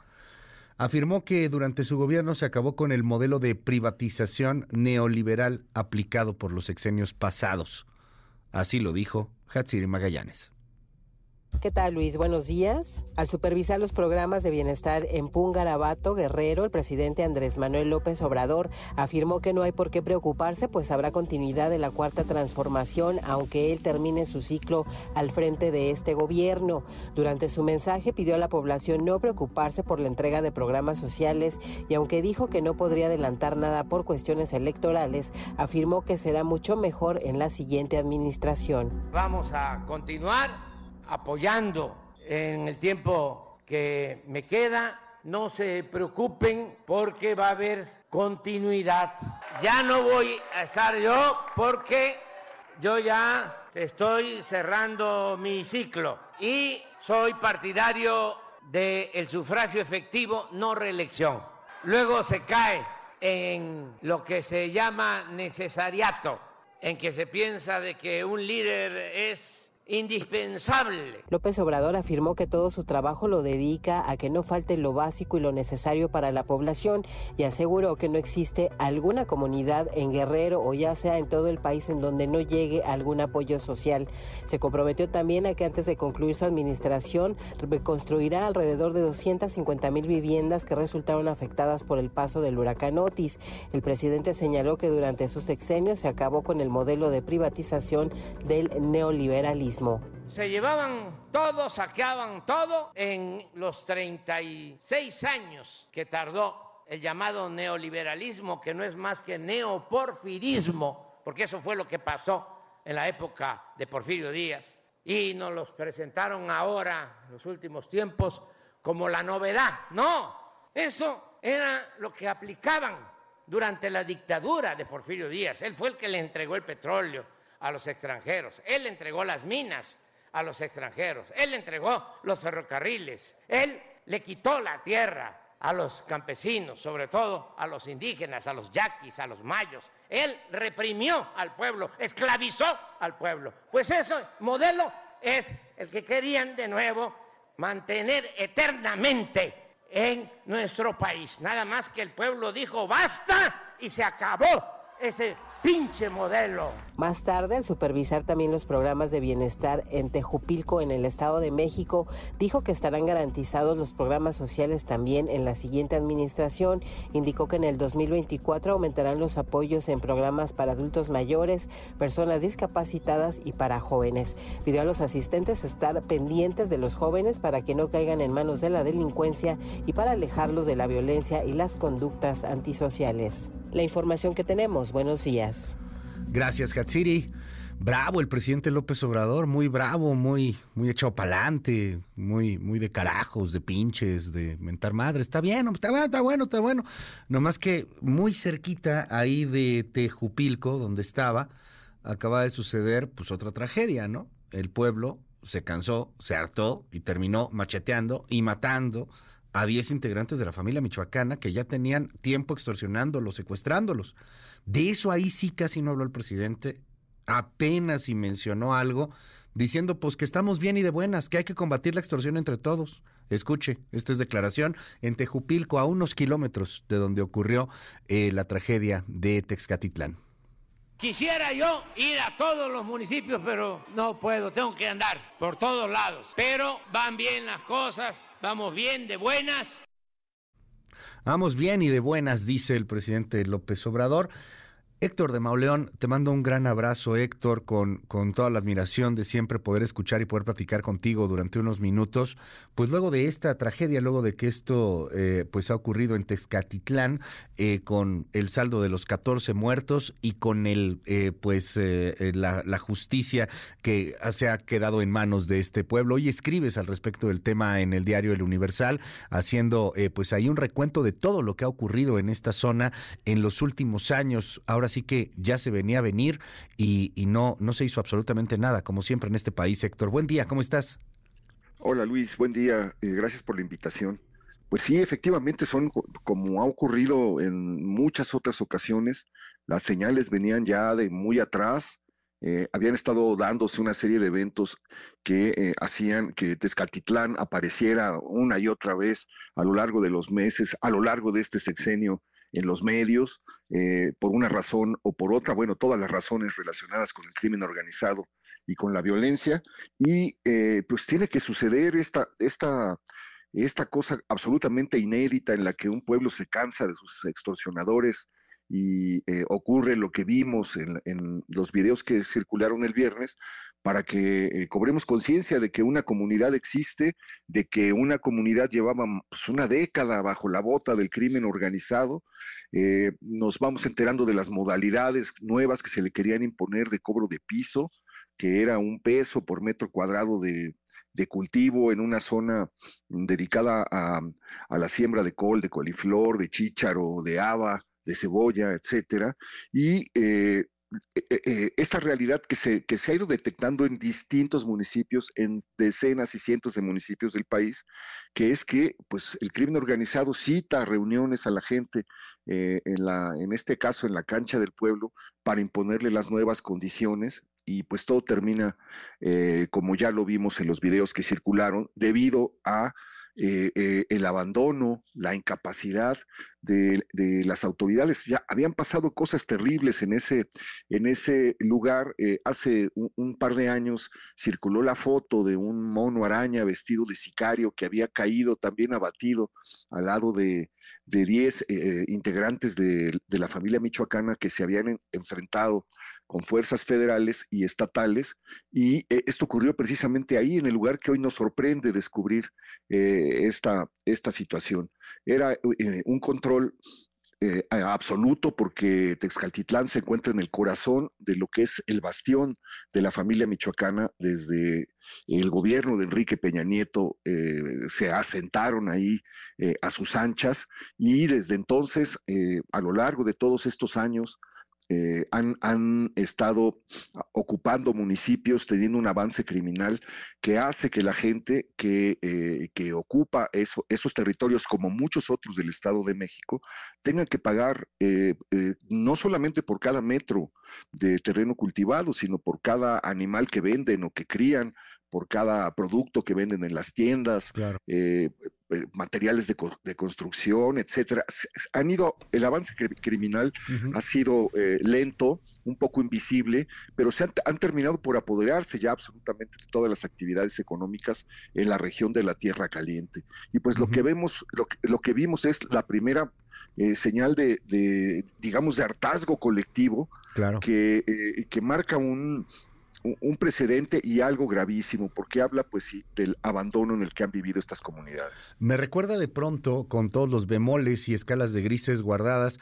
afirmó que durante su gobierno se acabó con el modelo de privatización neoliberal aplicado por los sexenios pasados. Así lo dijo Hatsiri Magallanes. ¿Qué tal Luis? Buenos días. Al supervisar los programas de bienestar en Pungarabato, Guerrero, el presidente Andrés Manuel López Obrador afirmó que no hay por qué preocuparse, pues habrá continuidad de la cuarta transformación, aunque él termine su ciclo al frente de este gobierno. Durante su mensaje pidió a la población no preocuparse por la entrega de programas sociales y aunque dijo que no podría adelantar nada por cuestiones electorales, afirmó que será mucho mejor en la siguiente administración. Vamos a continuar apoyando en el tiempo que me queda. No se preocupen porque va a haber continuidad. Ya no voy a estar yo porque yo ya estoy cerrando mi ciclo y soy partidario del sufragio efectivo, no reelección. Luego se cae en lo que se llama necesariato, en que se piensa de que un líder es indispensable. López Obrador afirmó que todo su trabajo lo dedica a que no falte lo básico y lo necesario para la población y aseguró que no existe alguna comunidad en Guerrero o ya sea en todo el país en donde no llegue algún apoyo social. Se comprometió también a que antes de concluir su administración reconstruirá alrededor de 250 mil viviendas que resultaron afectadas por el paso del huracán Otis. El presidente señaló que durante sus sexenios se acabó con el modelo de privatización del neoliberalismo. Se llevaban todo, saqueaban todo en los 36 años que tardó el llamado neoliberalismo, que no es más que neoporfirismo, porque eso fue lo que pasó en la época de Porfirio Díaz. Y nos los presentaron ahora, en los últimos tiempos, como la novedad. No, eso era lo que aplicaban durante la dictadura de Porfirio Díaz. Él fue el que le entregó el petróleo a los extranjeros, él entregó las minas a los extranjeros, él entregó los ferrocarriles, él le quitó la tierra a los campesinos, sobre todo a los indígenas, a los yaquis, a los mayos. Él reprimió al pueblo, esclavizó al pueblo. Pues ese modelo es el que querían de nuevo mantener eternamente en nuestro país. Nada más que el pueblo dijo basta y se acabó ese pinche modelo. Más tarde, el supervisar también los programas de bienestar en Tejupilco, en el Estado de México, dijo que estarán garantizados los programas sociales también en la siguiente administración. Indicó que en el 2024 aumentarán los apoyos en programas para adultos mayores, personas discapacitadas y para jóvenes. Pidió a los asistentes estar pendientes de los jóvenes para que no caigan en manos de la delincuencia y para alejarlos de la violencia y las conductas antisociales. La información que tenemos. Buenos días. Gracias, Hatsiri. Bravo el presidente López Obrador, muy bravo, muy, muy echado pa'lante, muy, muy de carajos, de pinches, de mentar madre. Está bien, está bueno, está bueno, está bueno. Nomás que muy cerquita ahí de Tejupilco, donde estaba, acaba de suceder pues otra tragedia, ¿no? El pueblo se cansó, se hartó y terminó macheteando y matando a 10 integrantes de la familia michoacana que ya tenían tiempo extorsionándolos, secuestrándolos. De eso ahí sí casi no habló el presidente, apenas si mencionó algo, diciendo pues que estamos bien y de buenas, que hay que combatir la extorsión entre todos. Escuche, esta es declaración en Tejupilco, a unos kilómetros de donde ocurrió eh, la tragedia de Texcatitlán. Quisiera yo ir a todos los municipios, pero no puedo, tengo que andar por todos lados. Pero van bien las cosas, vamos bien, de buenas. Vamos bien y de buenas, dice el presidente López Obrador. Héctor de Mauleón, te mando un gran abrazo, Héctor, con, con toda la admiración de siempre poder escuchar y poder platicar contigo durante unos minutos. Pues luego de esta tragedia, luego de que esto eh, pues ha ocurrido en Texcatitlán, eh, con el saldo de los 14 muertos y con el eh, pues la, la, justicia que se ha quedado en manos de este pueblo. Hoy escribes al respecto del tema en el diario El Universal, haciendo pues ahí un recuento de todo lo que ha ocurrido en esta zona en los últimos años. Ahora así que ya se venía a venir y, no, no se hizo absolutamente nada, como siempre en este país. Héctor, buen día, ¿cómo estás? Hola Luis, buen día, eh, gracias por la invitación. Pues sí, efectivamente son como ha ocurrido en muchas otras ocasiones, las señales venían ya de muy atrás, eh, habían estado dándose una serie de eventos que eh, hacían que Tezcatitlán apareciera una y otra vez a lo largo de los meses, a lo largo de este sexenio en los medios, eh, por una razón o por otra, bueno, todas las razones relacionadas con el crimen organizado y con la violencia, y eh, pues tiene que suceder esta, esta, esta cosa absolutamente inédita en la que un pueblo se cansa de sus extorsionadores, y eh, ocurre lo que vimos en, los videos que circularon el viernes para que eh, cobremos conciencia de que una comunidad existe, de que una comunidad llevaba pues, una década bajo la bota del crimen organizado. Eh, nos vamos enterando de las modalidades nuevas que se le querían imponer de cobro de piso, que era un peso por metro cuadrado de, cultivo en una zona dedicada a, a, la siembra de col, de coliflor, de chícharo, de haba, de cebolla, etcétera, y eh, e, e, e, esta realidad que se, que se ha ido detectando en distintos municipios, en decenas y cientos de municipios del país, que es que pues, el crimen organizado cita reuniones a la gente, eh, en, la, en este caso en la cancha del pueblo, para imponerle las nuevas condiciones y pues todo termina, eh, como ya lo vimos en los videos que circularon, debido a eh, eh, el abandono, la incapacidad de, las autoridades. Ya habían pasado cosas terribles en ese, en ese lugar. Eh, hace un, par de años circuló la foto de un mono araña vestido de sicario que había caído también abatido al lado de, de 10 eh, integrantes de, la familia michoacana que se habían enfrentado con fuerzas federales y estatales, y eh, esto ocurrió precisamente ahí, en el lugar que hoy nos sorprende descubrir eh, esta, esta situación. Era un control absoluto porque Texcaltitlán se encuentra en el corazón de lo que es el bastión de la familia michoacana desde el gobierno de Enrique Peña Nieto eh, se asentaron ahí eh, a sus anchas y desde entonces, eh, a lo largo de todos estos años, han, estado ocupando municipios, teniendo un avance criminal que hace que la gente que, que ocupa esos territorios, como muchos otros del Estado de México, tengan que pagar no solamente por cada metro de terreno cultivado, sino por cada animal que venden o que crían por cada producto que venden en las tiendas, eh, eh, materiales de, construcción, etcétera. Han ido, el avance criminal ha sido eh, lento, un poco invisible, pero se han, terminado por apoderarse ya absolutamente de todas las actividades económicas en la región de la Tierra Caliente. Y pues lo que vemos, lo que, lo que vimos es la primera señal de, de, digamos, de hartazgo colectivo que, que marca un, un precedente y algo gravísimo, porque habla, pues sí, del abandono en el que han vivido estas comunidades. Me recuerda de pronto, con todos los bemoles y escalas de grises guardadas,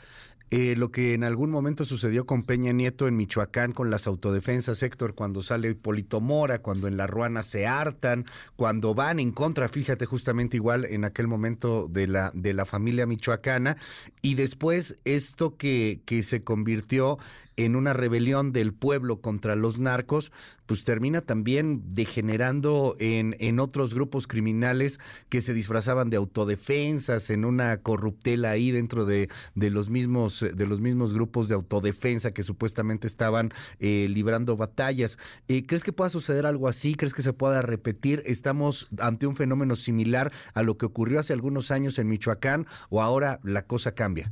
eh, lo que en algún momento sucedió con Peña Nieto en Michoacán con las autodefensas, Héctor, cuando sale Hipólito Mora, cuando en la Ruana se hartan, cuando van en contra, fíjate justamente igual en aquel momento de la, de la familia michoacana, y después esto que, que se convirtió en una rebelión del pueblo contra los narcos, pues termina también degenerando en, en otros grupos criminales que se disfrazaban de autodefensas, en una corruptela ahí dentro de, de los mismos, de los mismos grupos de autodefensa que supuestamente estaban eh, librando batallas. Eh, ¿Crees que pueda suceder algo así? ¿Crees que se pueda repetir? ¿Estamos ante un fenómeno similar a lo que ocurrió hace algunos años en Michoacán o ahora la cosa cambia?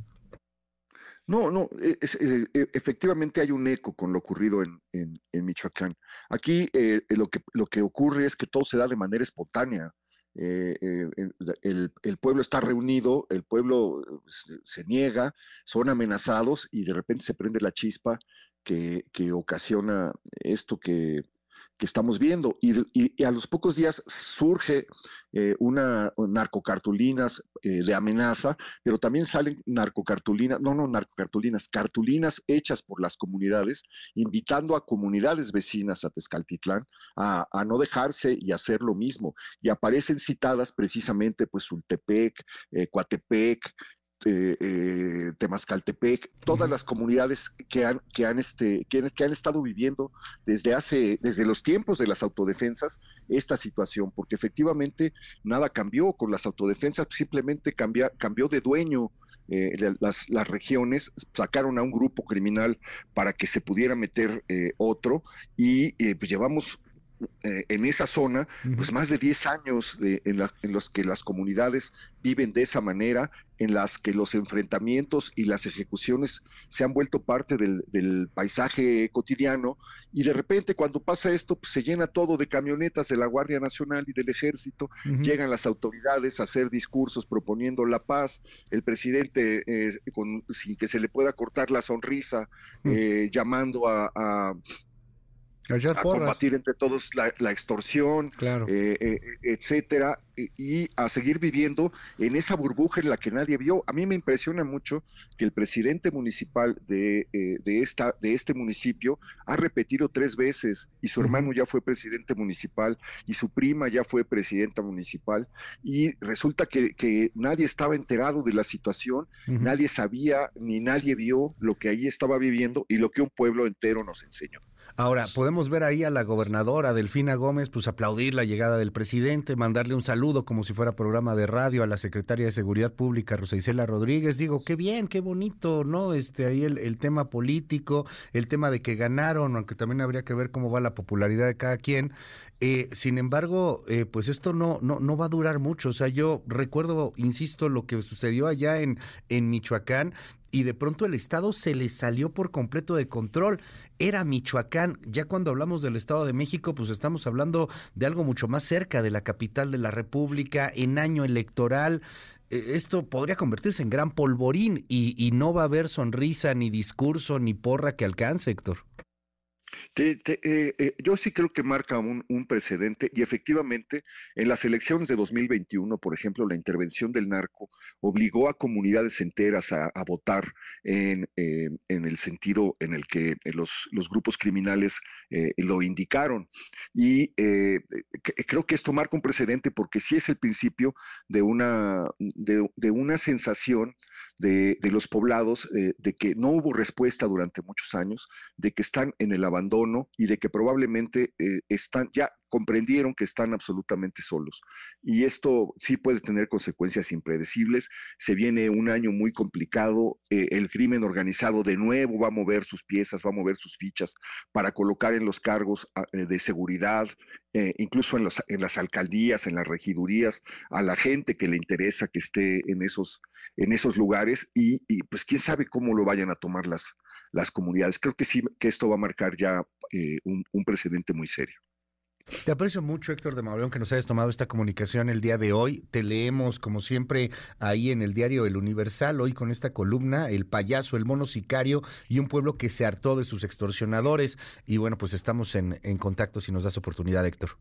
No, no, e, e, e, efectivamente hay un eco con lo ocurrido en, en, Michoacán. Aquí eh, lo, que, lo que ocurre es que todo se da de manera espontánea. Eh, eh, el, el, pueblo está reunido, el pueblo se, niega, son amenazados y de repente se prende la chispa que, que ocasiona esto que, que estamos viendo. Y, a los pocos días surge eh, una narcocartulinas eh, de amenaza, pero también salen narcocartulinas, no, no narcocartulinas, cartulinas hechas por las comunidades, invitando a comunidades vecinas a Tezcaltitlán a, no dejarse y hacer lo mismo. Y aparecen citadas precisamente pues Sultepec, eh, Coatepec, eh, eh, Temascaltepec, todas las comunidades que han, que han, este, que, han estado viviendo desde hace, desde los tiempos de las autodefensas, esta situación, porque efectivamente nada cambió con las autodefensas, simplemente cambió de dueño. Eh, las, las, regiones sacaron a un grupo criminal para que se pudiera meter eh, otro y pues llevamos eh, en esa zona, pues más de 10 años de, en, en, los que las comunidades viven de esa manera, en las que los enfrentamientos y las ejecuciones se han vuelto parte del, del paisaje cotidiano, y de repente cuando pasa esto, pues se llena todo de camionetas de la Guardia Nacional y del Ejército, llegan las autoridades a hacer discursos proponiendo la paz, el presidente eh, con, sin que se le pueda cortar la sonrisa, eh, llamando a a combatir entre todos la, extorsión, claro. Eh, eh, etcétera, y, a seguir viviendo en esa burbuja en la que nadie vio. A mí me impresiona mucho que el presidente municipal de, eh, de, esta, de este municipio ha repetido tres veces, y su hermano ya fue presidente municipal, y su prima ya fue presidenta municipal, y resulta que, que nadie estaba enterado de la situación, nadie sabía ni nadie vio lo que ahí estaba viviendo y lo que un pueblo entero nos enseñó. Ahora, podemos ver ahí a la gobernadora Delfina Gómez, pues aplaudir la llegada del presidente, mandarle un saludo como si fuera programa de radio a la secretaria de Seguridad Pública, Rosa Isela Rodríguez. Digo, qué bien, qué bonito, ¿no? Este, ahí el, tema político, el tema de que ganaron, aunque también habría que ver cómo va la popularidad de cada quien. Eh, sin embargo, eh, pues esto no, no, no va a durar mucho. O sea, yo recuerdo, insisto, lo que sucedió allá en, en Michoacán y de pronto el Estado se le salió por completo de control. Era Michoacán. Ya cuando hablamos del Estado de México, pues estamos hablando de algo mucho más cerca de la capital de la República, en año electoral. eh, esto podría convertirse en gran polvorín y, y no va a haber sonrisa, ni discurso, ni porra que alcance, Héctor. Te, eh, eh, yo sí creo que marca un, precedente y efectivamente en las elecciones de 2021, por ejemplo, la intervención del narco obligó a comunidades enteras a, votar en, eh, en, el sentido en el que los, los grupos criminales lo indicaron. Y creo que esto marca un precedente porque sí es el principio de una, de, de una sensación de, de los poblados de que no hubo respuesta durante muchos años, de que están en el abandono y de que probablemente eh, están ya comprendieron que están absolutamente solos. Y esto sí puede tener consecuencias impredecibles. Se viene un año muy complicado. Eh, el crimen organizado de nuevo va a mover sus piezas, va a mover sus fichas para colocar en los cargos ah, eh, de seguridad, incluso en, las alcaldías, en las regidurías, a la gente que le interesa que esté en esos, en esos lugares. Y, y pues quién sabe cómo lo vayan a tomar las, las comunidades. Creo que sí, que esto va a marcar ya eh, un, precedente muy serio. Te aprecio mucho, Héctor de Mauleón, que nos hayas tomado esta comunicación el día de hoy. Te leemos, como siempre, ahí en el diario El Universal, hoy con esta columna, El payaso, el mono sicario y un pueblo que se hartó de sus extorsionadores. Y bueno, pues estamos en, en contacto si nos das oportunidad, Héctor.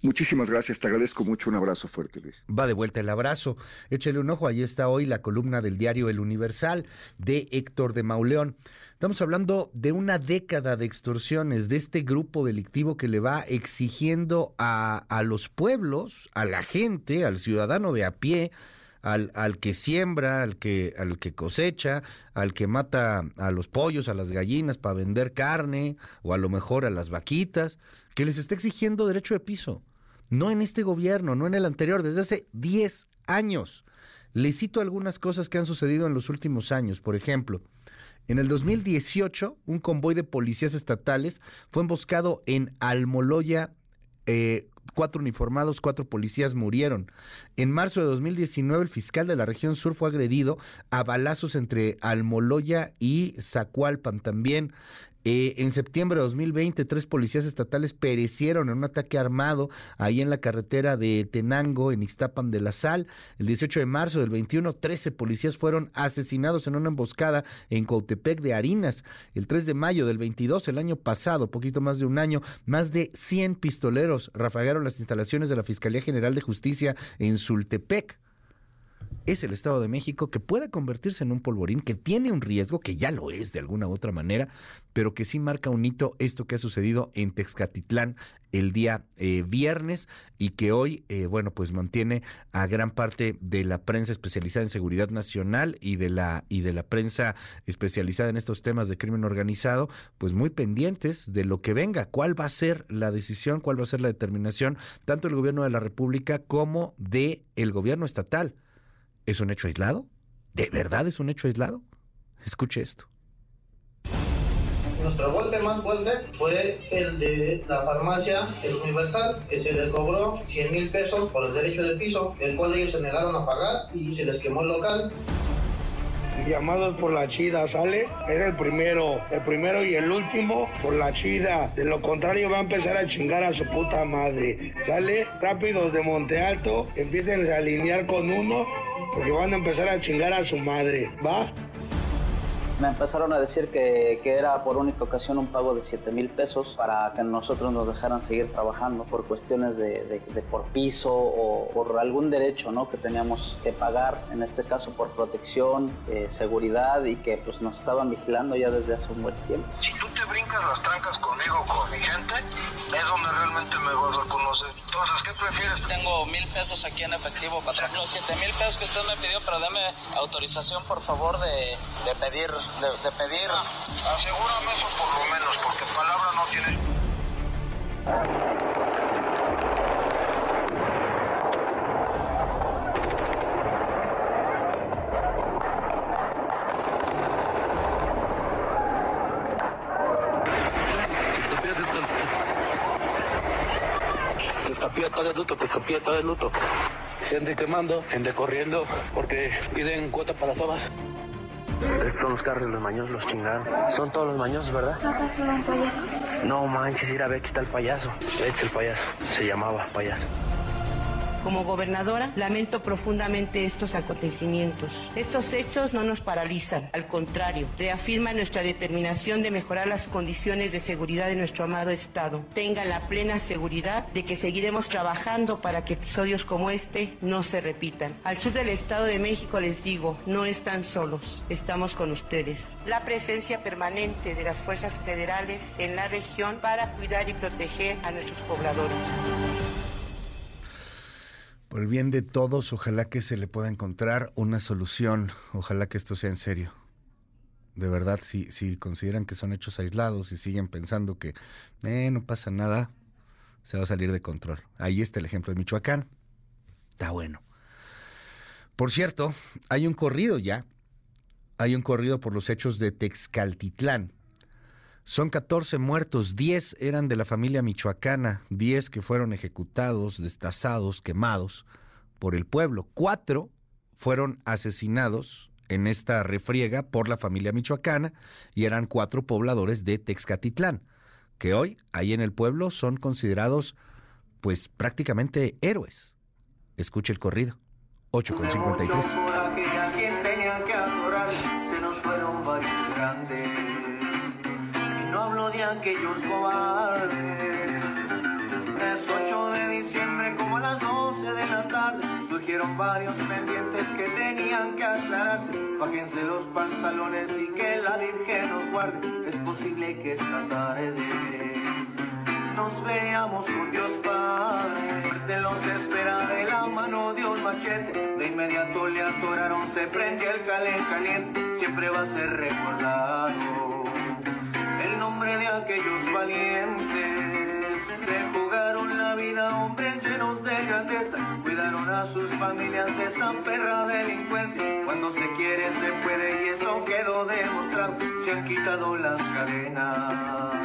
Muchísimas gracias, te agradezco mucho. Un abrazo fuerte, Luis. Va de vuelta el abrazo. Échale un ojo, ahí está hoy la columna del diario El Universal de Héctor de Mauleón. Estamos hablando de una década de extorsiones, de este grupo delictivo que le va exigiendo a, a los pueblos, a la gente, al ciudadano de a pie, al, al, que siembra, al que, al que cosecha, al que mata a los pollos, a las gallinas para vender carne, o a lo mejor a las vaquitas, que les está exigiendo derecho de piso. No en este gobierno, no en el anterior, desde hace 10 años. Les cito algunas cosas que han sucedido en los últimos años. Por ejemplo, en el 2018, un convoy de policías estatales fue emboscado en Almoloya. Eh, cuatro uniformados, cuatro policías murieron. En marzo de 2019, el fiscal de la región sur fue agredido a balazos entre Almoloya y Zacualpan también. Eh, en septiembre de 2020, tres policías estatales perecieron en un ataque armado ahí en la carretera de Tenango, en Ixtapan de la Sal. El 18 de marzo del 21, 13 policías fueron asesinados en una emboscada en Cautepec de Harinas. El 3 de mayo del 22, el año pasado, poquito más de un año, más de 100 pistoleros rafagaron las instalaciones de la Fiscalía General de Justicia en Sultepec es el Estado de México que puede convertirse en un polvorín, que tiene un riesgo, que ya lo es de alguna u otra manera, pero que sí marca un hito esto que ha sucedido en Texcatitlán el día eh, viernes y que hoy, eh, bueno, pues mantiene a gran parte de la prensa especializada en seguridad nacional y de la y de la prensa especializada en estos temas de crimen organizado, pues muy pendientes de lo que venga, cuál va a ser la decisión, cuál va a ser la determinación tanto del gobierno de la República como de el gobierno estatal. ¿Es un hecho aislado? ¿De verdad es un hecho aislado? Escuche esto. Nuestro golpe más fuerte fue el de la farmacia El Universal, que se le cobró 100 mil pesos por el derecho de piso, el cual ellos se negaron a pagar y se les quemó el local. Llamados por la chida, ¿sale? Era el primero, el primero y el último por la chida. De lo contrario va a empezar a chingar a su puta madre. ¿Sale? Rápidos de Monte Alto, empiecen a alinear con uno porque van a empezar a chingar a su madre, ¿va? Me empezaron a decir que, que, era por única ocasión un pago de 7 mil pesos para que nosotros nos dejaran seguir trabajando por cuestiones de, de, por piso o por algún derecho ¿no? que teníamos que pagar, en este caso por protección, eh, seguridad y que pues nos estaban vigilando ya desde hace un buen tiempo. Si tú te brincas las trancas conmigo, con mi gente, es donde realmente me vas a conocer. Entonces, ¿qué prefieres? Tengo mil pesos aquí en efectivo, patrón. Los 7 mil pesos que usted me pidió, pero dame autorización, por favor, de, de pedir de, de pedir. Asegúrame eso por lo menos, porque palabra no tiene. Escapía todo el luto, te escapía todo el luto. Gente quemando, gente corriendo, porque piden cuota para las obras. Estos son los carros los maños, los chingaron. Son todos los maños, ¿verdad? No manches, ir a ver, aquí está el payaso. Este es el payaso. Se llamaba payaso. Como gobernadora, lamento profundamente estos acontecimientos. Estos hechos no nos paralizan, al contrario, reafirman nuestra determinación de mejorar las condiciones de seguridad de nuestro amado Estado. Tengan la plena seguridad de que seguiremos trabajando para que episodios como este no se repitan. Al sur del Estado de México les digo, no están solos, estamos con ustedes. La presencia permanente de las fuerzas federales en la región para cuidar y proteger a nuestros pobladores. Por el bien de todos, ojalá que se le pueda encontrar una solución. Ojalá que esto sea en serio. De verdad, si, si consideran que son hechos aislados y siguen pensando que eh, no pasa nada, se va a salir de control. Ahí está el ejemplo de Michoacán. Está bueno. Por cierto, hay un corrido ya. Hay un corrido por los hechos de Texcaltitlán. Son 14 muertos, 10 eran de la familia michoacana, 10 que fueron ejecutados, destazados, quemados por el pueblo. Cuatro fueron asesinados en esta refriega por la familia michoacana y eran cuatro pobladores de Texcatitlán, que hoy ahí en el pueblo son considerados pues prácticamente héroes. Escuche el corrido. 8 con 53. Se nos hablo de aquellos cobardes. Es 8 de diciembre como a las 12 de la tarde surgieron varios pendientes que tenían que aclararse. Bájense los pantalones y que la Virgen nos guarde. Es posible que esta tarde nos veamos con Dios Padre. Te los espera de la mano de un machete. De inmediato le atoraron, se prendió el calen caliente. Siempre va a ser recordado el nombre de aquellos valientes que jugaron la vida, hombres llenos de grandeza, cuidaron a sus familias de esa perra delincuencia. Cuando se quiere se puede y eso quedó demostrado, se han quitado las cadenas.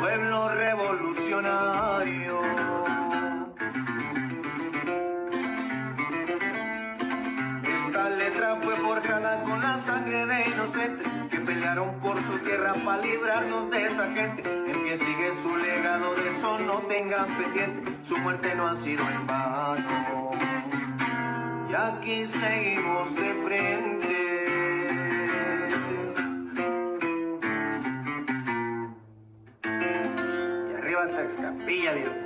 Pueblo revolucionario. Esta letra fue forjada con la sangre de inocentes pelearon por su tierra para librarnos de esa gente. El que sigue su legado de eso no tengan pendiente, su muerte no ha sido en vano. Y aquí seguimos de frente. Y arriba Taxcapilla,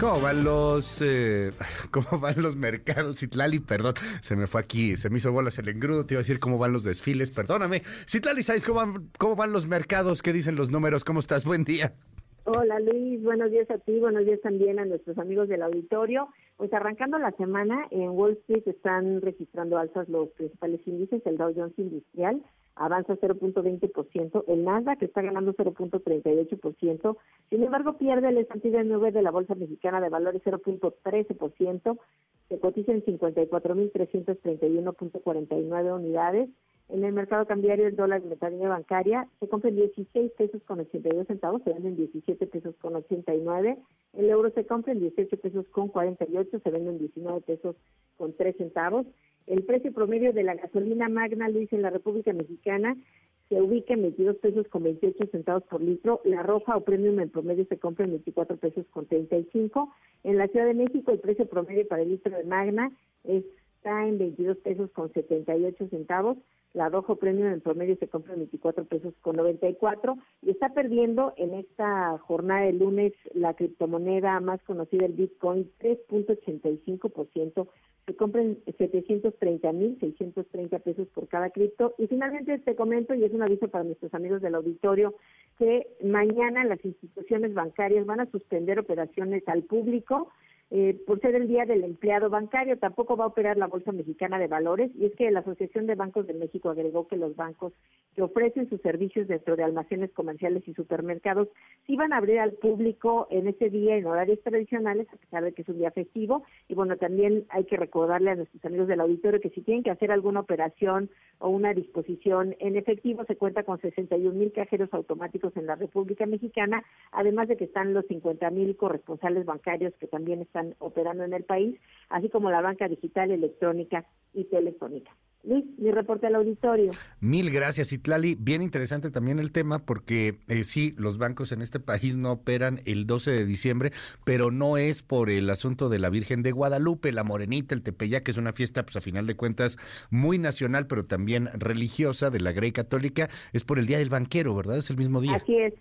¿Cómo van los eh, cómo van los mercados? Citlali, perdón, se me fue aquí, se me hizo bolas el engrudo, te iba a decir cómo van los desfiles, perdóname. Citlali, ¿sabes cómo van, cómo van los mercados? ¿Qué dicen los números? ¿Cómo estás? Buen día. Hola Luis, buenos días a ti, buenos días también a nuestros amigos del auditorio. Pues arrancando la semana, en Wall Street están registrando alzas los principales índices, el Dow Jones Industrial avanza 0.20%, el Nasdaq está ganando 0.38%, sin embargo pierde el S&P 9 de la Bolsa Mexicana de Valores 0.13%, se cotiza en 54.331.49 unidades, en el mercado cambiario el dólar de metanía bancaria se compra en 16 pesos con 82 centavos, se vende en 17 pesos con 89. El euro se compra en 18 pesos con 48, se vende en 19 pesos con 3 centavos. El precio promedio de la gasolina Magna Luis en la República Mexicana se ubica en 22 pesos con 28 centavos por litro. La roja o premium en promedio se compra en 24 pesos con 35. En la Ciudad de México el precio promedio para el litro de Magna está en 22 pesos con 78 centavos. La rojo premium en promedio se compra en 24 pesos con 94 y está perdiendo en esta jornada de lunes la criptomoneda más conocida, el Bitcoin, 3.85% se compren 730 mil 630 pesos por cada cripto. Y finalmente te comento, y es un aviso para nuestros amigos del auditorio, que mañana las instituciones bancarias van a suspender operaciones al público. Eh, por ser el Día del Empleado Bancario, tampoco va a operar la Bolsa Mexicana de Valores, y es que la Asociación de Bancos de México agregó que los bancos que ofrecen sus servicios dentro de almacenes comerciales y supermercados sí van a abrir al público en ese día en horarios tradicionales, a pesar de que es un día festivo. Y bueno, también hay que recordarle a nuestros amigos del auditorio que si tienen que hacer alguna operación o una disposición en efectivo, se cuenta con 61 mil cajeros automáticos en la República Mexicana, además de que están los 50 mil corresponsales bancarios que también están operando en el país, así como la banca digital, electrónica y telefónica. Luis, mi reporte al auditorio. Mil gracias, Itlali. Bien interesante también el tema porque eh, sí, los bancos en este país no operan el 12 de diciembre, pero no es por el asunto de la Virgen de Guadalupe, la Morenita, el Tepeyac, que es una fiesta, pues a final de cuentas, muy nacional, pero también religiosa de la Grey Católica, es por el Día del Banquero, ¿verdad? Es el mismo día. Así es.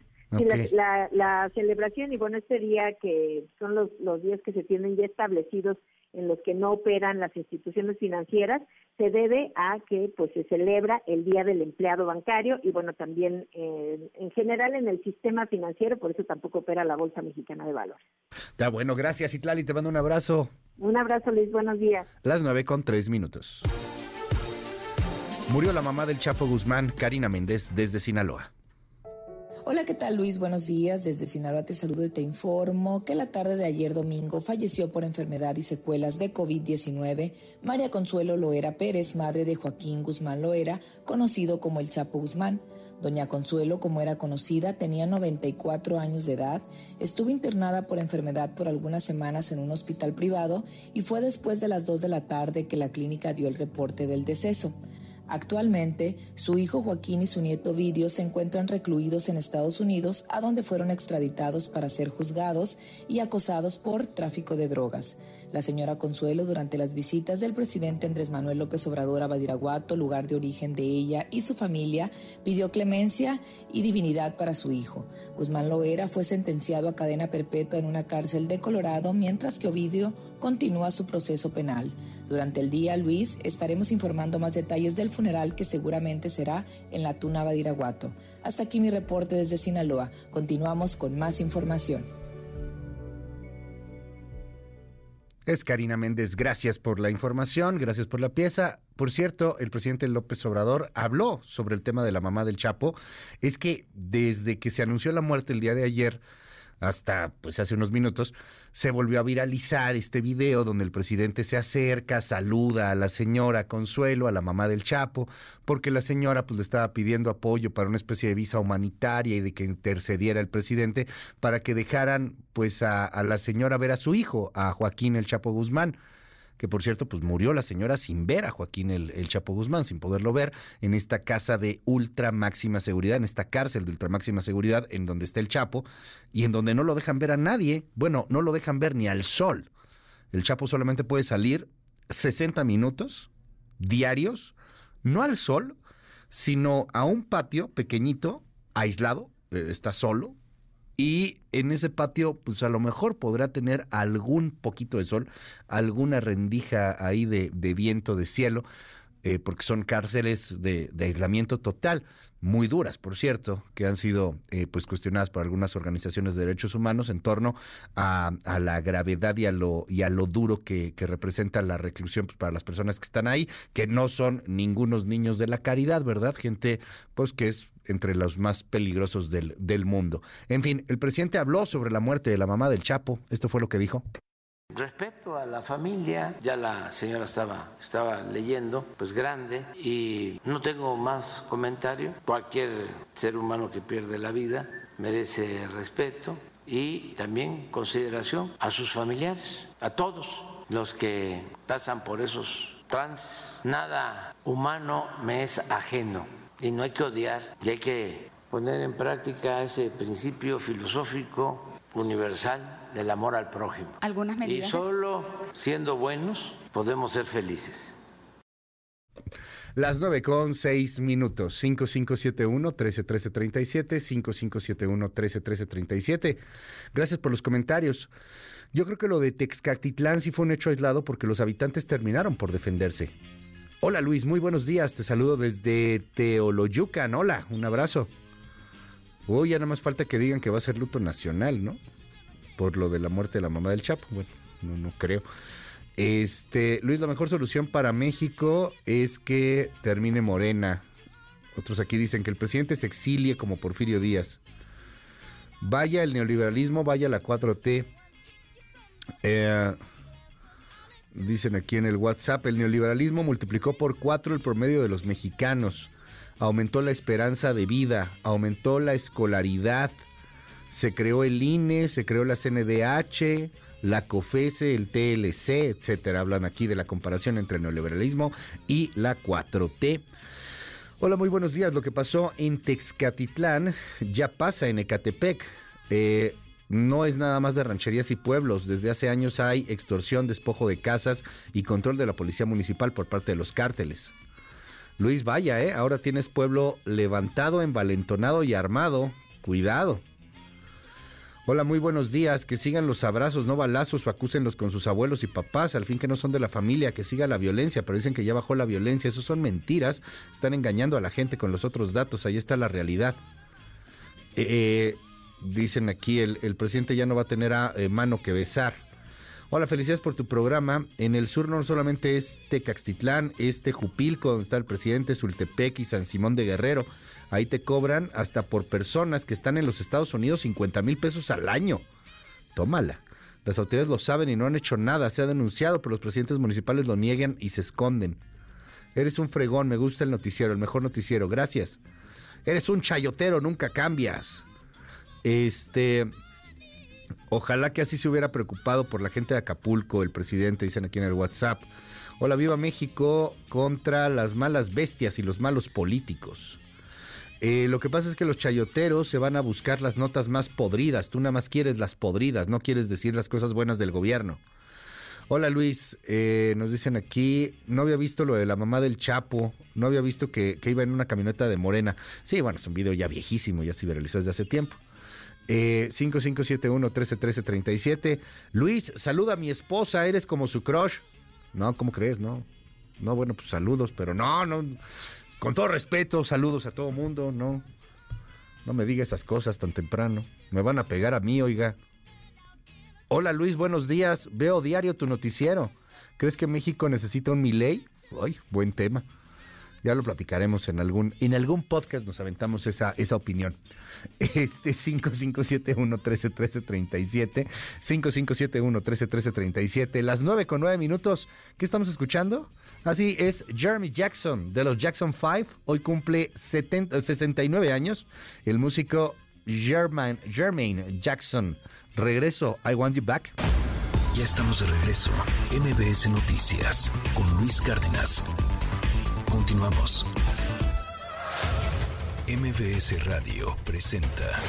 la, la, celebración y bueno, este día que son los, los días que se tienen ya establecidos en los que no operan las instituciones financieras, se debe a que pues se celebra el Día del Empleado Bancario y bueno, también eh, en general en el sistema financiero, por eso tampoco opera la Bolsa Mexicana de Valores. Está bueno, gracias Itlali, te mando un abrazo. Un abrazo Luis, buenos días. Las nueve con tres minutos. Murió la mamá del Chapo Guzmán, Karina Méndez, desde Sinaloa. Hola, ¿qué tal Luis? Buenos días. Desde Sinaloa te saludo y te informo que la tarde de ayer domingo falleció por enfermedad y secuelas de COVID-19 María Consuelo Loera Pérez, madre de Joaquín Guzmán Loera, conocido como el Chapo Guzmán. Doña Consuelo, como era conocida, tenía 94 años de edad, estuvo internada por enfermedad por algunas semanas en un hospital privado y fue después de las 2 de la tarde que la clínica dio el reporte del deceso. Actualmente, su hijo Joaquín y su nieto Vidio se encuentran recluidos en Estados Unidos, a donde fueron extraditados para ser juzgados y acosados por tráfico de drogas. La señora Consuelo, durante las visitas del presidente Andrés Manuel López Obrador a Badiraguato, lugar de origen de ella y su familia, pidió clemencia y divinidad para su hijo. Guzmán Loera fue sentenciado a cadena perpetua en una cárcel de Colorado, mientras que Ovidio continúa su proceso penal. Durante el día, Luis, estaremos informando más detalles del funeral que seguramente será en la Tuna Badiraguato. Hasta aquí mi reporte desde Sinaloa. Continuamos con más información. Es Karina Méndez, gracias por la información, gracias por la pieza. Por cierto, el presidente López Obrador habló sobre el tema de la mamá del Chapo. Es que desde que se anunció la muerte el día de ayer, hasta pues hace unos minutos, se volvió a viralizar este video donde el presidente se acerca, saluda a la señora Consuelo, a la mamá del Chapo, porque la señora pues le estaba pidiendo apoyo para una especie de visa humanitaria y de que intercediera el presidente para que dejaran pues a, a la señora ver a su hijo, a Joaquín el Chapo Guzmán que por cierto, pues murió la señora sin ver a Joaquín el, Chapo Guzmán, sin poderlo ver, en esta casa de ultra máxima seguridad, en esta cárcel de ultra máxima seguridad, en donde está el Chapo, y en donde no lo dejan ver a nadie, bueno, no lo dejan ver ni al sol. El Chapo solamente puede salir 60 minutos diarios, no al sol, sino a un patio pequeñito, aislado, eh, está solo, y en ese patio, pues a lo mejor podrá tener algún poquito de sol, alguna rendija ahí de, viento, de cielo, eh, porque son cárceles de, aislamiento total, muy duras, por cierto, que han sido eh, pues cuestionadas por algunas organizaciones de derechos humanos en torno a, la gravedad y a lo, y a lo duro que, que representa la reclusión pues, para las personas que están ahí, que no son ningunos niños de la caridad, ¿verdad? Gente pues que es entre los más peligrosos del, del mundo. En fin, el presidente habló sobre la muerte de la mamá del Chapo. Esto fue lo que dijo. Respeto a la familia, ya la señora estaba, estaba leyendo, pues grande, y no tengo más comentario. Cualquier ser humano que pierde la vida merece respeto y también consideración a sus familiares, a todos los que pasan por esos trances. Nada humano me es ajeno y no hay que odiar y hay que poner en práctica ese principio filosófico universal del amor al prójimo. Algunas medidas. Y solo siendo buenos podemos ser felices. Las nueve con seis minutos, 5571 131337, 5571 131337. Gracias por los comentarios. Yo creo que lo de Texcatitlán sí fue un hecho aislado porque los habitantes terminaron por defenderse. Hola Luis, muy buenos días. Te saludo desde Teoloyucan. Hola, un abrazo. Uy, ya nada más falta que digan que va a ser luto nacional, ¿no? Por lo de la muerte de la mamá del Chapo. Bueno, no, no creo. Este, Luis, la mejor solución para México es que termine Morena. Otros aquí dicen que el presidente se exilie como Porfirio Díaz. Vaya el neoliberalismo, vaya la 4T. Eh, dicen aquí en el WhatsApp, el neoliberalismo multiplicó por cuatro el promedio de los mexicanos, aumentó la esperanza de vida, aumentó la escolaridad, se creó el INE, se creó la CNDH, la COFESE, el TLC, etcétera. Hablan aquí de la comparación entre el neoliberalismo y la 4T. Hola, muy buenos días. Lo que pasó en Texcatitlán ya pasa en Ecatepec. Eh, no es nada más de rancherías y pueblos. Desde hace años hay extorsión, despojo de casas y control de la policía municipal por parte de los cárteles. Luis, vaya, ¿eh? Ahora tienes pueblo levantado, envalentonado y armado. Cuidado. Hola, muy buenos días. Que sigan los abrazos, no balazos o acúsenlos con sus abuelos y papás. Al fin que no son de la familia, que siga la violencia, pero dicen que ya bajó la violencia. Eso son mentiras. Están engañando a la gente con los otros datos. Ahí está la realidad. Eh, eh, dicen aquí, el, presidente ya no va a tener a, eh, mano que besar. Hola, felicidades por tu programa. En el sur no solamente es Tecaxtitlán, es Tejupilco, donde está el presidente, Sultepec y San Simón de Guerrero. Ahí te cobran hasta por personas que están en los Estados Unidos 50 mil pesos al año. Tómala. Las autoridades lo saben y no han hecho nada. Se ha denunciado, pero los presidentes municipales lo niegan y se esconden. Eres un fregón, me gusta el noticiero, el mejor noticiero. Gracias. Eres un chayotero, nunca cambias. Este. Ojalá que así se hubiera preocupado por la gente de Acapulco, el presidente, dicen aquí en el WhatsApp. Hola, viva México contra las malas bestias y los malos políticos. Eh, lo que pasa es que los chayoteros se van a buscar las notas más podridas. Tú nada más quieres las podridas, no quieres decir las cosas buenas del gobierno. Hola Luis, eh, nos dicen aquí, no había visto lo de la mamá del Chapo, no había visto que, iba en una camioneta de Morena. Sí, bueno, es un video ya viejísimo, ya se viralizó desde hace tiempo. Eh, 5571-131337. Luis, saluda a mi esposa, eres como su crush. No, ¿cómo crees? No. No, bueno, pues saludos, pero no, no. Con todo respeto, saludos a todo mundo, no. No me diga esas cosas tan temprano. Me van a pegar a mí, oiga. Hola Luis, buenos días. Veo diario tu noticiero. ¿Crees que México necesita un Miley? Ay, buen tema. Ya lo platicaremos en algún, en algún podcast nos aventamos esa, opinión. Este 5571 131337 5571 131337 las 9 con 9 minutos. ¿Qué estamos escuchando? Así es Jeremy Jackson de los Jackson 5. Hoy cumple 69 años. El músico Jermaine, Jermaine Jackson. Regreso, I Want You Back. Ya estamos de regreso. MBS Noticias con Luis Cárdenas. Continuamos. MBS Radio presenta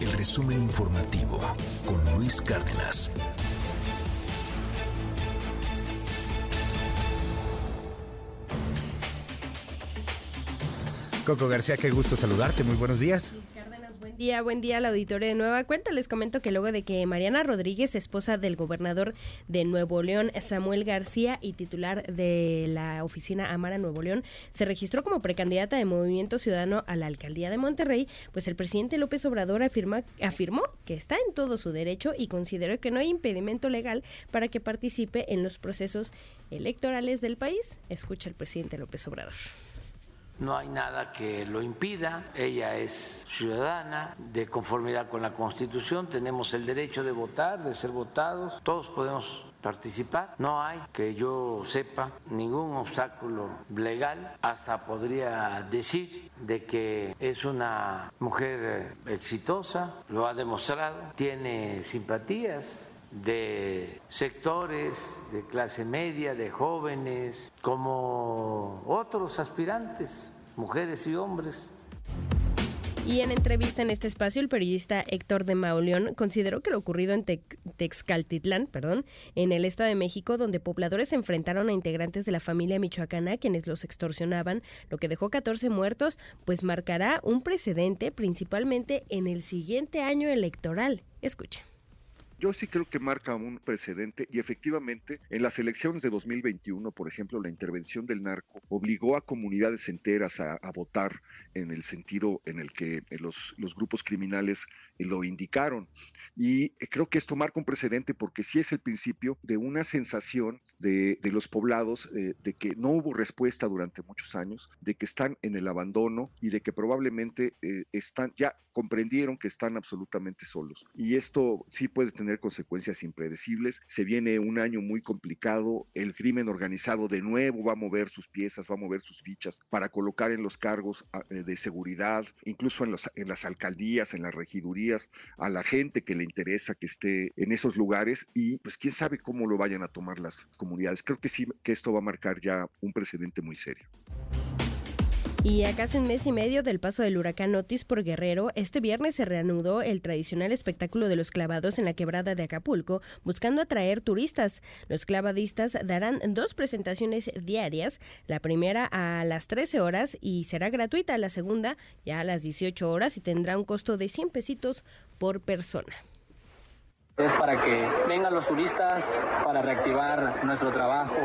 el resumen informativo con Luis Cárdenas. Coco García, qué gusto saludarte. Muy buenos días día, buen día al auditorio de Nueva Cuenta. Les comento que luego de que Mariana Rodríguez, esposa del gobernador de Nuevo León, Samuel García, y titular de la oficina Amara Nuevo León, se registró como precandidata de Movimiento Ciudadano a la alcaldía de Monterrey, pues el presidente López Obrador afirma, afirmó que está en todo su derecho y consideró que no hay impedimento legal para que participe en los procesos electorales del país. Escucha el presidente López Obrador no hay nada que lo impida, ella es ciudadana de conformidad con la Constitución, tenemos el derecho de votar, de ser votados, todos podemos participar. No hay, que yo sepa, ningún obstáculo legal. Hasta podría decir de que es una mujer exitosa, lo ha demostrado, tiene simpatías de sectores de clase media, de jóvenes, como otros aspirantes, mujeres y hombres. Y en entrevista en este espacio, el periodista Héctor de Mauleón consideró que lo ocurrido en Texcaltitlán, perdón, en el Estado de México, donde pobladores se enfrentaron a integrantes de la familia michoacana quienes los extorsionaban, lo que dejó 14 muertos, pues marcará un precedente principalmente en el siguiente año electoral. Escucha. Yo sí creo que marca un precedente y efectivamente en las elecciones de 2021, por ejemplo, la intervención del narco obligó a comunidades enteras a, votar en el sentido en el que los, los grupos criminales lo indicaron. Y creo que esto marca un precedente porque sí es el principio de una sensación de, de los poblados eh, de que no hubo respuesta durante muchos años, de que están en el abandono y de que probablemente eh, están, ya comprendieron que están absolutamente solos. Y esto sí puede tener consecuencias impredecibles. Se viene un año muy complicado, el crimen organizado de nuevo va a mover sus piezas, va a mover sus fichas para colocar en los cargos ah, eh, de seguridad, incluso en, los, las alcaldías, en las regidurías, a la gente que le interesa que esté en esos lugares y pues quién sabe cómo lo vayan a tomar las comunidades. Creo que sí, que esto va a marcar ya un precedente muy serio. Y a casi un mes y medio del paso del huracán Otis por Guerrero, este viernes se reanudó el tradicional espectáculo de los clavados en la quebrada de Acapulco, buscando atraer turistas. Los clavadistas darán dos presentaciones diarias, la primera a las 13 horas y será gratuita, la segunda ya a las 18 horas y tendrá un costo de 100 pesitos por persona. Es para que vengan los turistas, para reactivar nuestro trabajo.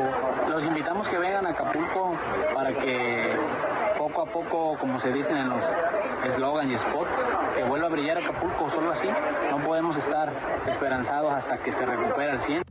Los invitamos que vengan a Acapulco para que a poco, como se dicen en los eslogan y spot, que vuelva a brillar Acapulco, solo así. No podemos estar esperanzados hasta que se recupere al 100.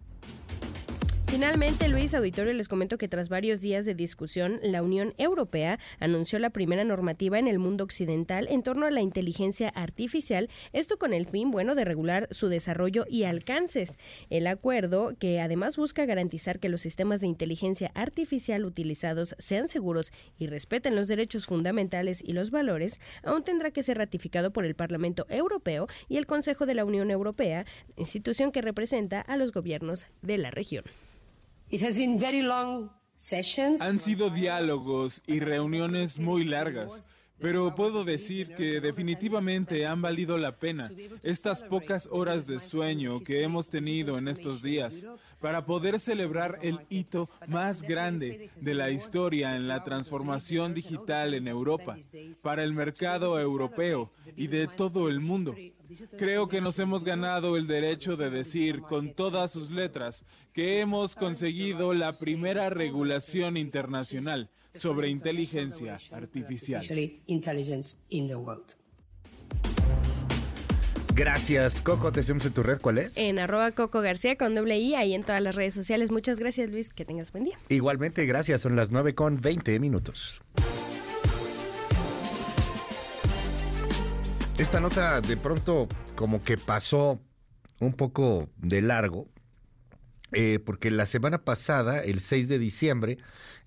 Finalmente, Luis Auditorio, les comento que tras varios días de discusión, la Unión Europea anunció la primera normativa en el mundo occidental en torno a la inteligencia artificial, esto con el fin, bueno, de regular su desarrollo y alcances. El acuerdo, que además busca garantizar que los sistemas de inteligencia artificial utilizados sean seguros y respeten los derechos fundamentales y los valores, aún tendrá que ser ratificado por el Parlamento Europeo y el Consejo de la Unión Europea, institución que representa a los gobiernos de la región. Han sido diálogos y reuniones muy largas. Pero puedo decir que definitivamente han valido la pena estas pocas horas de sueño que hemos tenido en estos días para poder celebrar el hito más grande de la historia en la transformación digital en Europa, para el mercado europeo y de todo el mundo. Creo que nos hemos ganado el derecho de decir con todas sus letras que hemos conseguido la primera regulación internacional sobre inteligencia artificial. Gracias, Coco. Te seguimos en tu red. ¿Cuál es? En arroba Coco García con doble I, ahí en todas las redes sociales. Muchas gracias, Luis. Que tengas buen día. Igualmente, gracias. Son las 9 con 20 minutos. Esta nota de pronto como que pasó un poco de largo, eh, porque la semana pasada, el 6 de diciembre,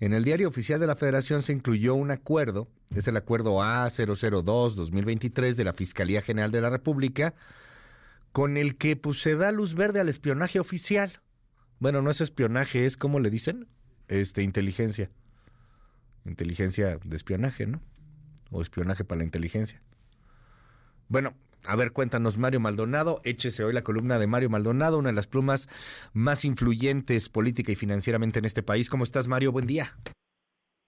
en el diario oficial de la Federación se incluyó un acuerdo, es el acuerdo A002-2023 de la Fiscalía General de la República, con el que pues, se da luz verde al espionaje oficial. Bueno, no es espionaje, es como le dicen, este inteligencia. Inteligencia de espionaje, ¿no? O espionaje para la inteligencia. Bueno, a ver, cuéntanos, Mario Maldonado. Échese hoy la columna de Mario Maldonado, una de las plumas más influyentes política y financieramente en este país. ¿Cómo estás, Mario? Buen día.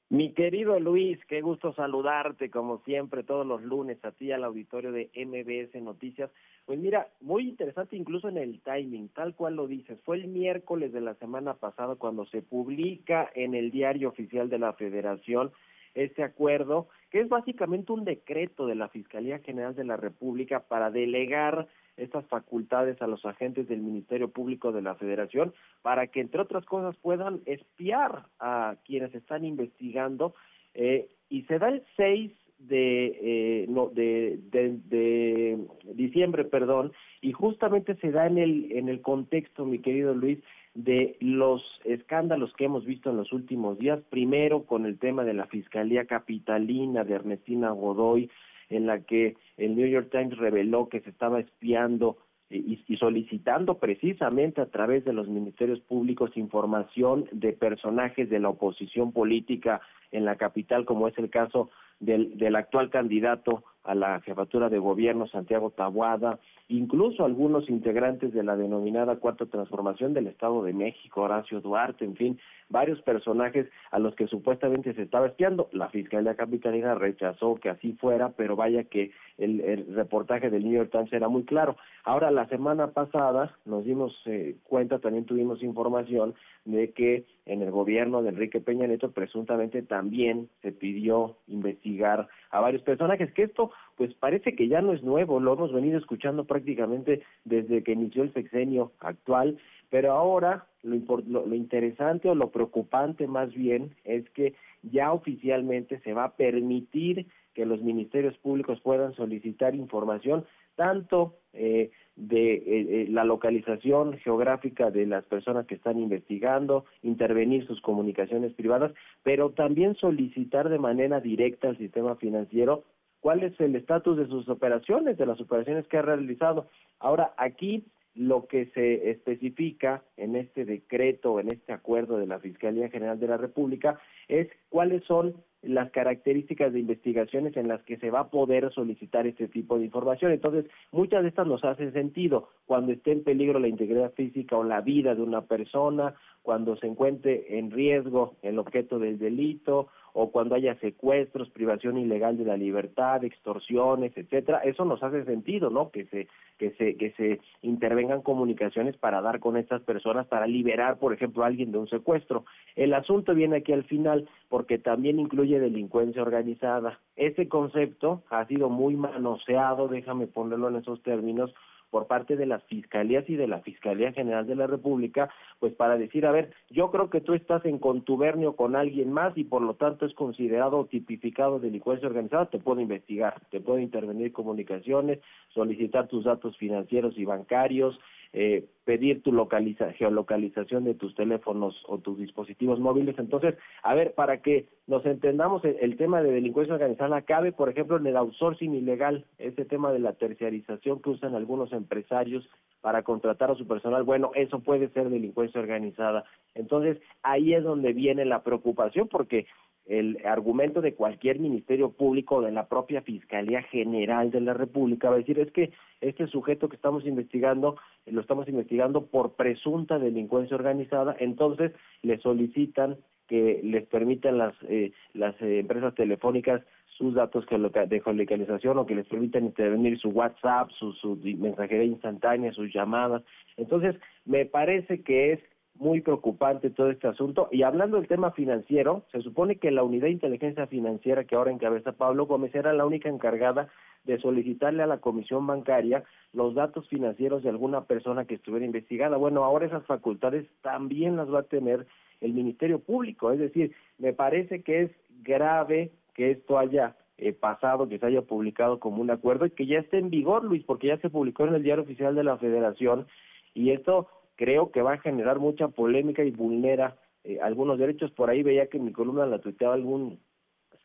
Mi querido Luis, qué gusto saludarte como siempre todos los lunes a ti al auditorio de MBS Noticias. Pues mira, muy interesante incluso en el timing, tal cual lo dices. Fue el miércoles de la semana pasada cuando se publica en el diario oficial de la Federación este acuerdo, que es básicamente un decreto de la Fiscalía General de la República para delegar estas facultades a los agentes del Ministerio Público de la Federación para que, entre otras cosas, puedan espiar a quienes están investigando. Eh, y se da el 6 de, eh, de, de, diciembre, perdón, y justamente se da en el, en el contexto, mi querido Luis, de los escándalos que hemos visto en los últimos días, primero con el tema de la Fiscalía Capitalina de Ernestina Godoy, en la que el New York Times reveló que se estaba espiando y, solicitando precisamente a través de los ministerios públicos información de personajes de la oposición política en la capital, como es el caso del, del actual candidato a la jefatura de gobierno, Santiago Tabuada, incluso algunos integrantes de la denominada Cuarta Transformación del Estado de México, Horacio Duarte, en fin, varios personajes a los que supuestamente se estaba espiando. La Fiscalía Capitalina rechazó que así fuera, pero vaya que el, reportaje del New York Times era muy claro. Ahora, la semana pasada nos dimos eh, cuenta, también tuvimos información de que en el gobierno de Enrique Peña Nieto presuntamente también se pidió investigar a varios personajes, que esto pues parece que ya no es nuevo, lo hemos venido escuchando prácticamente desde que inició el sexenio actual, pero ahora lo, lo, interesante o lo preocupante más bien es que ya oficialmente se va a permitir que los ministerios públicos puedan solicitar información tanto eh, de eh, eh, la localización geográfica de las personas que están investigando, intervenir sus comunicaciones privadas, pero también solicitar de manera directa al sistema financiero cuál es el estatus de sus operaciones, de las operaciones que ha realizado. Ahora, aquí lo que se especifica en este decreto, en este acuerdo de la Fiscalía General de la República, es cuáles son las características de investigaciones en las que se va a poder solicitar este tipo de información. Entonces, muchas de estas nos hacen sentido cuando esté en peligro la integridad física o la vida de una persona, cuando se encuentre en riesgo el objeto del delito o cuando haya secuestros, privación ilegal de la libertad, extorsiones, etcétera, eso nos hace sentido, ¿no? Que se que se que se intervengan comunicaciones para dar con estas personas para liberar, por ejemplo, a alguien de un secuestro. El asunto viene aquí al final porque también incluye delincuencia organizada. Ese concepto ha sido muy manoseado, déjame ponerlo en esos términos, por parte de las fiscalías y de la Fiscalía General de la República, pues para decir, a ver, yo creo que tú estás en contubernio con alguien más y por lo tanto es considerado tipificado delincuencia organizada, te puedo investigar, te puedo intervenir comunicaciones, solicitar tus datos financieros y bancarios, eh, pedir tu localiza geolocalización de tus teléfonos o tus dispositivos móviles. Entonces, a ver, para que nos entendamos, el, tema de delincuencia organizada cabe, por ejemplo, en el outsourcing ilegal, ese tema de la terciarización que usan algunos empresarios para contratar a su personal. Bueno, eso puede ser delincuencia organizada. Entonces, ahí es donde viene la preocupación, porque el argumento de cualquier ministerio público de la propia Fiscalía General de la República va a decir es que este sujeto que estamos investigando lo estamos investigando por presunta delincuencia organizada, entonces le solicitan que les permitan las eh, las eh, empresas telefónicas sus datos de geolocalización o que les permitan intervenir su WhatsApp, su, su mensajería instantánea, sus llamadas. Entonces, me parece que es muy preocupante todo este asunto. Y hablando del tema financiero, se supone que la unidad de inteligencia financiera que ahora encabeza Pablo Gómez era la única encargada de solicitarle a la comisión bancaria los datos financieros de alguna persona que estuviera investigada. Bueno, ahora esas facultades también las va a tener el Ministerio Público. Es decir, me parece que es grave que esto haya eh, pasado, que se haya publicado como un acuerdo y que ya esté en vigor, Luis, porque ya se publicó en el Diario Oficial de la Federación y esto creo que va a generar mucha polémica y vulnera eh, algunos derechos. Por ahí veía que en mi columna la tuiteaba algún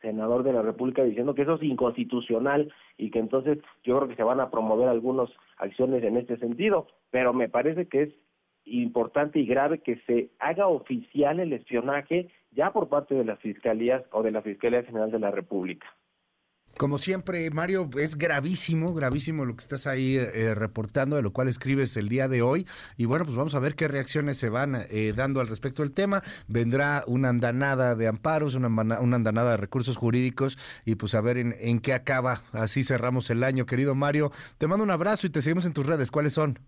senador de la República diciendo que eso es inconstitucional y que entonces yo creo que se van a promover algunas acciones en este sentido, pero me parece que es importante y grave que se haga oficial el espionaje ya por parte de las fiscalías o de la Fiscalía General de la República. Como siempre, Mario, es gravísimo, gravísimo lo que estás ahí eh, reportando, de lo cual escribes el día de hoy. Y bueno, pues vamos a ver qué reacciones se van eh, dando al respecto del tema. Vendrá una andanada de amparos, una, andanada de recursos jurídicos y pues a ver en, en qué acaba. Así cerramos el año, querido Mario. Te mando un abrazo y te seguimos en tus redes. ¿Cuáles son?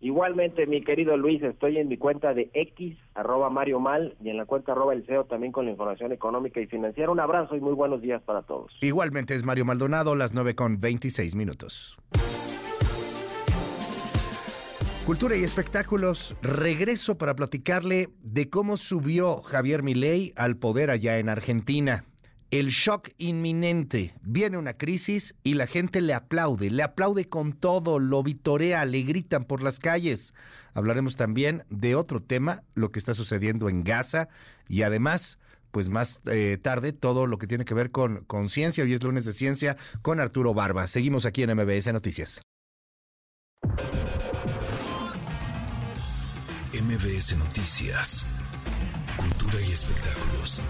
Igualmente, mi querido Luis, estoy en mi cuenta de X, arroba Mario Mal, y en la cuenta arroba El CEO también con la información económica y financiera. Un abrazo y muy buenos días para todos. Igualmente es Mario Maldonado, las 9 con 26 minutos. Cultura y espectáculos, regreso para platicarle de cómo subió Javier Milei al poder allá en Argentina el shock inminente. Viene una crisis y la gente le aplaude, le aplaude con todo, lo vitorea, le gritan por las calles. Hablaremos también de otro tema, lo que está sucediendo en Gaza y además, pues más eh, tarde, todo lo que tiene que ver con, con ciencia. Hoy es lunes de ciencia con Arturo Barba. Seguimos aquí en MBS Noticias. MBS Noticias. Cultura y espectáculos.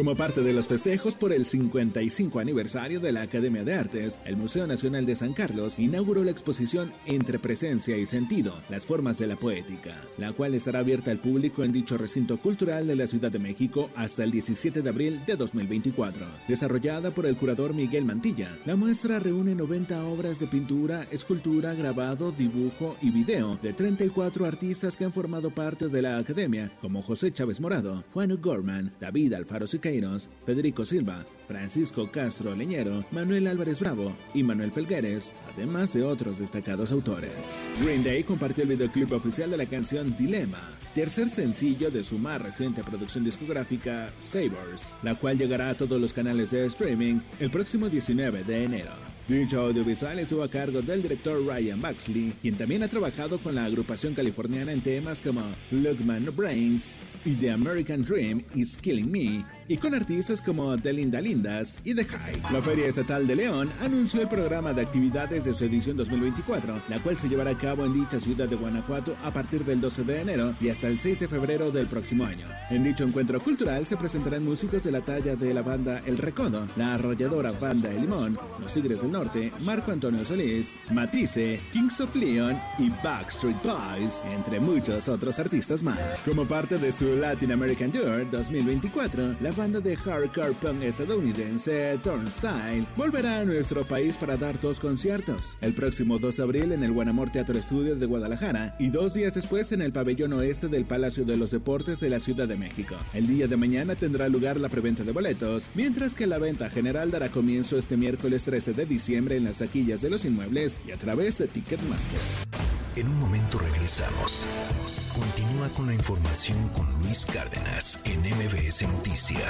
Como parte de los festejos por el 55 aniversario de la Academia de Artes, el Museo Nacional de San Carlos inauguró la exposición Entre Presencia y Sentido, las formas de la poética, la cual estará abierta al público en dicho recinto cultural de la Ciudad de México hasta el 17 de abril de 2024. Desarrollada por el curador Miguel Mantilla, la muestra reúne 90 obras de pintura, escultura, grabado, dibujo y video de 34 artistas que han formado parte de la Academia, como José Chávez Morado, Juan Gorman, David Alfaro Siqueira, Federico Silva, Francisco Castro Leñero, Manuel Álvarez Bravo y Manuel Felgueres, además de otros destacados autores. Green Day compartió el videoclip oficial de la canción Dilema, tercer sencillo de su más reciente producción discográfica Sabers, la cual llegará a todos los canales de streaming el próximo 19 de enero. Dicho audiovisual estuvo a cargo del director Ryan Baxley, quien también ha trabajado con la agrupación californiana en temas como Lookman Brains y The American Dream is Killing Me, y con artistas como The Linda Lindas y The High. La Feria Estatal de León anunció el programa de actividades de su edición 2024, la cual se llevará a cabo en dicha ciudad de Guanajuato a partir del 12 de enero y hasta el 6 de febrero del próximo año. En dicho encuentro cultural se presentarán músicos de la talla de la banda El Recodo, la arrolladora banda El Limón, Los Tigres del Norte, Marco Antonio Solís, Matisse, Kings of Leon y Backstreet Boys, entre muchos otros artistas más. Como parte de su Latin American Tour 2024, la banda de hardcore punk estadounidense Turnstile volverá a nuestro país para dar dos conciertos. El próximo 2 de abril en el Guanamor Teatro Estudio de Guadalajara y dos días después en el pabellón oeste del Palacio de los Deportes de la Ciudad de México. El día de mañana tendrá lugar la preventa de boletos, mientras que la venta general dará comienzo este miércoles 13 de diciembre en las taquillas de los inmuebles y a través de Ticketmaster. En un momento regresamos. Continúa con la información con Luis Cárdenas en MBS Noticias.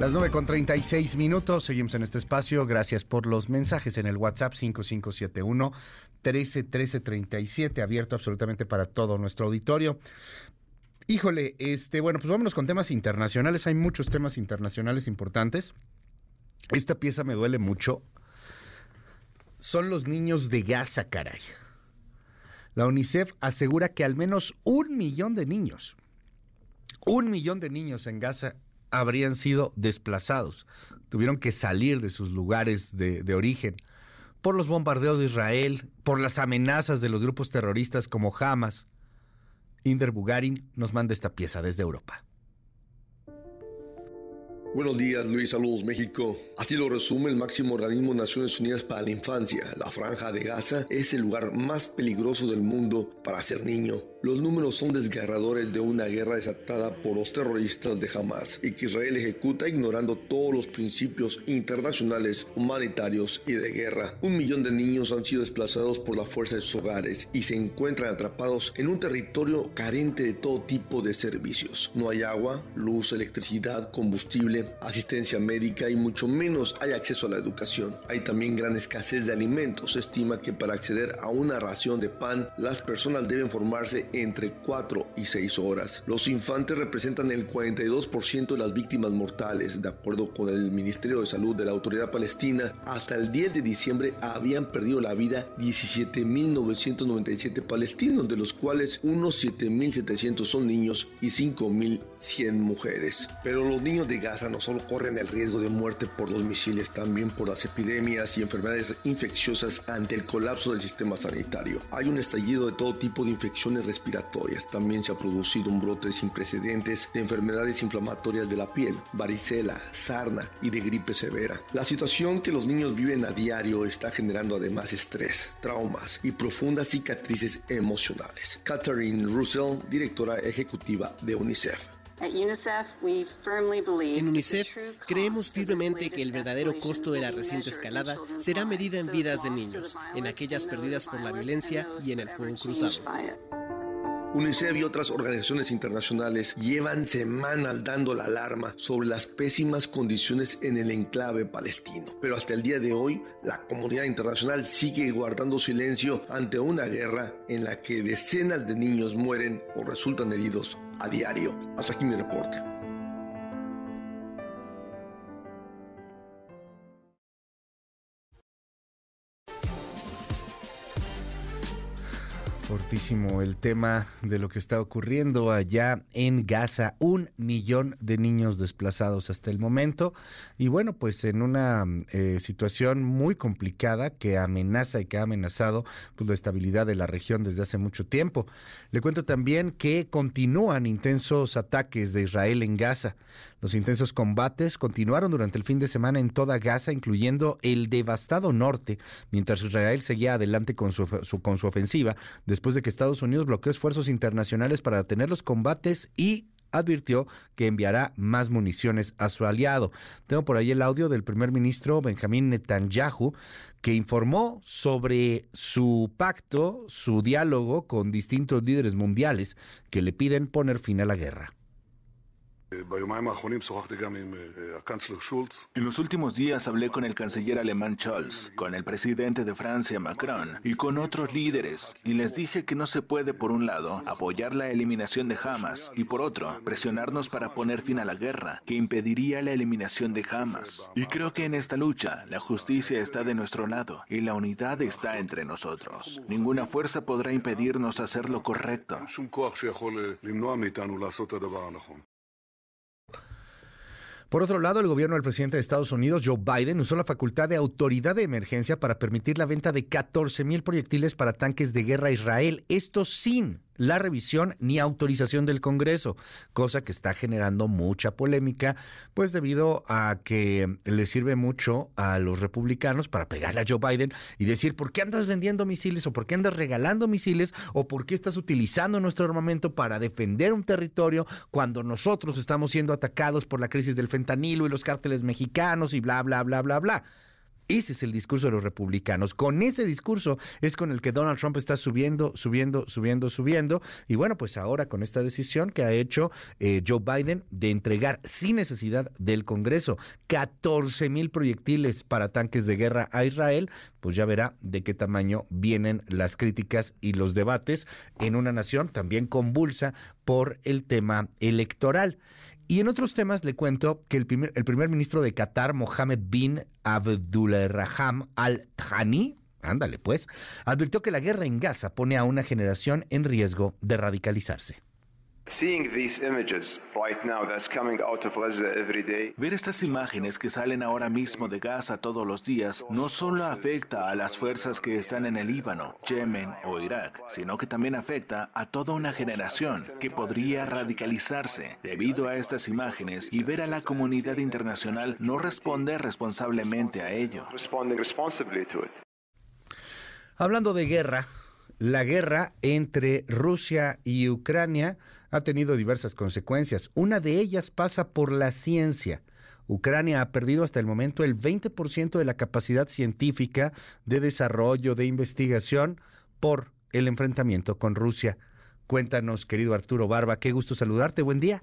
Las 9 con 36 minutos, seguimos en este espacio. Gracias por los mensajes en el WhatsApp 5571 131337, abierto absolutamente para todo nuestro auditorio. Híjole, este, bueno, pues vámonos con temas internacionales. Hay muchos temas internacionales importantes. Esta pieza me duele mucho. Son los niños de Gaza, caray. La UNICEF asegura que al menos un millón de niños, un millón de niños en Gaza habrían sido desplazados. Tuvieron que salir de sus lugares de, origen por los bombardeos de Israel, por las amenazas de los grupos terroristas como Hamas. Inder Bugarin nos manda esta pieza desde Europa. Buenos días, Luis. Saludos, México. Así lo resume el máximo organismo de Naciones Unidas para la Infancia. La Franja de Gaza es el lugar más peligroso del mundo para ser niño. Los números son desgarradores de una guerra desatada por los terroristas de Hamas y que Israel ejecuta ignorando todos los principios internacionales, humanitarios y de guerra. Un millón de niños han sido desplazados por la fuerza de sus hogares y se encuentran atrapados en un territorio carente de todo tipo de servicios. No hay agua, luz, electricidad, combustible, asistencia médica y mucho menos hay acceso a la educación. Hay también gran escasez de alimentos. Se estima que para acceder a una ración de pan, las personas deben formarse entre 4 y 6 horas. Los infantes representan el 42% de las víctimas mortales. De acuerdo con el Ministerio de Salud de la Autoridad Palestina, hasta el 10 de diciembre habían perdido la vida 17.997 palestinos, de los cuales unos 7.700 son niños y 5.100 mujeres. Pero los niños de Gaza no solo corren el riesgo de muerte por los misiles, también por las epidemias y enfermedades infecciosas ante el colapso del sistema sanitario. Hay un estallido de todo tipo de infecciones respiratorias. También se ha producido un brote sin precedentes de enfermedades inflamatorias de la piel, varicela, sarna y de gripe severa. La situación que los niños viven a diario está generando además estrés, traumas y profundas cicatrices emocionales. Catherine Russell, directora ejecutiva de UNICEF. En UNICEF creemos firmemente que el verdadero costo de la reciente escalada será medida en vidas de niños, en aquellas perdidas por la violencia y en el fuego cruzado. UNICEF y otras organizaciones internacionales llevan semanas dando la alarma sobre las pésimas condiciones en el enclave palestino. Pero hasta el día de hoy, la comunidad internacional sigue guardando silencio ante una guerra en la que decenas de niños mueren o resultan heridos a diario. Hasta aquí mi reporte. Fortísimo el tema de lo que está ocurriendo allá en Gaza. Un millón de niños desplazados hasta el momento. Y bueno, pues en una eh, situación muy complicada que amenaza y que ha amenazado pues, la estabilidad de la región desde hace mucho tiempo. Le cuento también que continúan intensos ataques de Israel en Gaza. Los intensos combates continuaron durante el fin de semana en toda Gaza, incluyendo el devastado norte, mientras Israel seguía adelante con su, con su ofensiva, después de que Estados Unidos bloqueó esfuerzos internacionales para detener los combates y advirtió que enviará más municiones a su aliado. Tengo por ahí el audio del primer ministro Benjamín Netanyahu, que informó sobre su pacto, su diálogo con distintos líderes mundiales que le piden poner fin a la guerra. En los últimos días hablé con el canciller alemán Scholz, con el presidente de Francia Macron y con otros líderes y les dije que no se puede por un lado apoyar la eliminación de Hamas y por otro presionarnos para poner fin a la guerra que impediría la eliminación de Hamas. Y creo que en esta lucha la justicia está de nuestro lado y la unidad está entre nosotros. Ninguna fuerza podrá impedirnos hacer lo correcto. Por otro lado, el gobierno del presidente de Estados Unidos, Joe Biden, usó la facultad de autoridad de emergencia para permitir la venta de 14 mil proyectiles para tanques de guerra a Israel. Esto sin la revisión ni autorización del Congreso, cosa que está generando mucha polémica, pues debido a que le sirve mucho a los republicanos para pegarle a Joe Biden y decir, ¿por qué andas vendiendo misiles o por qué andas regalando misiles o por qué estás utilizando nuestro armamento para defender un territorio cuando nosotros estamos siendo atacados por la crisis del fentanilo y los cárteles mexicanos y bla, bla, bla, bla, bla? Ese es el discurso de los republicanos. Con ese discurso es con el que Donald Trump está subiendo, subiendo, subiendo, subiendo. Y bueno, pues ahora con esta decisión que ha hecho eh, Joe Biden de entregar sin necesidad del Congreso 14 mil proyectiles para tanques de guerra a Israel, pues ya verá de qué tamaño vienen las críticas y los debates en una nación también convulsa por el tema electoral. Y en otros temas le cuento que el primer, el primer ministro de Qatar, Mohammed bin Abdulrahman Al Thani, ándale pues, advirtió que la guerra en Gaza pone a una generación en riesgo de radicalizarse. Ver estas imágenes que salen ahora mismo de Gaza todos los días no solo afecta a las fuerzas que están en el Líbano, Yemen o Irak, sino que también afecta a toda una generación que podría radicalizarse debido a estas imágenes y ver a la comunidad internacional no responder responsablemente a ello. Hablando de guerra, la guerra entre Rusia y Ucrania ha tenido diversas consecuencias. Una de ellas pasa por la ciencia. Ucrania ha perdido hasta el momento el 20% de la capacidad científica de desarrollo, de investigación, por el enfrentamiento con Rusia. Cuéntanos, querido Arturo Barba, qué gusto saludarte, buen día.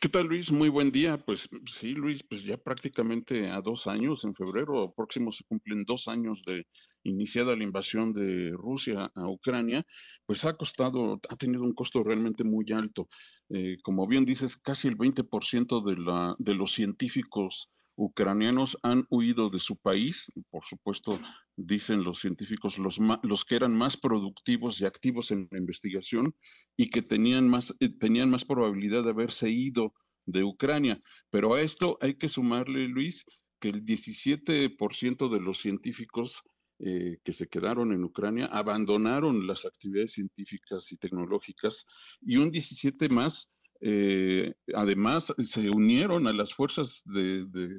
¿Qué tal, Luis? Muy buen día. Pues sí, Luis, pues ya prácticamente a dos años, en febrero próximo se cumplen dos años de iniciada la invasión de Rusia a Ucrania, pues ha costado, ha tenido un costo realmente muy alto. Eh, como bien dices, casi el 20% de, la, de los científicos ucranianos han huido de su país, por supuesto, dicen los científicos, los, los que eran más productivos y activos en la investigación y que tenían más, eh, tenían más probabilidad de haberse ido de Ucrania. Pero a esto hay que sumarle, Luis, que el 17% de los científicos eh, que se quedaron en Ucrania abandonaron las actividades científicas y tecnológicas y un 17 más, eh, además, se unieron a las fuerzas de,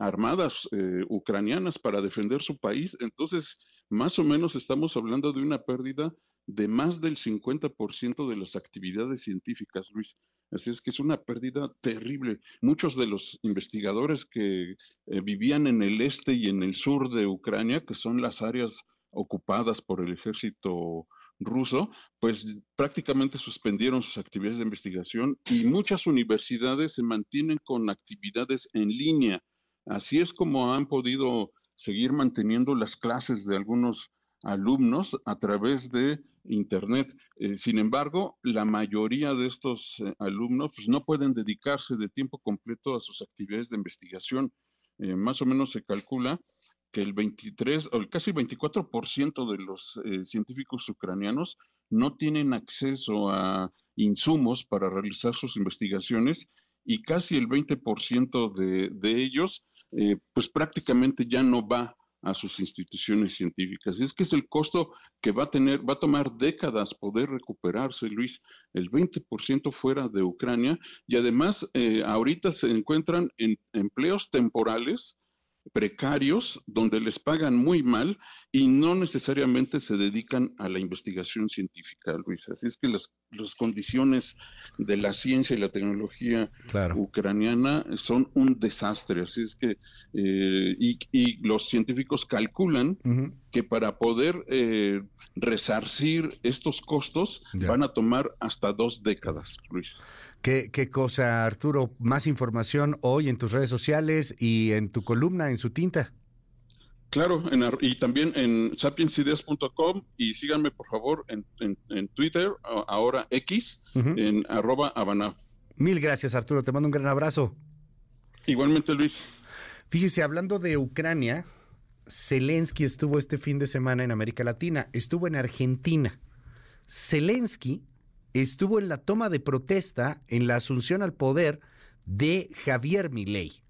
armadas eh, ucranianas para defender su país. Entonces, más o menos estamos hablando de una pérdida de más del 50% de las actividades científicas, Luis. Así es que es una pérdida terrible. Muchos de los investigadores que eh, vivían en el este y en el sur de Ucrania, que son las áreas ocupadas por el ejército ruso, pues prácticamente suspendieron sus actividades de investigación y muchas universidades se mantienen con actividades en línea. Así es como han podido seguir manteniendo las clases de algunos alumnos a través de Internet. Eh, sin embargo, la mayoría de estos eh, alumnos pues, no pueden dedicarse de tiempo completo a sus actividades de investigación. Eh, más o menos se calcula que el 23 o casi 24% de los científicos ucranianos no tienen acceso a insumos para realizar sus investigaciones y casi el 20% de, de ellos pues prácticamente ya no va a sus instituciones científicas. Es que es el costo que va a tener, va a tomar décadas poder recuperarse, Luis, el 20% fuera de Ucrania y además eh, ahorita se encuentran en empleos temporales precarios donde les pagan muy mal y no necesariamente se dedican a la investigación científica, Luis. Así es que las, las condiciones de la ciencia y la tecnología ucraniana son un desastre. Así es que, eh, y, los científicos calculan que para poder eh, resarcir estos costos van a tomar hasta dos décadas, Luis. ¿Qué, ¿Qué, cosa, Arturo? Más información hoy en tus redes sociales y en tu columna, en su tinta. Claro, en, y también en sapiensideas.com y síganme por favor en, en, Twitter, ahora X, en arroba Habana. Mil gracias Arturo, te mando un gran abrazo. Igualmente Luis. Fíjese, hablando de Ucrania, Zelensky estuvo este fin de semana en América Latina, estuvo en Argentina. Zelensky estuvo en la toma de protesta en la asunción al poder de Javier Milei.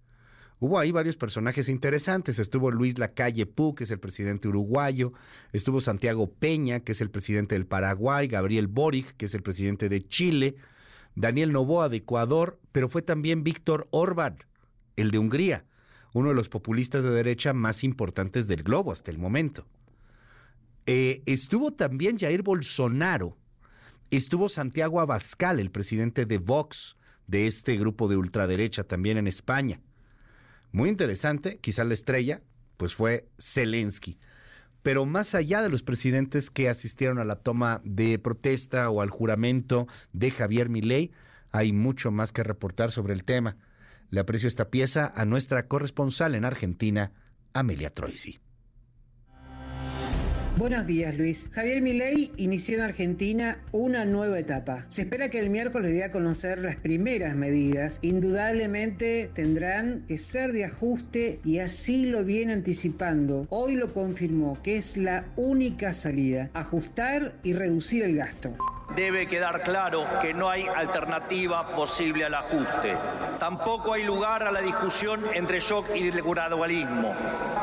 Hubo ahí varios personajes interesantes. Estuvo Luis Lacalle Pou, que es el presidente uruguayo. Estuvo Santiago Peña, que es el presidente del Paraguay. Gabriel Boric, que es el presidente de Chile. Daniel Novoa de Ecuador. Pero fue también Víctor Orbán, el de Hungría, uno de los populistas de derecha más importantes del globo hasta el momento. Eh, estuvo también Jair Bolsonaro, Estuvo Santiago Abascal, el presidente de Vox, de este grupo de ultraderecha también en España. Muy interesante, quizá la estrella, pues fue Zelensky. Pero más allá de los presidentes que asistieron a la toma de protesta o al juramento de Javier Milei, hay mucho más que reportar sobre el tema. Le aprecio esta pieza a nuestra corresponsal en Argentina, Amelia Troisi. Buenos días, Luis. Javier Milei inició en Argentina una nueva etapa. Se espera que el miércoles dé a conocer las primeras medidas. Indudablemente tendrán que ser de ajuste y así lo viene anticipando. Hoy lo confirmó que es la única salida, ajustar y reducir el gasto. Debe quedar claro que no hay alternativa posible al ajuste. Tampoco hay lugar a la discusión entre shock y gradualismo,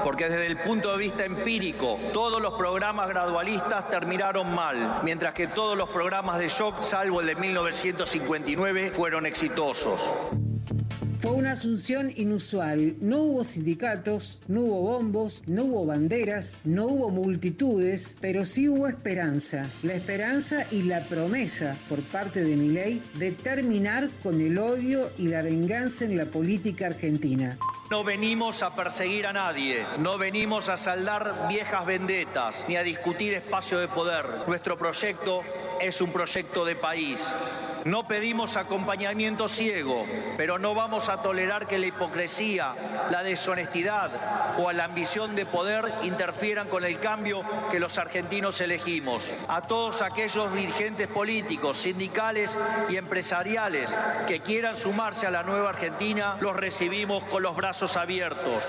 porque desde el punto de vista empírico, todos los programas gradualistas terminaron mal, mientras que todos los programas de shock, salvo el de 1959, fueron exitosos. Fue una asunción inusual. No hubo sindicatos, no hubo bombos, no hubo banderas, no hubo multitudes, pero sí hubo esperanza. La esperanza y la promesa por parte de Milei de terminar con el odio y la venganza en la política argentina. No venimos a perseguir a nadie, no venimos a saldar viejas vendetas ni a discutir espacio de poder. Nuestro proyecto es un proyecto de país. No pedimos acompañamiento ciego, pero no vamos a tolerar que la hipocresía, la deshonestidad o la ambición de poder interfieran con el cambio que los argentinos elegimos. A todos aquellos dirigentes políticos, sindicales y empresariales que quieran sumarse a la nueva Argentina, los recibimos con los brazos abiertos.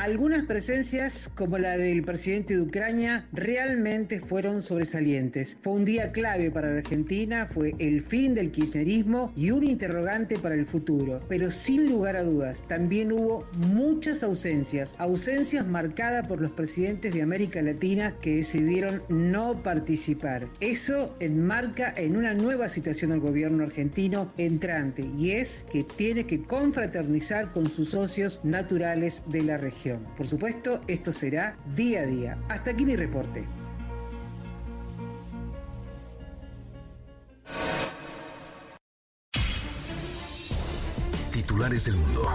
Algunas presencias, como la del presidente de Ucrania, realmente fueron sobresalientes. Fue un día clave para la Argentina, fue el fin del kirchnerismo y un interrogante para el futuro. Pero sin lugar a dudas, también hubo muchas ausencias, ausencias marcadas por los presidentes de América Latina que decidieron no participar. Eso enmarca en una nueva situación al gobierno argentino entrante y es que tiene que confraternizar con sus socios naturales de la región. Por supuesto, esto será día a día. Hasta aquí mi reporte. Titulares del mundo.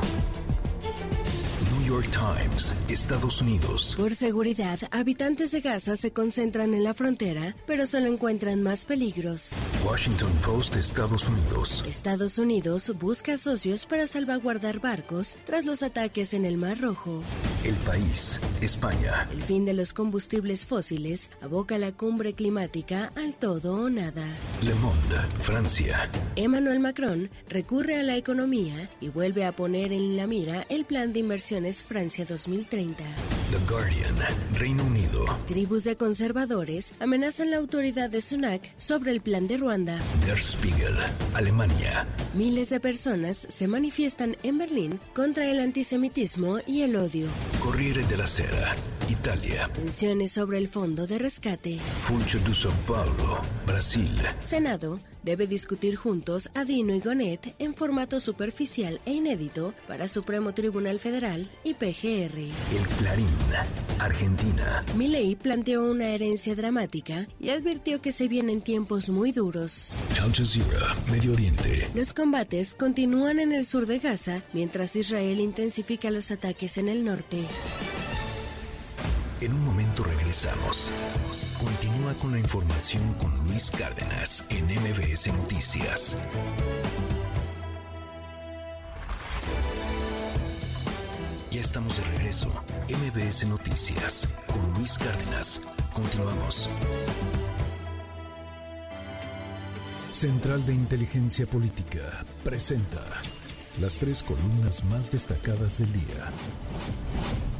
New York Times, Estados Unidos. Por seguridad, habitantes de Gaza se concentran en la frontera, pero solo encuentran más peligros. Washington Post, Estados Unidos. Estados Unidos busca socios para salvaguardar barcos tras los ataques en el Mar Rojo. El país, España. El fin de los combustibles fósiles aboca la cumbre climática al todo o nada. Le Monde, Francia. Emmanuel Macron recurre a la economía y vuelve a poner en la mira el plan de inversiones Francia 2030. The Guardian, Reino Unido. Tribus de conservadores amenazan la autoridad de Sunak sobre el plan de Ruanda. Der Spiegel, Alemania. Miles de personas se manifiestan en Berlín contra el antisemitismo y el odio. Corriere della Sera, Italia. Tensiones sobre el fondo de rescate. Funcho de São Paulo, Brasil. Senado debe discutir juntos a Dino y Gonet en formato superficial e inédito para Supremo Tribunal Federal y PGR. El Clarín, Argentina. Milei planteó una herencia dramática y advirtió que se vienen tiempos muy duros. Al Jazeera, Medio Oriente. Los combates continúan en el sur de Gaza mientras Israel intensifica los ataques en el norte. En un momento regresamos. Continúa con la información con Luis Cárdenas en MBS Noticias. Ya estamos de regreso. MBS Noticias con Luis Cárdenas. Continuamos. Central de Inteligencia Política presenta las tres columnas más destacadas del día.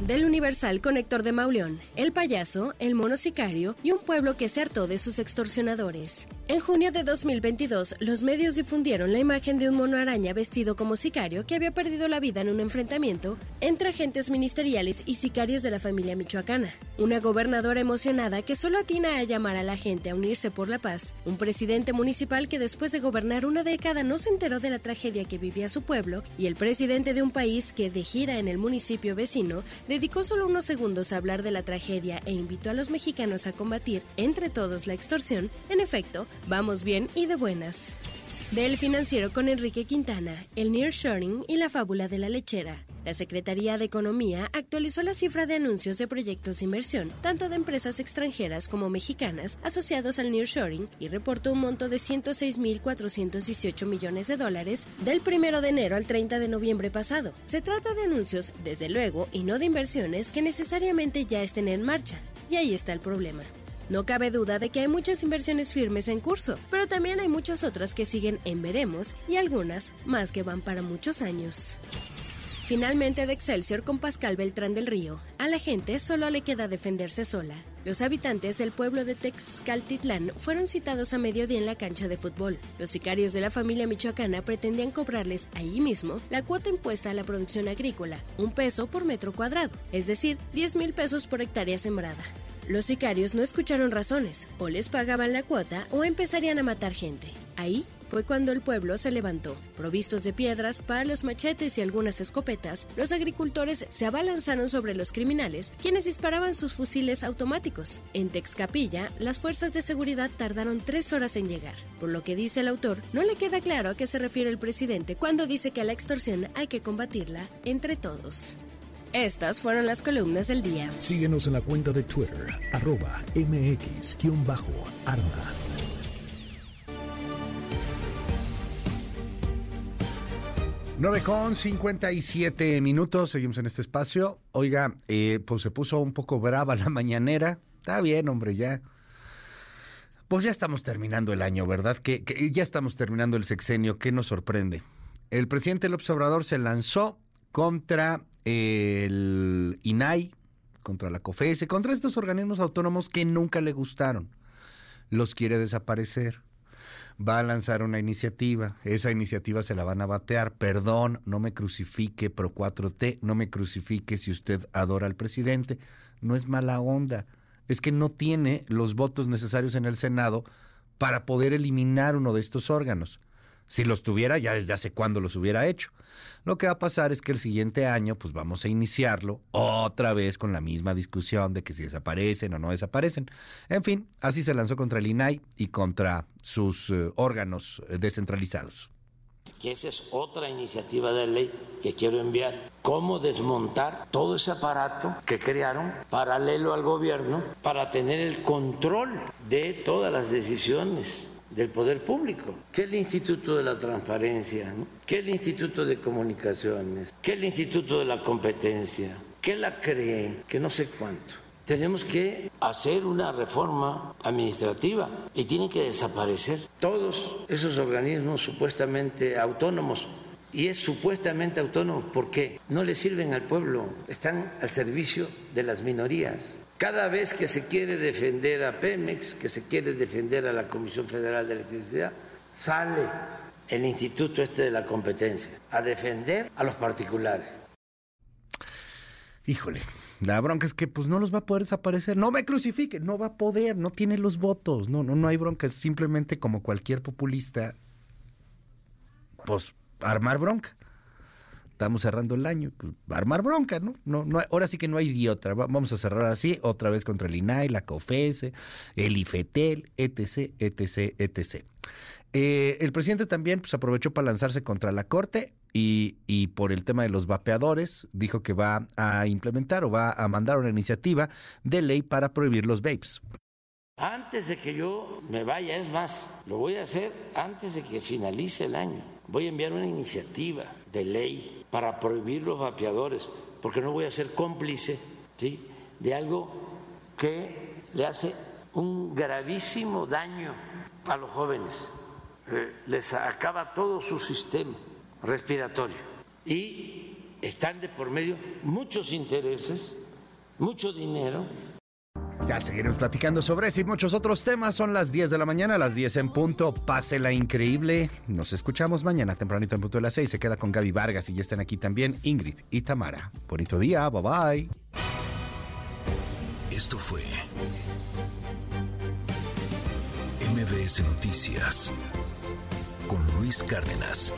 Del Universal con Héctor de Mauleón, El Payaso, El Mono Sicario y un pueblo que se hartó de sus extorsionadores. En junio de 2022, los medios difundieron la imagen de un mono araña vestido como sicario que había perdido la vida en un enfrentamiento entre agentes ministeriales y sicarios de la familia michoacana. Una gobernadora emocionada que solo atina a llamar a la gente a unirse por la paz. Un presidente municipal que después de gobernar una década no se enteró de la tragedia que vivía su pueblo. Y el presidente de un país que de gira en el municipio vecino dedicó solo unos segundos a hablar de la tragedia e invitó a los mexicanos a combatir entre todos la extorsión. En efecto, vamos bien y de buenas. Del financiero con Enrique Quintana, el nearshoring y la fábula de la lechera. La Secretaría de Economía actualizó la cifra de anuncios de proyectos de inversión, tanto de empresas extranjeras como mexicanas, asociados al nearshoring, y reportó un monto de 106.418 millones de dólares del 1 de enero al 30 de noviembre pasado. Se trata de anuncios, desde luego, y no de inversiones que necesariamente ya estén en marcha. Y ahí está el problema. No cabe duda de que hay muchas inversiones firmes en curso, pero también hay muchas otras que siguen en veremos y algunas más que van para muchos años. Finalmente de Excelsior con Pascal Beltrán del Río. A la gente solo le queda defenderse sola. Los habitantes del pueblo de Texcaltitlán fueron citados a mediodía en la cancha de fútbol. Los sicarios de la familia michoacana pretendían cobrarles allí mismo la cuota impuesta a la producción agrícola, un peso por metro cuadrado, es decir, 10 mil pesos por hectárea sembrada. Los sicarios no escucharon razones, o les pagaban la cuota o empezarían a matar gente. Ahí fue cuando el pueblo se levantó. Provistos de piedras, palos, machetes y algunas escopetas, los agricultores se abalanzaron sobre los criminales, quienes disparaban sus fusiles automáticos. En Texcapilla, las fuerzas de seguridad tardaron tres horas en llegar. Por lo que dice el autor, no le queda claro a qué se refiere el presidente cuando dice que a la extorsión hay que combatirla entre todos. Estas fueron las columnas del día. Síguenos en la cuenta de Twitter, arroba mx-arma. 9 con 57 minutos, seguimos en este espacio. Oiga, eh, pues se puso un poco brava la mañanera. Está bien, hombre, ya. Pues ya estamos terminando el año, ¿verdad? Que, que ya estamos terminando el sexenio. ¿Qué nos sorprende? El presidente López Obrador se lanzó contra el INAI, contra la COFESE, contra estos organismos autónomos que nunca le gustaron. Los quiere desaparecer va a lanzar una iniciativa. Esa iniciativa se la van a batear. Perdón, no me crucifique Pro 4T, no me crucifique si usted adora al presidente. No es mala onda. Es que no tiene los votos necesarios en el Senado para poder eliminar uno de estos órganos. Si los tuviera, ya desde hace cuándo los hubiera hecho. Lo que va a pasar es que el siguiente año, pues vamos a iniciarlo otra vez con la misma discusión de que si desaparecen o no desaparecen. En fin, así se lanzó contra el INAI y contra sus eh, órganos descentralizados. Que esa es otra iniciativa de ley que quiero enviar. Cómo desmontar todo ese aparato que crearon paralelo al gobierno para tener el control de todas las decisiones del poder público, que el Instituto de la Transparencia, que el Instituto de Comunicaciones, que el Instituto de la Competencia, que la creen, que no sé cuánto. Tenemos que hacer una reforma administrativa y tienen que desaparecer todos esos organismos supuestamente autónomos. Y es supuestamente autónomo porque no le sirven al pueblo, están al servicio de las minorías. Cada vez que se quiere defender a Pemex, que se quiere defender a la Comisión Federal de Electricidad, sale el Instituto este de la Competencia a defender a los particulares. Híjole, la bronca es que pues no los va a poder desaparecer. No me crucifique, no va a poder, no tiene los votos. No, no, no hay bronca, es simplemente como cualquier populista, pues armar bronca. Estamos cerrando el año, pues, armar bronca, ¿no? No, no ahora sí que no hay idiota. Vamos a cerrar así, otra vez contra el INAI, la COFESE, el IFETEL, etc, etc, etc. Eh, el presidente también pues, aprovechó para lanzarse contra la Corte y, y, por el tema de los vapeadores dijo que va a implementar o va a mandar una iniciativa de ley para prohibir los vapes. Antes de que yo me vaya, es más, lo voy a hacer antes de que finalice el año. Voy a enviar una iniciativa de ley para prohibir los vapeadores, porque no voy a ser cómplice ¿sí? de algo que le hace un gravísimo daño a los jóvenes. Eh, les acaba todo su sistema respiratorio y están de por medio muchos intereses, mucho dinero. Ya seguiremos platicando sobre eso y muchos otros temas. Son las 10 de la mañana, las 10 en punto. Pásela increíble. Nos escuchamos mañana tempranito en punto de las 6. Se queda con Gaby Vargas y ya están aquí también Ingrid y Tamara. Bonito día, bye bye. Esto fue MBS Noticias con Luis Cárdenas.